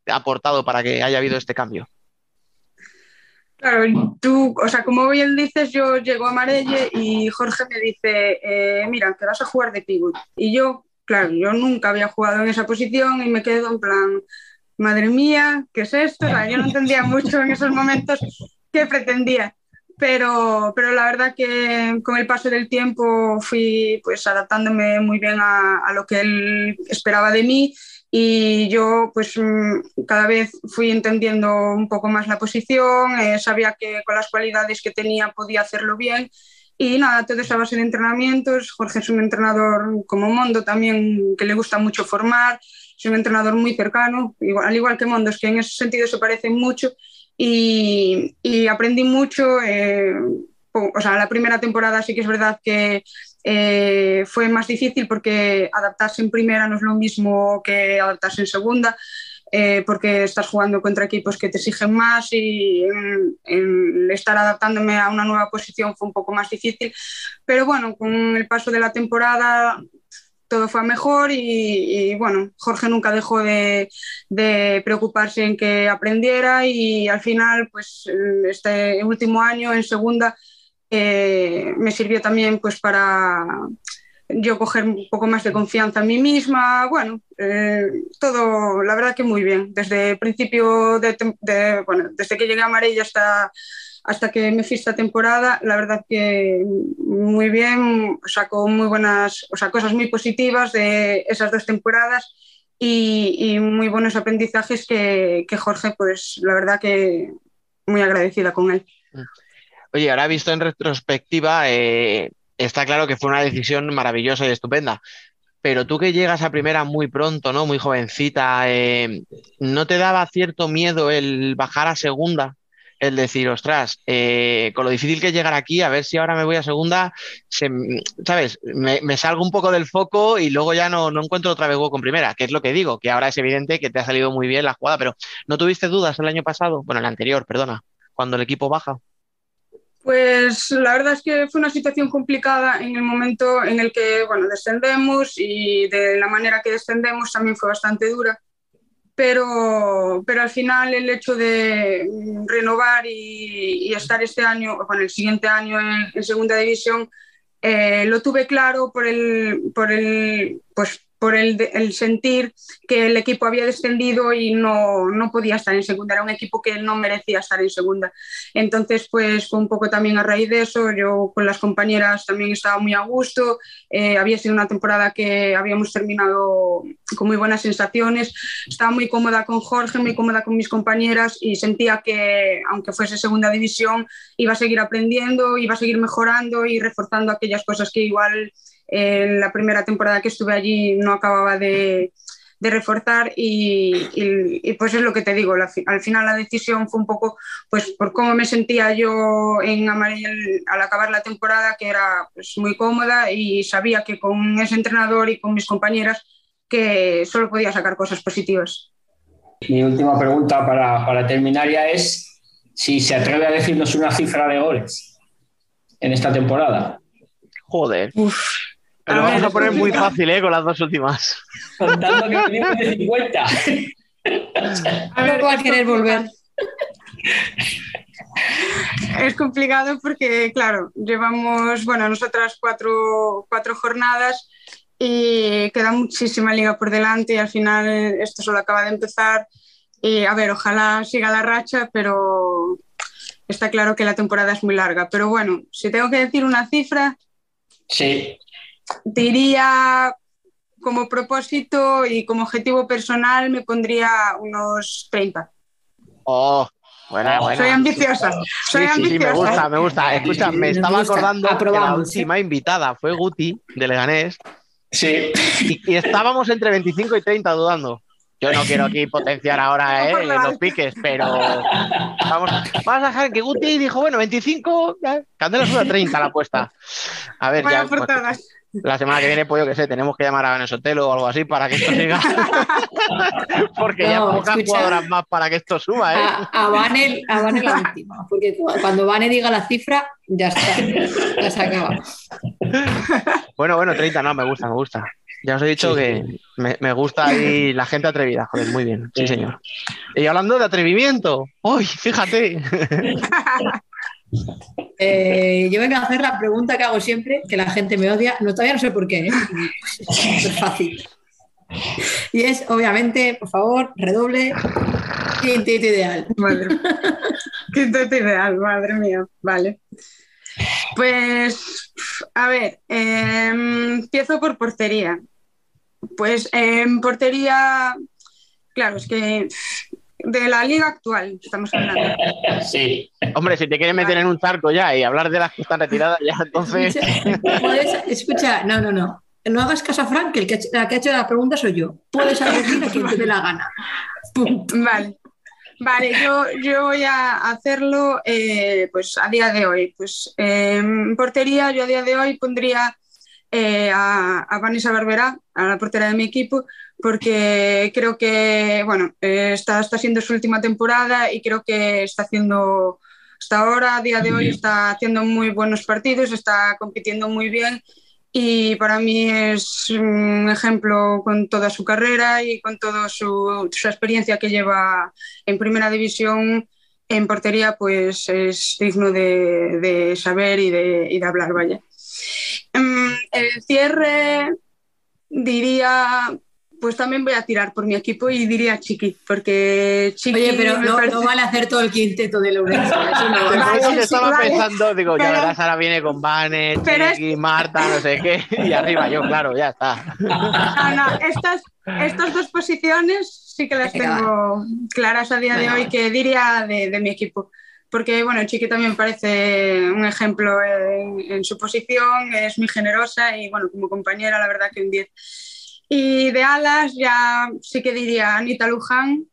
Speaker 3: aportado para que haya habido este cambio?
Speaker 8: Claro, tú, o sea, como bien dices, yo llego a Marelle y Jorge me dice, eh, mira, que vas a jugar de pivot. Y yo, claro, yo nunca había jugado en esa posición y me quedo en plan, madre mía, ¿qué es esto? yo no entendía mucho en esos momentos qué pretendía. Pero, pero la verdad que con el paso del tiempo fui pues adaptándome muy bien a, a lo que él esperaba de mí y yo pues mm, cada vez fui entendiendo un poco más la posición, eh, sabía que con las cualidades que tenía podía hacerlo bien y nada, todo eso a base de entrenamientos. Jorge es un entrenador como Mondo también que le gusta mucho formar, es un entrenador muy cercano, igual, al igual que Mondo, es que en ese sentido se parecen mucho y, y aprendí mucho. Eh, o sea, la primera temporada sí que es verdad que eh, fue más difícil porque adaptarse en primera no es lo mismo que adaptarse en segunda, eh, porque estás jugando contra equipos que te exigen más y en, estar adaptándome a una nueva posición fue un poco más difícil. Pero bueno, con el paso de la temporada todo fue mejor y, bueno, Jorge nunca dejó de, de, preocuparse en que aprendiera y al final, pues este último año en segunda eh, me sirvió también pues para yo coger un poco más de confianza en mí misma. Bueno, eh, todo, la verdad que muy bien. Desde principio, de, bueno, desde que llegué a Marella hasta, hasta que me fui esta temporada, la verdad que muy bien, sacó muy buenas, o sea, cosas muy positivas de esas dos temporadas y, muy buenos aprendizajes que, que Jorge, pues la verdad que muy agradecida con él.
Speaker 3: Oye, ahora visto en retrospectiva, eh, está claro que fue una decisión maravillosa y estupenda. Pero tú que llegas a primera muy pronto, ¿no? Muy jovencita, eh, ¿no te daba cierto miedo el bajar a segunda? El decir, ostras, eh, con lo difícil que es llegar aquí, a ver si ahora me voy a segunda, ¿sabes? Me, salgo un poco del foco y luego ya no, no encuentro otra vez hueco en primera, que es lo que digo, que ahora es evidente que te ha salido muy bien la jugada, pero ¿no tuviste dudas el año pasado? Bueno, el anterior, perdona, cuando el equipo baja.
Speaker 8: Pues la verdad es que fue una situación complicada en el momento en el que bueno, descendemos y de la manera que descendemos también fue bastante dura. Pero, pero al final el hecho de renovar y, estar este año, bueno, el siguiente año en, segunda división, eh, lo tuve claro por el, por el, pues por el, el, sentir que el equipo había descendido y no, no, podía estar en segunda, era un equipo que no merecía estar en segunda. Entonces, pues fue un poco también a raíz de eso, yo con las compañeras también estaba muy a gusto, eh, había sido una temporada que habíamos terminado con muy buenas sensaciones, estaba muy cómoda con Jorge, muy cómoda con mis compañeras y sentía que aunque fuese segunda división, iba a seguir aprendiendo, iba a seguir mejorando y reforzando aquellas cosas que igual en la primera temporada que estuve allí no acababa de, reforzar y, pues es lo que te digo, al final la decisión fue un poco pues por cómo me sentía yo en Amaril al acabar la temporada, que era pues, muy cómoda y sabía que con ese entrenador y con mis compañeras que solo podía sacar cosas positivas.
Speaker 7: Mi última pregunta para, para terminar ya es si se atreve a decirnos una cifra de goles en esta temporada.
Speaker 3: Joder. Pero vamos a poner muy fácil, ¿eh? Con las dos últimas.
Speaker 7: Contando que venimos de 50.
Speaker 6: A ver, va a querer volver.
Speaker 8: Es complicado porque, claro, llevamos, bueno, nosotras cuatro, cuatro jornadas y queda muchísima liga por delante y al final esto solo acaba de empezar. Y a ver, ojalá siga la racha, pero está claro que la temporada es muy larga. Pero bueno, si tengo que decir una cifra.
Speaker 7: Sí
Speaker 8: diría como propósito y como objetivo personal me pondría unos 30.
Speaker 3: Oh, buena, buena.
Speaker 8: Soy ambiciosa. Soy
Speaker 3: Sí, sí, me gusta, me gusta. Escucha, me estaba acordando que la
Speaker 6: Aprobamos,
Speaker 3: última invitada fue Guti, de Leganés,
Speaker 7: Sí.
Speaker 3: y, y estábamos entre 25 y 30 dudando. Yo no quiero aquí potenciar ahora eh, los piques, pero vamos, vamos a dejar que Guti dijo, bueno, 25, ya, Candela sube a 30 la apuesta. A ver,
Speaker 8: Vaya
Speaker 3: ya, pues. La semana que viene, pues yo que sé, tenemos que llamar a Venesotelo o algo así para que esto siga. Porque ya pocas
Speaker 6: escucha.
Speaker 3: jugadoras más para que esto suba, ¿eh?
Speaker 6: A, a Vane, a Vane la última, porque cu- cuando Vane diga la cifra, ya está, ya se acaba.
Speaker 3: Bueno, bueno, 30 no, me gusta, me gusta. Ya os he dicho
Speaker 7: Sí,
Speaker 3: que me, me gusta ahí la gente atrevida, joder, muy bien, sí, señor. Y hablando de atrevimiento, uy, fíjate.
Speaker 6: Eh, yo vengo a hacer la pregunta que hago siempre, que la gente me odia, no, todavía no sé por qué, ¿eh? es fácil. Y es, obviamente, por favor, redoble, quintito ideal.
Speaker 8: Madre. Quinteto ideal, madre mía. Vale. Pues, a ver, eh, empiezo por portería. Pues en portería, claro, es que de la liga actual estamos hablando.
Speaker 7: Sí.
Speaker 3: Hombre, si te quieres meter en un charco ya y hablar de las que están retiradas, ya entonces.
Speaker 6: Escucha, puedes- escucha, no, no, no. No hagas caso a Frank, que el que ha hecho, la que ha hecho la pregunta soy yo. Puedes elegir a quien te dé la gana. Punto.
Speaker 8: Vale. Vale, yo, yo voy a hacerlo eh, pues a día de hoy. Pues eh, en portería, yo a día de hoy pondría eh, a, a Vanessa Barberá, a la portera de mi equipo, porque creo que, bueno, eh, está, está siendo su última temporada y creo que está haciendo, hasta ahora, a día de hoy, está haciendo muy buenos partidos, está compitiendo muy bien y para mí es un ejemplo con toda su carrera y con toda su, su experiencia que lleva en primera división en portería, pues es digno de, de saber y de, y de hablar, vaya. Mm, El cierre diría, pues también voy a tirar por mi equipo y diría Chiqui, porque Chiqui
Speaker 6: Oye, pero no,
Speaker 8: parece-
Speaker 6: no vale hacer todo el quinteto de Lourenço. Eso no vale.
Speaker 3: que
Speaker 8: sí,
Speaker 3: estaba
Speaker 8: vale.
Speaker 3: pensando, digo, ya
Speaker 8: Pero-
Speaker 3: verás, ahora viene con Vanes,
Speaker 8: Pero es-
Speaker 3: Chiqui, Marta, no sé qué, y arriba yo, claro, ya está.
Speaker 8: No, no, estas, estas dos posiciones sí que las tengo claras a día de hoy, que diría de, de mi equipo. Porque, bueno, Chiqui también parece un ejemplo en, en su posición, es muy generosa y, bueno, como compañera, la verdad que un 10. Y de alas ya sí que diría Anita Luján,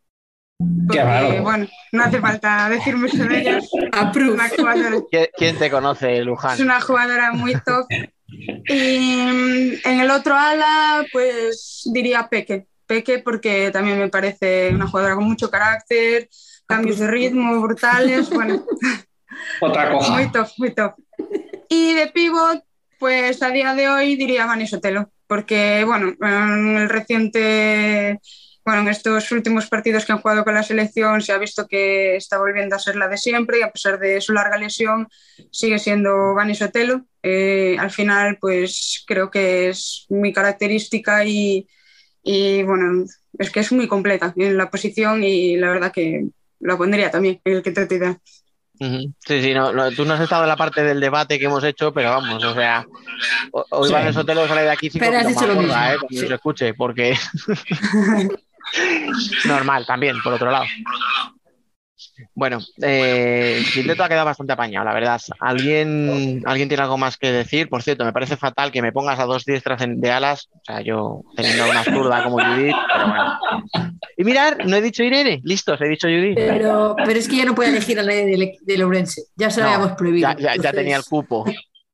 Speaker 8: porque,
Speaker 7: raro.
Speaker 8: bueno, no hace falta decir mucho de ella. Es
Speaker 6: Approve.
Speaker 8: una jugadora
Speaker 3: ¿Quién, te conoce, Luján?
Speaker 8: es una jugadora muy top. Y mm, en el otro ala, pues diría Peque. Peque porque también me parece una jugadora con mucho carácter, cambios de ritmo brutales, bueno,
Speaker 7: Otra cosa.
Speaker 8: muy top, muy top. Y de pivot, pues a día de hoy diría Vani Sotelo, porque bueno, en el reciente, bueno, en estos últimos partidos que han jugado con la selección se ha visto que está volviendo a ser la de siempre y a pesar de su larga lesión sigue siendo Vani Sotelo. Eh, al final, pues creo que es muy característica y, y bueno, es que es muy completa en la posición y la verdad que la pondría también en el que te
Speaker 3: Sí, sí, no, no, tú no has estado en la parte del debate que hemos hecho, pero vamos, o sea, hoy
Speaker 7: Sí.
Speaker 3: van el Sotelo sale de aquí cinco
Speaker 6: Pero has
Speaker 3: kilos
Speaker 6: dicho
Speaker 3: más
Speaker 6: lo
Speaker 3: gorda,
Speaker 6: mismo,
Speaker 3: ¿eh? Cuando
Speaker 6: sí.
Speaker 3: se escuche, porque normal también, por otro lado. Bueno, eh, el quinteto ha quedado bastante apañado, la verdad. ¿Alguien, ¿Alguien tiene algo más que decir? Por cierto, me parece fatal que me pongas a dos diestras de alas, o sea, yo teniendo una zurda como Judith, pero bueno. Y mirar, no he dicho Irene, listos, he dicho Judith.
Speaker 6: Pero, pero es que ya no puede elegir a nadie de, de Lourenço. Ya se lo
Speaker 3: No,
Speaker 6: habíamos prohibido.
Speaker 3: Ya, ya- ya
Speaker 6: Entonces,
Speaker 3: tenía el cupo.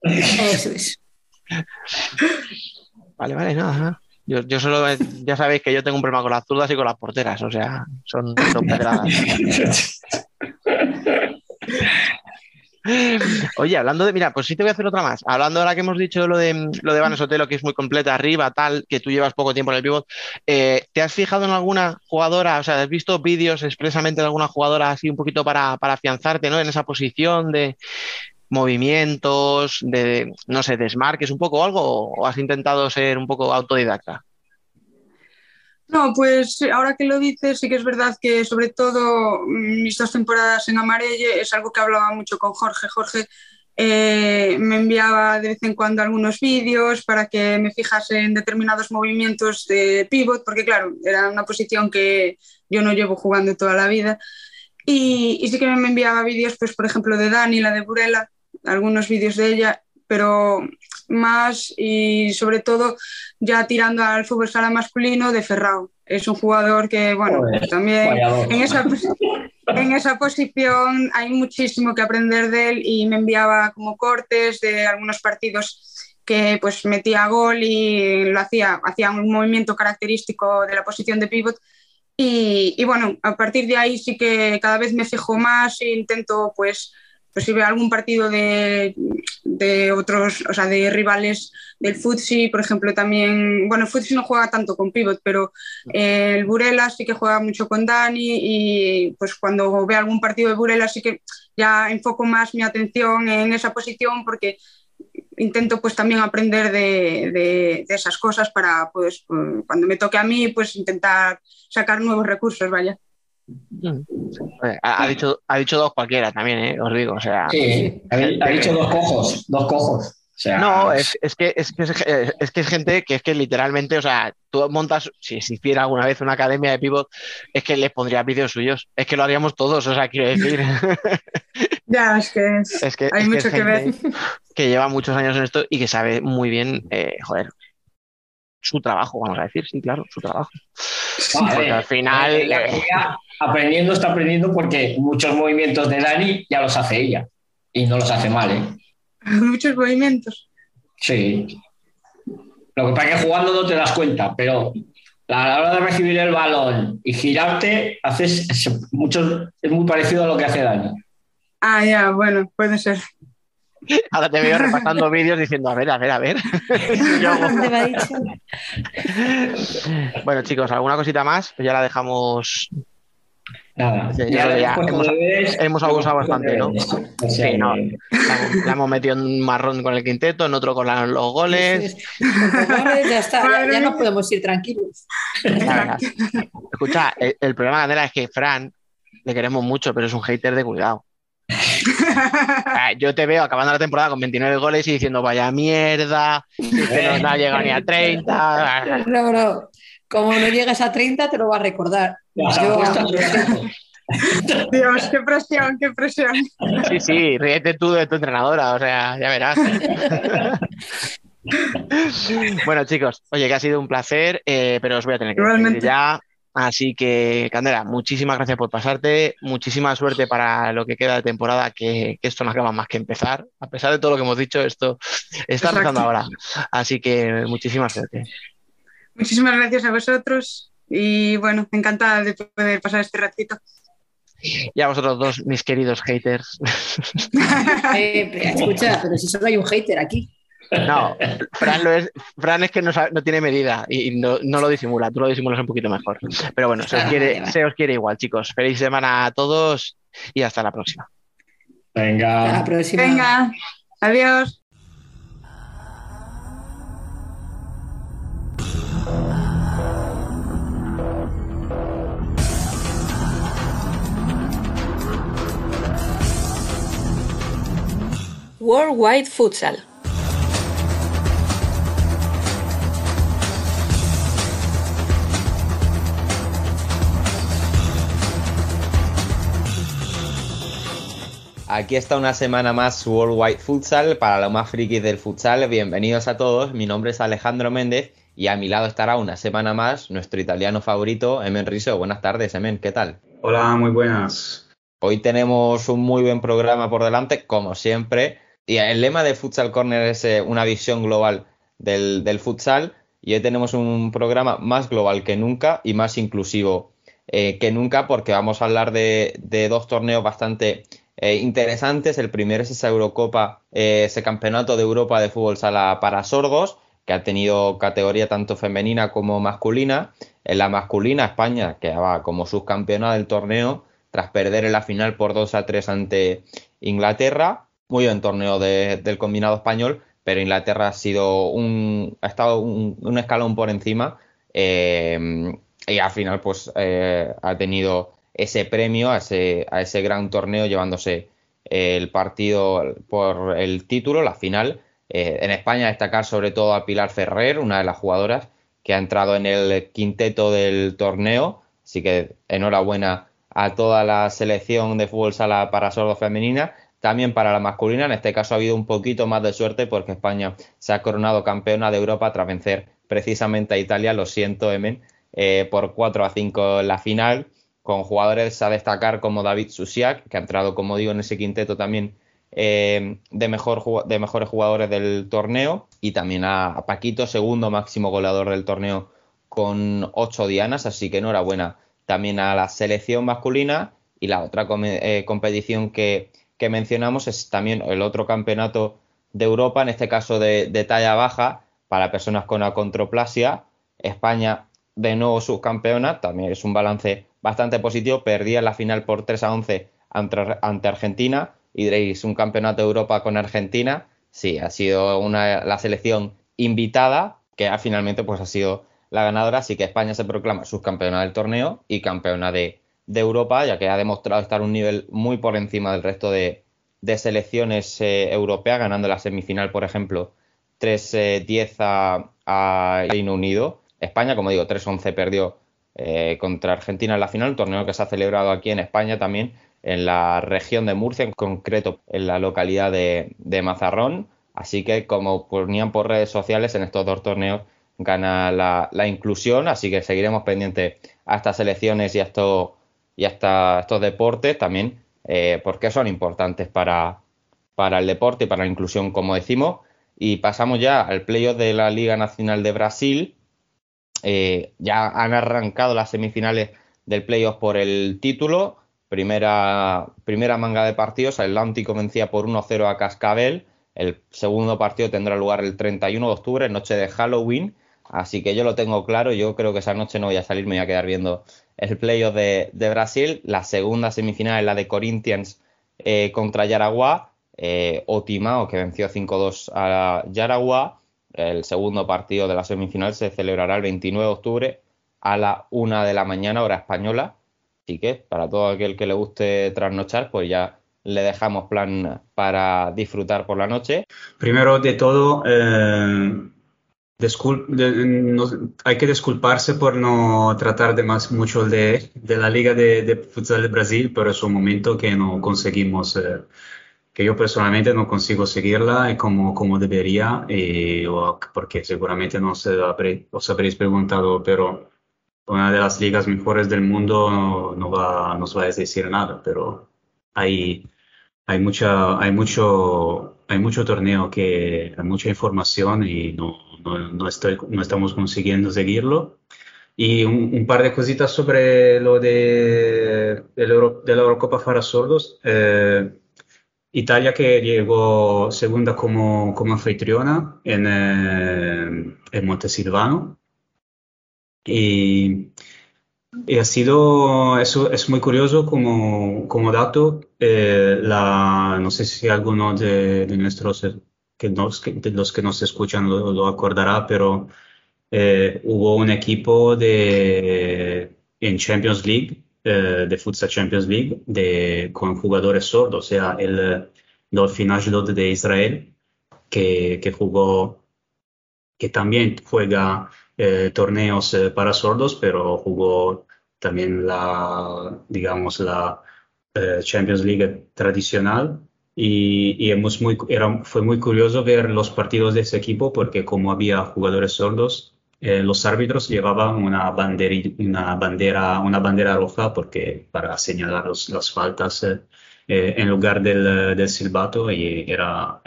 Speaker 6: Eso es.
Speaker 3: Vale, vale, nada, nada. Yo, yo solo, ya sabéis que yo tengo un problema con las zurdas y con las porteras, o sea, son, son pedradas. Oye, hablando de, mira, pues sí te voy a hacer otra más. Hablando ahora que hemos dicho lo de lo de Vanes Sotelo, que es muy completa arriba, tal, que tú llevas poco tiempo en el pivot, eh, ¿te has fijado en alguna jugadora? O sea, ¿has visto vídeos expresamente de alguna jugadora así un poquito para, para afianzarte, ¿no? En esa posición de movimientos, de, no sé, desmarques un poco algo, o has intentado ser un poco autodidacta?
Speaker 8: No, pues ahora que lo dices, sí que es verdad que sobre todo mm, mis dos temporadas en Amarelle es algo que hablaba mucho con Jorge. Jorge eh, me enviaba de vez en cuando algunos vídeos para que me fijase en determinados movimientos de pivot, porque claro, era una posición que yo no llevo jugando toda la vida. Y, y sí que me enviaba vídeos, pues por ejemplo, de Dani, la de Burela, algunos vídeos de ella, pero más y sobre todo ya tirando al fútbol sala masculino de Ferrao. Es un jugador que, bueno,
Speaker 7: Joder,
Speaker 8: también en esa, en esa posición hay muchísimo que aprender de él y me enviaba como cortes de algunos partidos que pues metía gol y lo hacía, hacía un movimiento característico de la posición de pivot y, y bueno, a partir de ahí sí que cada vez me fijo más e intento pues pues si veo algún partido de, de, otros, o sea, de rivales del Futsi, por ejemplo, también, bueno, el Futsi no juega tanto con pivot, pero eh, el Burela sí que juega mucho con Dani y pues cuando veo algún partido de Burela sí que ya enfoco más mi atención en esa posición porque intento pues también aprender de, de, de esas cosas para pues cuando me toque a mí pues intentar sacar nuevos recursos, vaya.
Speaker 3: Ha, ha, dicho, ha dicho dos cualquiera también, ¿eh? os digo. O sea,
Speaker 7: sí, ha, ha dicho dos cojos, dos cojos. O sea,
Speaker 3: no, es, es, que, es, que es, es, que es gente que es que literalmente, o sea, tú montas, si existiera alguna vez una academia de pivot, es que les pondría vídeos suyos. Es que lo haríamos todos, o sea, quiero decir.
Speaker 8: ya, es que, es, que hay mucho que, ver.
Speaker 3: Que lleva muchos años en esto y que sabe muy bien, eh, joder, su trabajo, vamos a decir, sí, claro, su trabajo.
Speaker 7: Porque al final. Eh, aprendiendo está aprendiendo porque muchos movimientos de Dani ya los hace ella y no los hace mal, ¿eh?
Speaker 8: Muchos movimientos.
Speaker 7: Sí. Lo que pasa es que jugando no te das cuenta, pero a la hora de recibir el balón y girarte, haces mucho, es muy parecido a lo que hace Dani.
Speaker 8: Ah, ya, bueno, puede ser.
Speaker 3: Ahora te veo repasando vídeos diciendo, a ver, a ver, a ver. bueno, chicos, ¿alguna cosita más? Pues ya la dejamos
Speaker 7: Nada,
Speaker 3: ya, ya, ya hemos, hemos, abusado bastante, ¿no? Sí, no. La, hemos metido en un marrón con el quinteto, en otro con la, los goles.
Speaker 6: goles ya está, ya, ya, no podemos ir tranquilos.
Speaker 3: Escucha, el, el problema, Candela, es que Fran le queremos mucho, pero es un hater de cuidado. Yo te veo acabando la temporada con 29 goles y diciendo, vaya mierda, que no ha llegado ni a 30.
Speaker 6: No, no. Como no llegas a 30, te lo va a recordar. Yo,
Speaker 8: Dios, qué presión, qué presión.
Speaker 3: Sí, sí, ríete tú de tu entrenadora, o sea, ya verás. bueno, chicos, oye, que ha sido un placer, eh, pero os voy a tener que decir ya. Así que, Candela, muchísimas gracias por pasarte, muchísima suerte para lo que queda de temporada, que, que, esto no acaba más que empezar. A pesar de todo lo que hemos dicho, esto está empezando ahora. Así que muchísima suerte.
Speaker 8: Muchísimas gracias a vosotros y bueno, encantada de poder pasar este ratito.
Speaker 3: Y a vosotros dos, mis queridos haters.
Speaker 6: eh, escucha, pero si solo hay un hater aquí.
Speaker 3: No, Fran, lo es, Fran es que no, no tiene medida y no, no, lo disimula, tú lo disimulas un poquito mejor. Pero bueno, se os, quiere, se os quiere igual, chicos. Feliz semana a todos y hasta la próxima.
Speaker 7: Venga.
Speaker 6: Hasta la próxima.
Speaker 8: Venga, adiós.
Speaker 2: Worldwide Futsal.
Speaker 9: Aquí está una semana más Worldwide Futsal para los más frikis del futsal. Bienvenidos a todos. Mi nombre es Alejandro Méndez y a mi lado estará una semana más nuestro italiano favorito, Emen Riso. Buenas tardes, Emen, ¿qué tal?
Speaker 10: Hola, muy buenas.
Speaker 9: Hoy tenemos un muy buen programa por delante, como siempre. Y el lema de Futsal Corner es eh, una visión global del, del, futsal. Y hoy tenemos un programa más global que nunca y más inclusivo eh, que nunca porque vamos a hablar de, de dos torneos bastante eh, interesantes. El primero es esa Eurocopa, ese campeonato de Europa de fútbol sala para sordos, que ha tenido categoría tanto femenina como masculina. En la masculina, España quedaba como subcampeona del torneo tras perder en la final por 2 a 3 ante Inglaterra. Muy buen torneo de, del combinado español, pero Inglaterra ha sido un, ha estado un, escalón por encima eh, y al final pues ha tenido ese premio a ese, a ese gran torneo llevándose el partido por el título, la final. Eh, en España destacar sobre todo a Pilar Ferrer, una de las jugadoras que ha entrado en el quinteto del torneo, así que enhorabuena a toda la selección de fútbol sala para sordos femenina, también para la masculina. En este caso ha habido un poquito más de suerte porque España se ha coronado campeona de Europa tras vencer precisamente a Italia, lo siento, Emen, eh, por 4 a 5 en la final, con jugadores a destacar como David Susiak, que ha entrado, como digo, en ese quinteto también eh, de, mejor, de mejores jugadores del torneo, y también a, Paquito, segundo máximo goleador del torneo con 8 dianas, así que enhorabuena también a la selección masculina. Y la otra eh, competición que, mencionamos es también el otro campeonato de Europa, en este caso de, de talla baja, para personas con acondroplasia. España de nuevo subcampeona, también es un balance bastante positivo, perdía la final por 3 a 11 ante, Argentina y diréis, un campeonato de Europa con Argentina, sí, ha sido una, la selección invitada que finalmente pues ha sido la ganadora, así que España se proclama subcampeona del torneo y campeona de, Europa, ya que ha demostrado estar un nivel muy por encima del resto de, selecciones eh, europeas, ganando la semifinal, por ejemplo, 3-10 eh, a, Reino Unido. España, como digo, 3-11 perdió eh, contra Argentina en la final, un torneo que se ha celebrado aquí en España también, en la región de Murcia, en concreto en la localidad de, Mazarrón. Así que, como ponían por redes sociales, en estos dos torneos gana la, inclusión, así que seguiremos pendientes a estas elecciones y a estos, y estos deportes también, eh, porque son importantes para, para el deporte y para la inclusión, como decimos. Y pasamos ya al playoff de la Liga Nacional de Brasil. Eh, ya han arrancado las semifinales del playoff por el título. Primera, primera manga de partidos. Atlántico vencía por 1-0 a Cascabel. El segundo partido tendrá lugar el 31 de octubre, noche de Halloween. Así que yo lo tengo claro. Yo creo que esa noche no voy a salir, me voy a quedar viendo el playoff de, Brasil. La segunda semifinal es la de Corinthians eh, contra Yaraguá eh, Otimao, que venció 5-2 a Yaragua. El segundo partido de la semifinal se celebrará el 29 de octubre a la 1 de la mañana, hora española. Así que para todo aquel que le guste trasnochar, pues ya le dejamos plan para disfrutar por la noche.
Speaker 10: Primero de todo, eh, hay que disculparse por no tratar de más mucho de, de la Liga de, de, Futsal de Brasil, pero es un momento que no conseguimos eh, que yo personalmente no consigo seguirla como, como debería, eh, porque seguramente no se os habréis preguntado, pero una de las ligas mejores del mundo no, va, nos va a decir nada, pero hay, hay, mucha, hay, mucho, hay mucho torneo, que, hay mucha información y no, no, no, estoy, no estamos consiguiendo seguirlo. Y un, par de cositas sobre lo de, de, la, Eurocopa para sordos. Eh, Italia que llegó segunda como, como anfitriona en, eh, en Montesilvano. Y, ha sido, eso es muy curioso como, como dato. Eh, la, no sé si alguno de, nuestros, que nos, de los que nos escuchan lo, acordará, pero eh, hubo un equipo de, en Champions League eh, de Futsal Champions League de, con jugadores sordos, o sea, el Dolphin Ashdod de Israel, que, que jugó, que también juega eh, torneos eh, para sordos, pero jugó también la, digamos, la Champions League tradicional. Y, y hemos muy, era, fue muy curioso ver los partidos de ese equipo porque como había jugadores sordos, eh, los árbitros llevaban una, bandera, una, bandera, una bandera roja porque, para señalar las faltas eh, eh, en lugar del, del, silbato y era,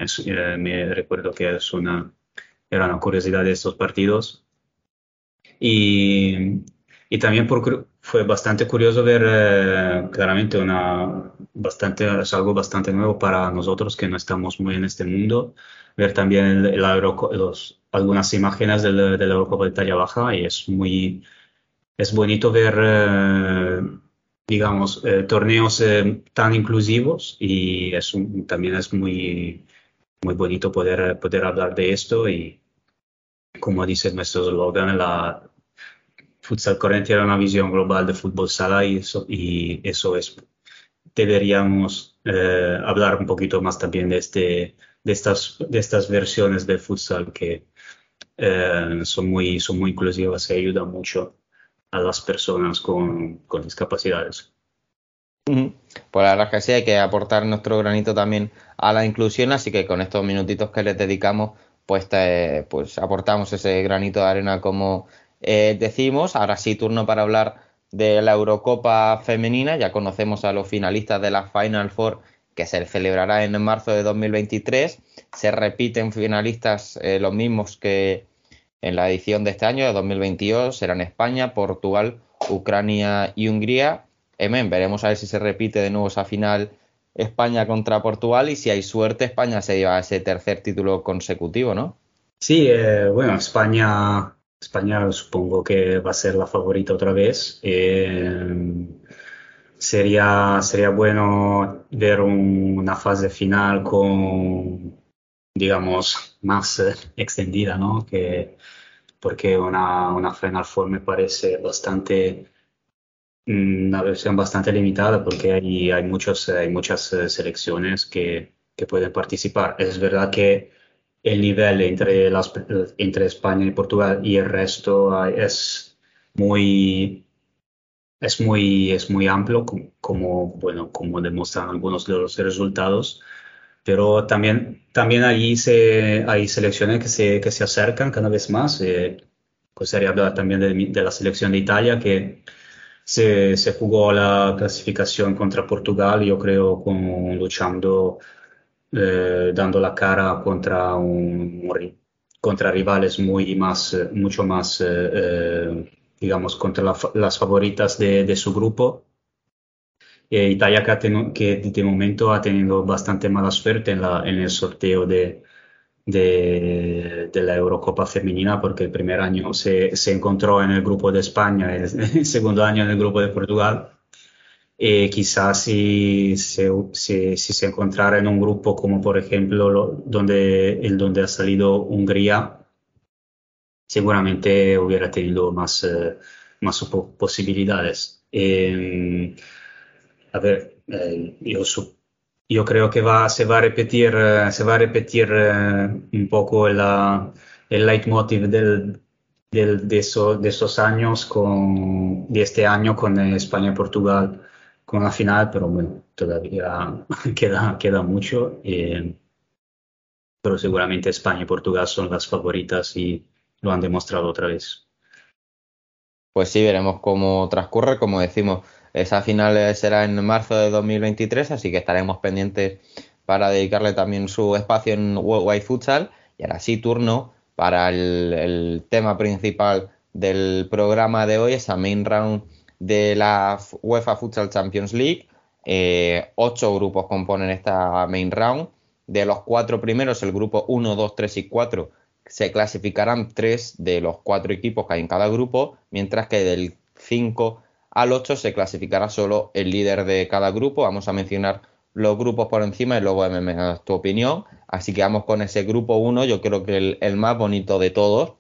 Speaker 10: me recuerdo que es una, era una curiosidad de estos partidos. Y, y también por, fue bastante curioso ver claramente una, bastante, es algo bastante nuevo para nosotros que no estamos muy en este mundo, ver también el, el los, algunas imágenes de la, de la Eurocopa de talla baja y es muy, es bonito ver, eh, digamos, eh, torneos eh, tan inclusivos y es también es muy, muy bonito poder, poder hablar de esto y como dice nuestro slogan, la Futsal Corriente era una visión global de fútbol sala y eso, es, deberíamos hablar un poquito más también de, este, de, estas, de estas versiones de futsal que, eh, son, muy, son muy inclusivas y ayudan mucho a las personas con, con discapacidades.
Speaker 9: Pues la verdad es que sí, hay que aportar nuestro granito también a la inclusión, así que con estos minutitos que les dedicamos, pues, pues aportamos ese granito de arena como eh, decimos. Ahora sí, turno para hablar de la Eurocopa femenina. Ya conocemos a los finalistas de la Final Four que se celebrará en marzo de 2023. Se repiten finalistas eh, los mismos que en la edición de este año, de 2022. Serán España, Portugal, Ucrania y Hungría. Emen, veremos a ver si se repite de nuevo esa final España contra Portugal y si hay suerte España se lleva ese tercer título consecutivo, ¿no?
Speaker 10: Sí, eh, bueno, España, España supongo que va a ser la favorita otra vez. Eh, sería, sería bueno ver una fase final con, digamos, más eh, extendida, ¿no? Que, porque una, una Final Four me parece bastante una versión bastante limitada porque hay, hay, muchos, hay muchas eh, selecciones que, que, pueden participar. Es verdad que el nivel entre, las, entre España y Portugal y el resto es muy, es muy, es muy amplio, como, bueno, como demuestran algunos de los resultados. Pero también, también allí se, hay selecciones que se, que se acercan cada vez más. Eh, pues sería hablar también de, de la selección de Italia que se, se, jugó la clasificación contra Portugal, yo creo, como luchando, eh, dando la cara contra, un, contra rivales muy más, mucho más, eh, eh, digamos, contra las favoritas de, su grupo. Italia que, que, de momento ha tenido bastante mala suerte en el sorteo de, de, la Eurocopa femenina porque el primer año se, se, encontró en el grupo de España, el, segundo año en el grupo de Portugal. Y quizás si, si, si, se encontrara en un grupo como por ejemplo donde, el donde ha salido Hungría, seguramente hubiera tenido más, eh, más posibilidades. Eh, a ver, eh, yo supongo yo creo que va, se va a repetir, eh, se va a repetir eh, un poco el, el leitmotiv del, del, de, de, esos años, con, de este año con España Portugal con la final, pero bueno, todavía queda, queda mucho. Eh, pero seguramente España y Portugal son las favoritas y lo han demostrado otra vez.
Speaker 9: Pues sí, veremos cómo transcurre, como decimos esa final será en marzo de 2023, así que estaremos pendientes para dedicarle también su espacio en Worldwide Futsal. Y ahora sí, turno para el, tema principal del programa de hoy, esa main round de la UEFA Futsal Champions League. Eh, ocho grupos componen esta main round. De los cuatro primeros, el grupo 1, 2, 3 y 4, se clasificarán tres de los cuatro equipos que hay en cada grupo, mientras que del 5 al 8 se clasificará solo el líder de cada grupo. Vamos a mencionar los grupos por encima y luego me tu opinión. Así que vamos con ese grupo 1, yo creo que el, más bonito de todos.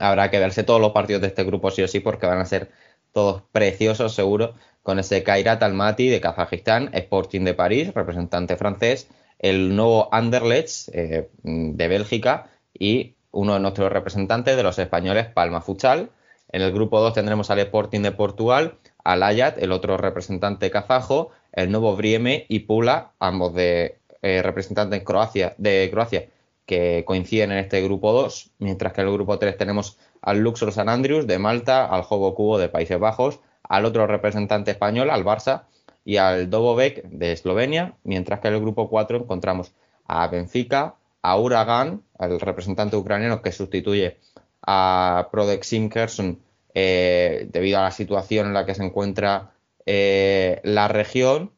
Speaker 9: Habrá que verse todos los partidos de este grupo sí o sí porque van a ser todos preciosos seguro. Con ese Kairat Almaty de Kazajistán, Sporting de París, representante francés, el nuevo Anderlecht eh, de Bélgica y uno de nuestros representantes de los españoles, Palma Futsal. En el grupo 2 tendremos al Sporting de Portugal, al Ayat, el otro representante kazajo, el nuevo Brieme y Pula, ambos de eh, representantes Croacia, de Croacia, que coinciden en este grupo 2, mientras que en el grupo 3 tenemos al Luxor San Andrews de Malta, al Jogo Cubo de Países Bajos, al otro representante español, al Barça, y al Dobovec de Eslovenia, mientras que en el grupo 4 encontramos a Benfica, a Uragan, al representante ucraniano que sustituye a Prodexim Kherson eh, debido a la situación en la que se encuentra eh, la región.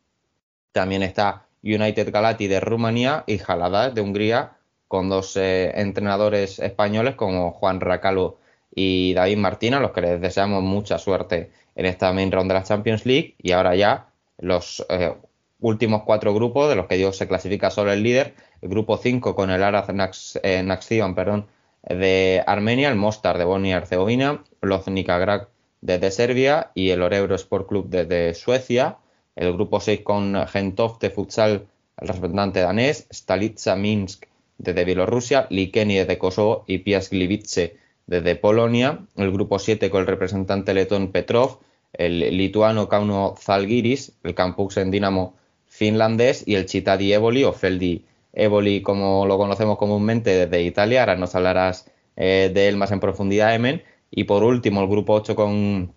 Speaker 9: También está United Galati de Rumanía y Jalada de Hungría, con dos eh, entrenadores españoles como Juan Racalo y David Martín, a los que les deseamos mucha suerte en esta main round de la Champions League. Y ahora ya los últimos cuatro grupos, de los que Dios se clasifica solo el líder. El grupo 5 con el Araz Naxion, perdón, de Armenia, el Mostar de Bosnia y Herzegovina, Loznica Grad desde Serbia y el Orebro Sport Club desde Suecia. El grupo 6 con Gentov de Futsal, el representante danés, Stalitza Minsk desde Bielorrusia, Likeni desde Kosovo y Piast Gliwice desde Polonia. El grupo 7 con el representante letón Petrov, el lituano Kauno Zalgiris, el en Dinamo finlandés y el Chitadi Evoli o Feldi Evoli como lo conocemos comúnmente desde Italia. Ahora nos hablarás eh, de él más en profundidad, Emen. Y por último, el grupo 8 con,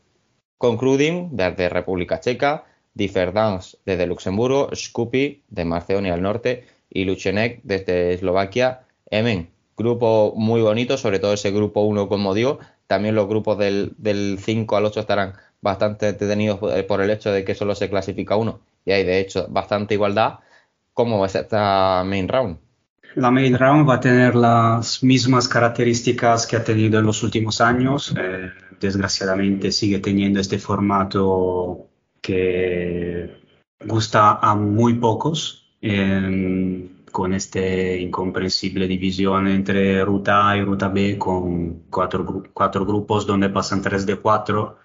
Speaker 9: con Krudin desde República Checa, Differdance desde Luxemburgo, Skupi de Macedonia del Norte y Luchenek desde Eslovaquia. Emen, grupo muy bonito, sobre todo ese grupo 1, como digo. También los grupos del, del 5 al 8 estarán bastante detenidos eh, por el hecho de que solo se clasifica uno y hay de hecho bastante igualdad. ¿Cómo es esta main round?
Speaker 10: La main round va a tener las mismas características que ha tenido en los últimos años. Eh, desgraciadamente sigue teniendo este formato que gusta a muy pocos, con esta incomprensible división entre ruta A y ruta B, con cuatro, cuatro grupos donde pasan tres de cuatro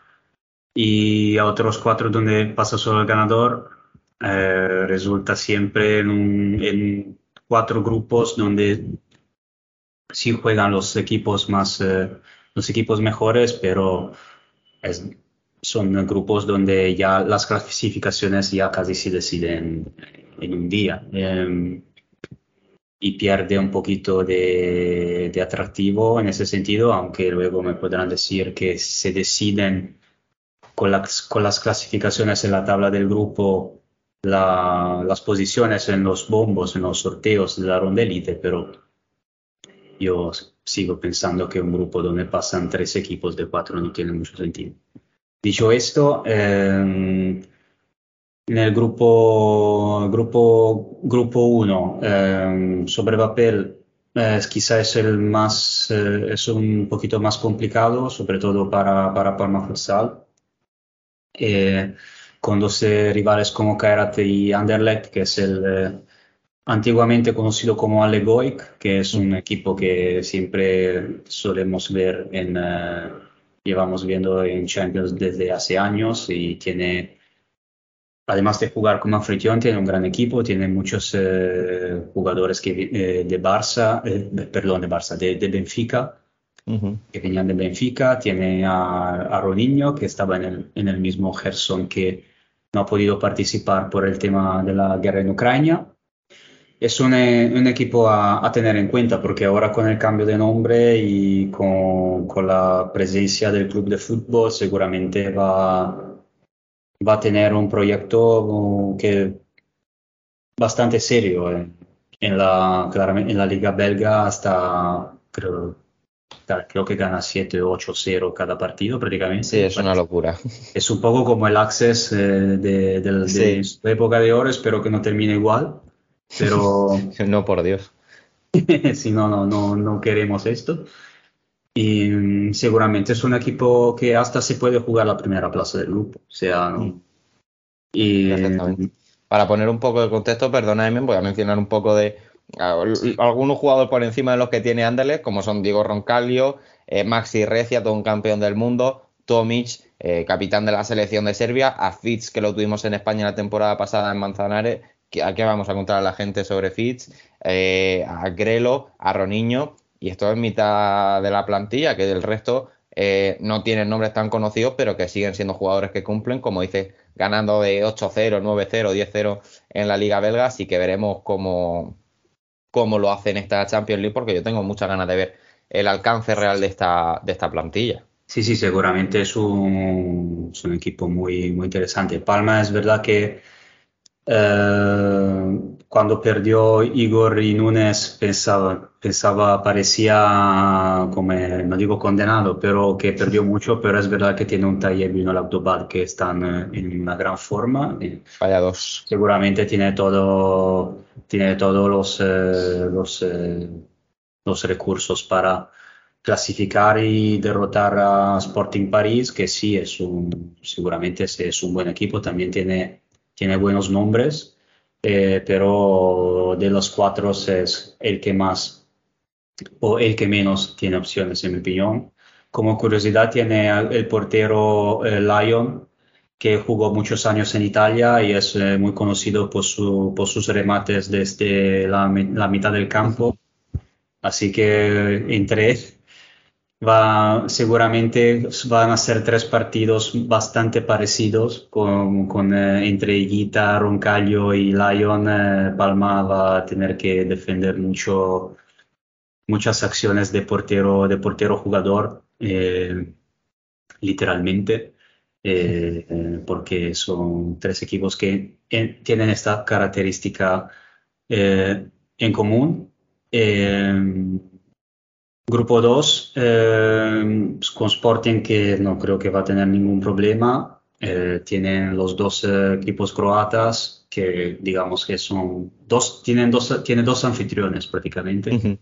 Speaker 10: y a otros cuatro donde pasa solo el ganador. Eh, resulta siempre en, cuatro grupos donde sí juegan los equipos más, eh, los equipos mejores, pero son grupos donde ya las clasificaciones ya casi se deciden en un día. Em, y pierde un poquito de, de, atractivo en ese sentido, aunque luego me podrán decir que se deciden con las, con las clasificaciones en la tabla del grupo, las posiciones en los bombos, en los sorteos de la ronda elite, pero yo sigo pensando que un grupo donde pasan tres equipos de cuatro no tiene mucho sentido. Dicho esto, em, en el grupo grupo grupo 1 em, sobre papel es quizá es el más eh, es un poquito más complicado sobre todo para para Palma Futsal eh, con dos rivales como Kairat y Anderlecht, que es el eh, antiguamente conocido como Allegoic, que es un equipo que siempre solemos ver en, eh, llevamos viendo en Champions desde hace años y tiene, además de jugar como anfitrión, tiene un gran equipo, tiene muchos jugadores que, de Barça, perdón, de Barça, de, de Benfica que venían de Benfica, tiene a, a Rodinho, que estaba en el, en el, mismo Gerson, que no ha podido participar por el tema de la guerra en Ucrania. Es un, un equipo a, a, tener en cuenta porque ahora con el cambio de nombre y con, con la presencia del club de fútbol seguramente va, va a tener un proyecto que bastante serio en, en la, en la liga belga hasta creo creo que gana 7 8-0 cada partido prácticamente.
Speaker 9: Sí, es una locura.
Speaker 10: Es un poco como el Access eh, de, de, su época de oro, espero que no termine igual, pero...
Speaker 9: no, por Dios.
Speaker 10: si no, no, no, no queremos esto. Y mm, seguramente es un equipo que hasta se puede jugar la primera plaza del grupo. O sea, mm. y,
Speaker 9: Para poner un poco de contexto, perdóname, voy a mencionar un poco de algunos jugadores por encima de los que tiene Anderlecht, como son Diego Roncalio, eh, Maxi Recia, todo un campeón del mundo, Tomic, eh, capitán de la selección de Serbia, a Fitz, que lo tuvimos en España la temporada pasada en Manzanares, ¿a qué vamos a contar a la gente sobre Fitz? Eh, a Grelo, a Roniño, y esto es mitad de la plantilla, que del resto no tienen nombres tan conocidos, pero que siguen siendo jugadores que cumplen, como dice, ganando de 8-0, 9-0, 10-0 en la Liga Belga, así que veremos cómo cómo lo hace en esta Champions League, porque yo tengo muchas ganas de ver el alcance real de esta, de esta plantilla.
Speaker 10: Sí, sí, seguramente es un, es un equipo muy, muy interesante. Palma es verdad que eh, cuando perdió Igor y Núñez pensaba, pensaba, parecía, como, no digo condenado, pero que perdió mucho, pero es verdad que tiene un taller y un Autobad que están eh, en una gran forma.
Speaker 9: Vaya dos.
Speaker 10: Seguramente tiene todo, tiene todos los, eh, los, los recursos para clasificar y derrotar a Sporting París, que sí es un, seguramente es un buen equipo, también tiene tiene buenos nombres, eh, pero de los cuatro es el que más o el que menos tiene opciones, en mi opinión. Como curiosidad, tiene el portero eh, Lyon, que jugó muchos años en Italia y es eh, muy conocido por, su, por, sus remates desde la, la, mitad del campo. Así que entre va, seguramente van a ser tres partidos bastante parecidos con, eh, entre Higuita, Roncaglio y Lyon. eh, Palma va a tener que defender mucho, muchas acciones de portero, de portero jugador, eh, literalmente, porque son tres equipos que en- tienen esta característica en común. Eh, Grupo 2, con Sporting que no creo que va a tener ningún problema. Eh, tienen los dos eh, equipos croatas que digamos que son dos, tienen dos, tienen dos anfitriones prácticamente.
Speaker 9: Ujú.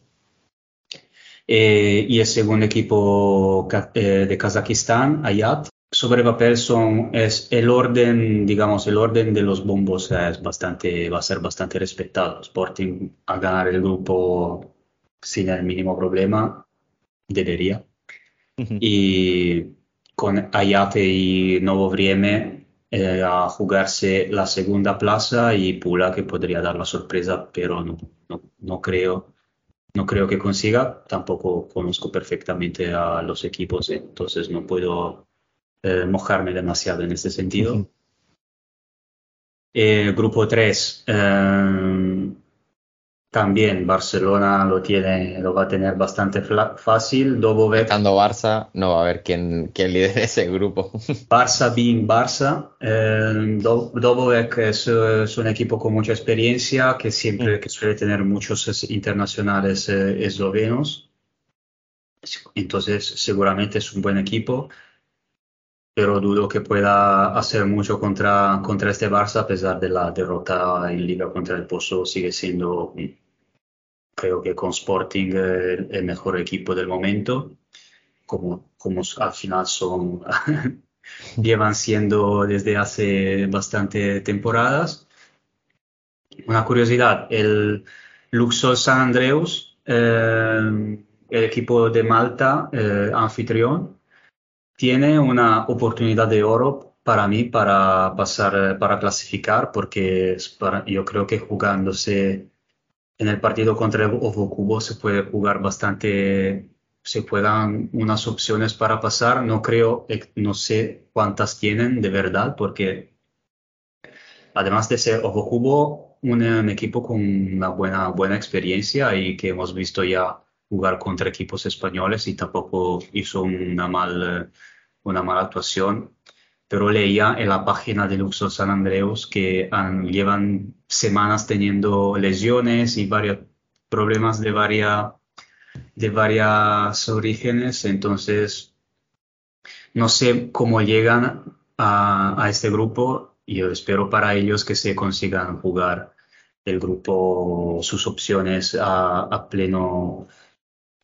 Speaker 10: Eh, y el segundo equipo eh, de Kazajistán, Ayat. Sobre papel son, es el orden, digamos, el orden de los bombos es bastante, va a ser bastante respetado. Sporting a ganar el grupo sin el mínimo problema, debería. Y con Ayate y Novo Vrieme eh, a jugarse la segunda plaza y Pula que podría dar la sorpresa, pero no, no, no creo, no creo que consiga. Tampoco conozco perfectamente a los equipos, entonces no puedo eh, mojarme demasiado en este sentido.
Speaker 9: Ujú.
Speaker 10: Eh, grupo 3, también Barcelona lo tiene, lo va a tener bastante fácil. Dobovec,
Speaker 9: Estando Barça, no va a haber quien, quien lidere ese grupo.
Speaker 10: Barça being Barça. Eh, Do- Dobovec es, es un equipo con mucha experiencia que siempre que suele tener muchos es- internacionales eh, eslovenos. Entonces, seguramente es un buen equipo, pero dudo que pueda hacer mucho contra, contra este Barça a pesar de la derrota en Liga contra el Pozo. Sigue siendo, mm, creo que con Sporting, eh, el mejor equipo del momento. Como, como al final son llevan siendo desde hace bastante temporadas. Una curiosidad, el Luxor San Andreus, eh, el equipo de Malta, eh, anfitrión, tiene una oportunidad de oro para mí para pasar, para clasificar, porque para- yo creo que jugándose en el partido contra el se puede jugar bastante, se puedan unas opciones para pasar. No creo, eh, no sé cuántas tienen de verdad, porque además de ser Ovocubo, un, un equipo con una buena, buena experiencia y que hemos visto ya jugar contra equipos españoles y tampoco hizo una, mal, una mala actuación. Pero leía en la página de Luxor San Andreas que han- llevan semanas teniendo lesiones y varios problemas de varias de varias orígenes, entonces no sé cómo llegan a, a este grupo y yo espero para ellos que se consigan jugar el grupo, sus opciones a, a pleno,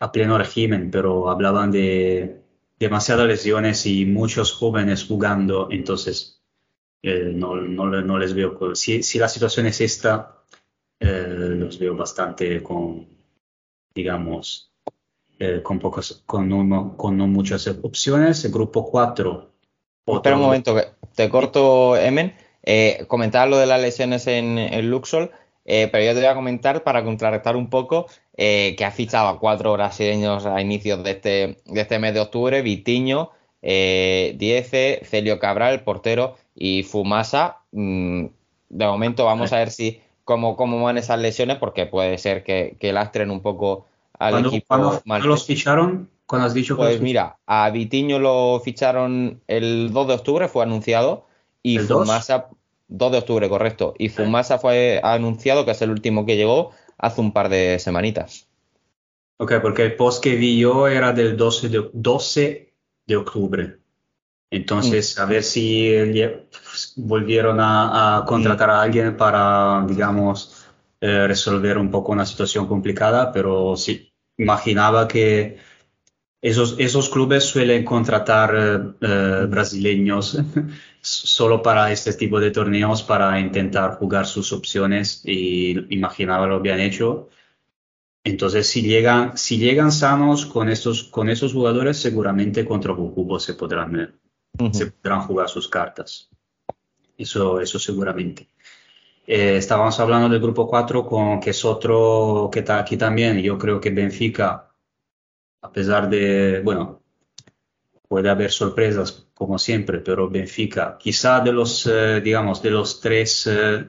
Speaker 10: a pleno régimen, pero hablaban de demasiadas lesiones y muchos jóvenes jugando, entonces eh, no, no, no les veo, si, si la situación es esta, eh, los veo bastante con, digamos, eh, con pocas, con no, con no muchas opciones. El grupo 4.
Speaker 9: Espera un momento, te corto, Emen. Eh, comentabas lo de las lesiones en, en Luxor, eh, pero yo te voy a comentar para contrarrestar un poco eh, que ha fichado a cuatro brasileños a inicios de este, de este mes de octubre, Vitiño, eh, Dieze, Celio Cabral, portero, y Fumasa. Mm, de momento vamos a ver si cómo, cómo van esas lesiones, porque puede ser que, que lastren un poco al
Speaker 10: ¿Cuándo,
Speaker 9: equipo
Speaker 10: cuándo- cuándo los ficharon? ¿Cuándo has dicho
Speaker 9: Pues mira, a Vitiño lo ficharon el 2 de octubre, fue anunciado, y
Speaker 10: ¿El 2?
Speaker 9: Fumasa, 2 de octubre, correcto, y Fumasa fue anunciado, que es el último que llegó, hace un par de semanitas.
Speaker 10: Ok, porque el post que vi yo era del 12 de, 12 de octubre. Entonces, a ver si eh, volvieron a, a contratar a alguien para, digamos, eh, resolver un poco una situación complicada, pero sí, imaginaba que esos, esos clubes suelen contratar eh, eh, brasileños solo para este tipo de torneos para intentar jugar sus opciones y imaginaba lo habían hecho. Entonces, si llegan, si llegan sanos con estos, con esos jugadores, seguramente contra Bukubo se podrán, eh, se podrán jugar sus cartas. Eso, eso seguramente. Eh, estábamos hablando del grupo 4, con, que es otro que está aquí también. Yo creo que Benfica a pesar de, bueno, puede haber sorpresas como siempre, pero Benfica, quizá de los, eh, digamos, de los tres, eh,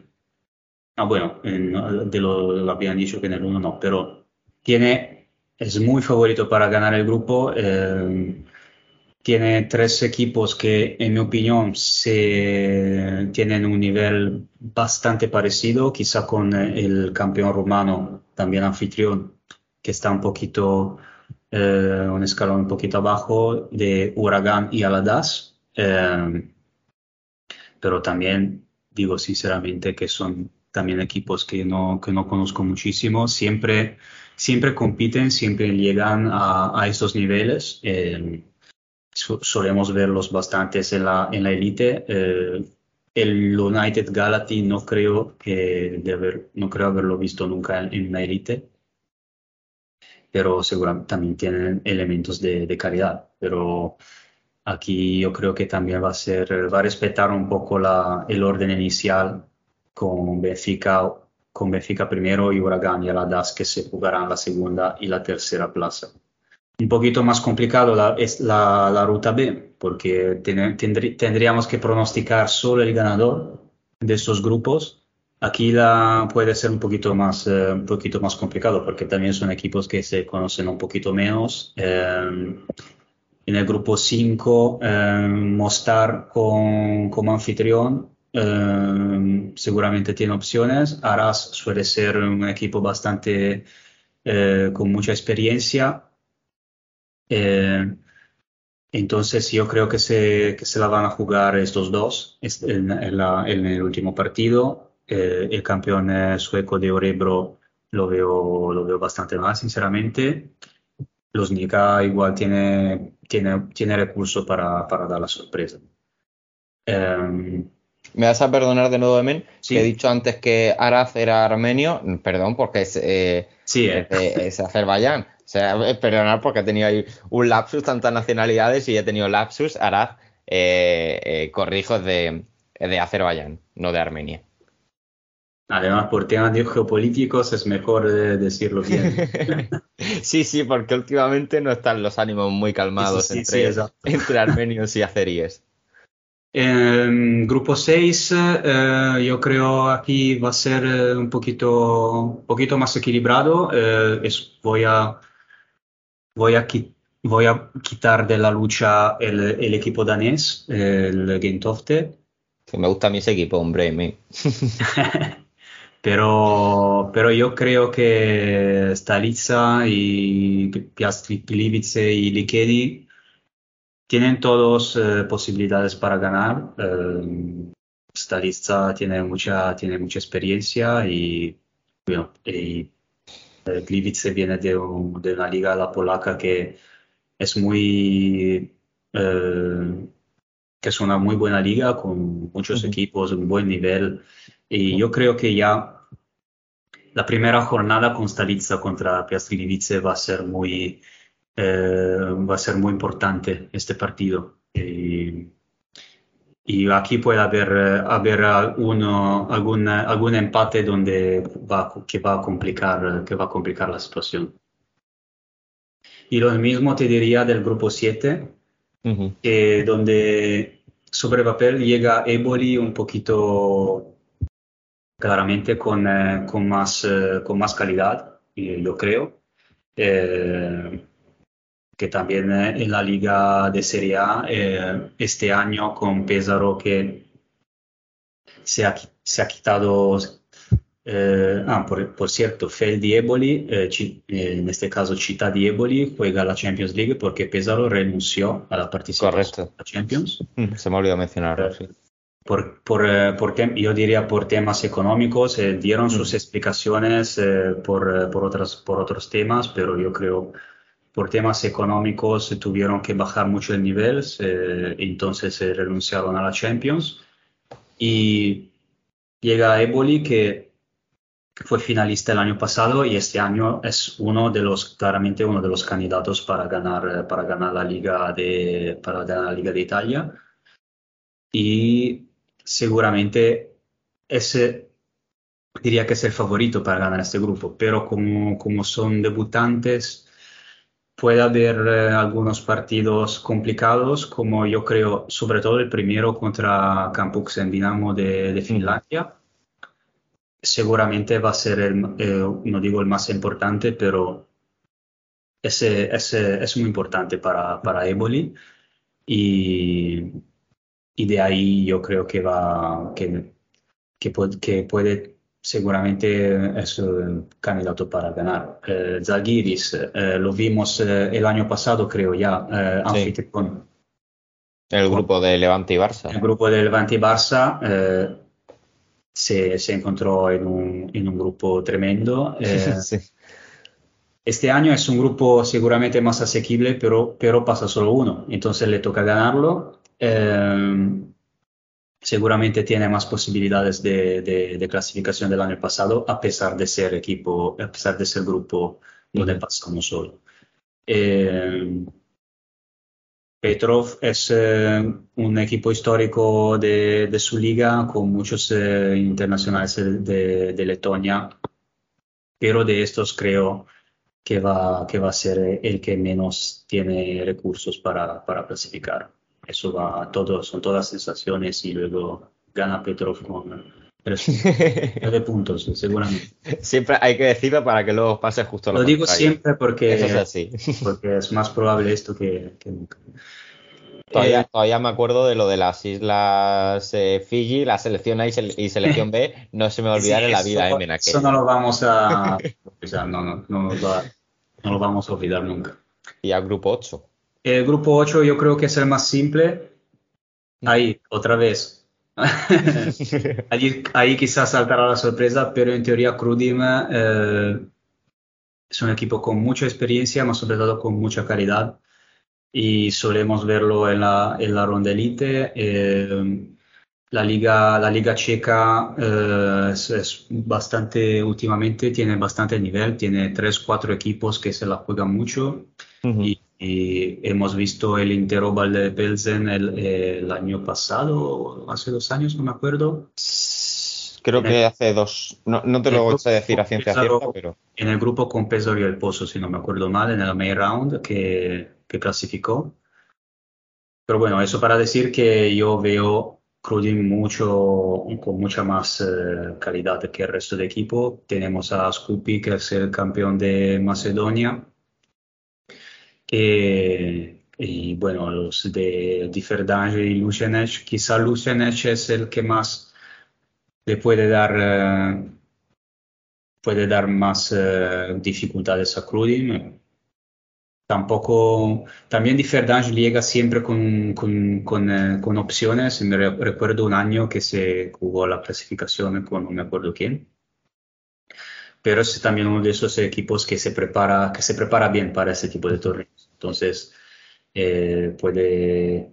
Speaker 10: ah, bueno, en, de lo, lo, habían dicho que en el uno no, pero tiene, es muy favorito para ganar el grupo. Eh, tiene tres equipos que, en mi opinión, se, tienen un nivel bastante parecido, quizá con el campeón rumano, también anfitrión, que está un poquito eh, un escalón un poquito abajo de Huracán y Aladas. Eh, pero también digo sinceramente que son también equipos que no, que no conozco muchísimo. Siempre, siempre compiten, siempre llegan a, a estos niveles. Eh, solemos verlos bastantes en la, en la elite. el United Galati no creo que de haber, no creo haberlo visto nunca en, en la elite pero seguramente también tienen elementos de, de, calidad. Pero aquí yo creo que también va a ser, va a respetar un poco la, el orden inicial con Benfica, con Benfica primero y Huracán y Aladas que se jugarán la segunda y la tercera plaza. Un poquito más complicado la, es la, la, ruta B, porque ten, tendrí, tendríamos que pronosticar solo el ganador de estos grupos Aquí la, puede ser un poquito más, eh, un poquito más complicado porque también son equipos que se conocen un poquito menos. Eh, en el grupo 5, eh, Mostar con, como anfitrión eh, seguramente tiene opciones. Aras suele ser un equipo bastante eh, con mucha experiencia. Eh, entonces yo creo que se, que se la van a jugar estos dos en, en, la, en el último partido eh, el campeón sueco de Orebro lo veo, lo veo bastante mal, sinceramente. Los Nika igual tiene, tiene, tiene recursos para, para dar la sorpresa.
Speaker 9: Um, ¿Me vas a perdonar de nuevo, Emen? Sí. Que he dicho antes que Araz era armenio. Perdón, porque es, eh,
Speaker 10: sí, eh.
Speaker 9: es, es Azerbaiyán. O sea, perdonar porque he tenido ahí un lapsus, tantas nacionalidades, y he tenido lapsus, Araz, eh, eh, corrijo, de, de Azerbaiyán, no de Armenia.
Speaker 10: Además, por temas geopolíticos es mejor eh, decirlo bien.
Speaker 9: sí, sí, porque últimamente no están los ánimos muy calmados
Speaker 10: sí,
Speaker 9: entre,
Speaker 10: sí,
Speaker 9: entre, armenios y azeríes.
Speaker 10: Eh, grupo 6, eh, yo creo aquí va a ser eh, un poquito, un poquito más equilibrado. Eh, es, voy, a, voy, a voy a quitar de la lucha el, el equipo danés, el Gentofte.
Speaker 9: Que me gusta a mí ese equipo, hombre. Me.
Speaker 10: Pero, pero yo creo que Stalica y Piastri Plivice y Likeni tienen todos eh, posibilidades para ganar. Eh, Stalica tiene mucha, tiene mucha experiencia y, bueno, y eh, viene de, un, de, una liga, la polaca, que es muy, eh, que es una muy buena liga con muchos uh -huh. equipos, un buen nivel. Y yo creo que ya la primera jornada con Stalitza contra Piastri Gliwice va a ser muy, eh, va a ser muy importante este partido. Y, y aquí puede haber, haber uno, algún, algún empate donde va, que, va a complicar, que va a complicar la situación. Y lo mismo te diría del grupo 7, uh -huh. donde sobre papel llega Eboli un poquito claramente con, eh, con, más, eh, con más calidad, yo creo. Eh, que también en la liga de Serie A este año con Pesaro que se ha, se ha quitado, ah, por, por, cierto, Fel Dieboli, en este caso Città Dieboli, juega la Champions League porque Pesaro renunció a la participación
Speaker 9: Correcto.
Speaker 10: la Champions.
Speaker 9: Se me olvidó mencionarlo, sí
Speaker 10: por, por, eh, por yo diría por temas económicos, eh, dieron sus explicaciones eh, por, por, otras, por otros temas, pero yo creo por temas económicos tuvieron que bajar mucho el nivel, entonces renunciaron a la Champions. Y llega Eboli, que fue finalista el año pasado y este año es uno de los, claramente uno de los candidatos para ganar, para ganar la Liga de, para ganar la Liga de Italia. Y seguramente ese diría que es el favorito para ganar este grupo, pero como, como son debutantes, puede haber eh, algunos partidos complicados, como yo creo, sobre todo el primero contra Campux en Dinamo de, de Finlandia. Seguramente va a ser, el, eh, no digo el más importante, pero ese, ese es muy importante para, para Eboli. Y, y de ahí yo creo que va, que, que, puede, que puede seguramente es el candidato para ganar. Eh, Zalgiris, eh, lo vimos eh, el año pasado, creo ya, eh, anfitrión.
Speaker 9: El grupo de Levante y Barça.
Speaker 10: El grupo de Levante y Barça eh, se, se, encontró en un, en un grupo tremendo. Eh,
Speaker 9: sí.
Speaker 10: Este año es un grupo seguramente más asequible, pero, pero pasa solo uno, entonces le toca ganarlo. Eh, seguramente tiene más posibilidades de, de, de, clasificación del año pasado, a pesar de ser equipo, a pesar de ser grupo donde pasa uno solo. Eh, Petrov es eh, un equipo histórico de, de, su liga con muchos eh, internacionales de, de, Letonia, pero de estos creo que va, que va a ser el que menos tiene recursos para, para clasificar. Eso va todo, son todas sensaciones y luego gana Petrov con de puntos, seguramente.
Speaker 9: Siempre hay que decirlo para que luego pase justo
Speaker 10: lo Lo digo contrario. siempre porque,
Speaker 9: es así.
Speaker 10: porque es más probable esto que, que nunca.
Speaker 9: Todavía, eh, todavía, me acuerdo de lo de las islas eh, Fiji, la selección A y, se, y, selección B, no se me va a olvidar sí, en la vida,
Speaker 10: eso,
Speaker 9: eh,
Speaker 10: Eso no lo vamos a. o sea, no, no, no, va, no, lo vamos a olvidar nunca.
Speaker 9: Y al grupo 8.
Speaker 10: El grupo 8 yo creo que es el más simple. Ahí, otra vez. ahí, ahí, quizás saltará la sorpresa, pero en teoría Crudim eh, es un equipo con mucha experiencia, más sobre todo con mucha calidad. Y solemos verlo en la, en la ronda elite. Eh, la liga, la liga checa eh, es, es, bastante, últimamente tiene bastante nivel, tiene tres, cuatro equipos que se la juegan mucho. Uh -huh. y, y hemos visto el Interobal de Pelsen el, el, año pasado, hace dos años, no me acuerdo.
Speaker 9: Creo que hace dos, no, no te lo sé decir a ciencia
Speaker 10: Pesaro,
Speaker 9: cierta, pero...
Speaker 10: En el grupo con Pesaro y el Pozo, si no me acuerdo mal, en el main round que, que clasificó. Pero bueno, eso para decir que yo veo Crudin mucho, con mucha más eh, calidad que el resto del equipo. Tenemos a Scoopy, que es el campeón de Macedonia. Eh, y bueno, los de Differdange y Lucenech. Quizá Lucenech es el que más le puede dar, eh, puede dar más eh, dificultades a Crudin tampoco, también Differdange llega siempre con, con, con, eh, con, opciones. Me recuerdo un año que se jugó la clasificación con no me acuerdo quién. Pero es también uno de esos equipos que se prepara, que se prepara bien para ese tipo de torneos. Entonces, eh, puede,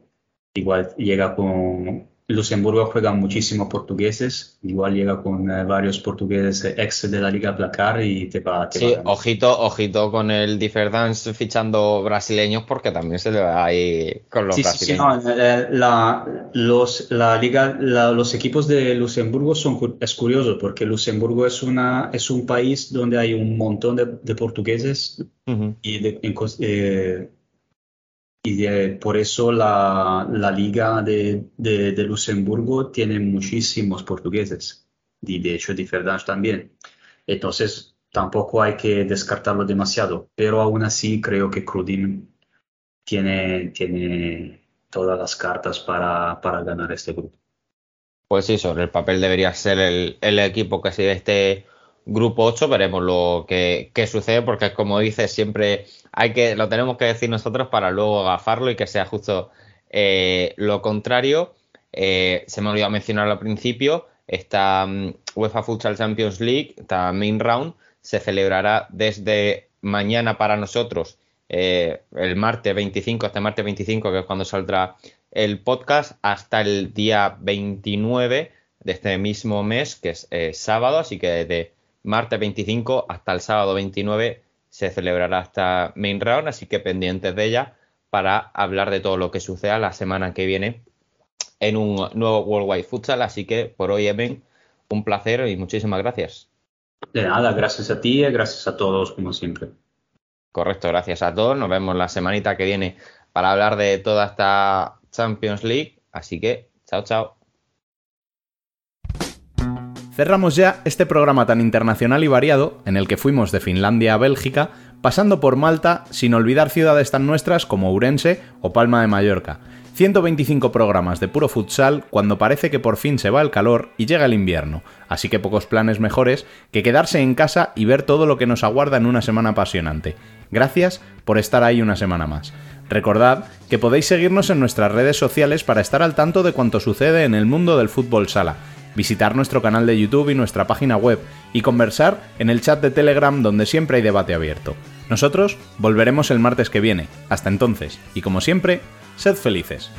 Speaker 10: igual llega con, Luxemburgo juega muchísimo portugueses, igual llega con eh, varios portugueses ex de la Liga Placar y te va, te
Speaker 9: sí,
Speaker 10: va
Speaker 9: ojito, ojito con el Differdance fichando brasileños porque también se le va ahí con los
Speaker 10: sí,
Speaker 9: brasileños.
Speaker 10: Sí, sí, no, eh, la, los, la liga, la, los equipos de Luxemburgo son es curioso porque Luxemburgo es una es un país donde hay un montón de, de portugueses
Speaker 9: uh -huh.
Speaker 10: y de, eh, y de, por eso la, la liga de, de, de, Luxemburgo tiene muchísimos portugueses, y de hecho Differdange también. Entonces tampoco hay que descartarlo demasiado, pero aún así creo que Crudin tiene, tiene todas las cartas para, para ganar este grupo.
Speaker 9: Pues sí, sobre el papel debería ser el, el equipo que sigue este grupo 8, veremos lo que, que, sucede, porque como dices, siempre hay que, lo tenemos que decir nosotros para luego agafarlo y que sea justo eh, lo contrario. Eh, se me olvidó mencionarlo al principio, esta um, UEFA Futsal Champions League, esta main round, se celebrará desde mañana para nosotros, eh, el martes 25, este martes 25, que es cuando saldrá el podcast, hasta el día 29 de este mismo mes, que es sábado, así que desde martes 25 hasta el sábado 29 se celebrará esta main round, así que pendientes de ella para hablar de todo lo que suceda la semana que viene en un nuevo Worldwide Futsal. Así que por hoy, Evan, un placer y muchísimas gracias.
Speaker 10: De nada, gracias a ti y gracias a todos, como siempre.
Speaker 9: Correcto, gracias a todos. Nos vemos la semanita que viene para hablar de toda esta Champions League. Así que, chao, chao.
Speaker 1: Cerramos ya este programa tan internacional y variado, en el que fuimos de Finlandia a Bélgica, pasando por Malta, sin olvidar ciudades tan nuestras como Urense o Palma de Mallorca. 125 programas de puro futsal cuando parece que por fin se va el calor y llega el invierno, así que pocos planes mejores que quedarse en casa y ver todo lo que nos aguarda en una semana apasionante. Gracias por estar ahí una semana más. Recordad que podéis seguirnos en nuestras redes sociales para estar al tanto de cuanto sucede en el mundo del fútbol sala, visitar nuestro canal de YouTube y nuestra página web y conversar en el chat de Telegram donde siempre hay debate abierto. Nosotros volveremos el martes que viene. Hasta entonces, y como siempre, Sed felices.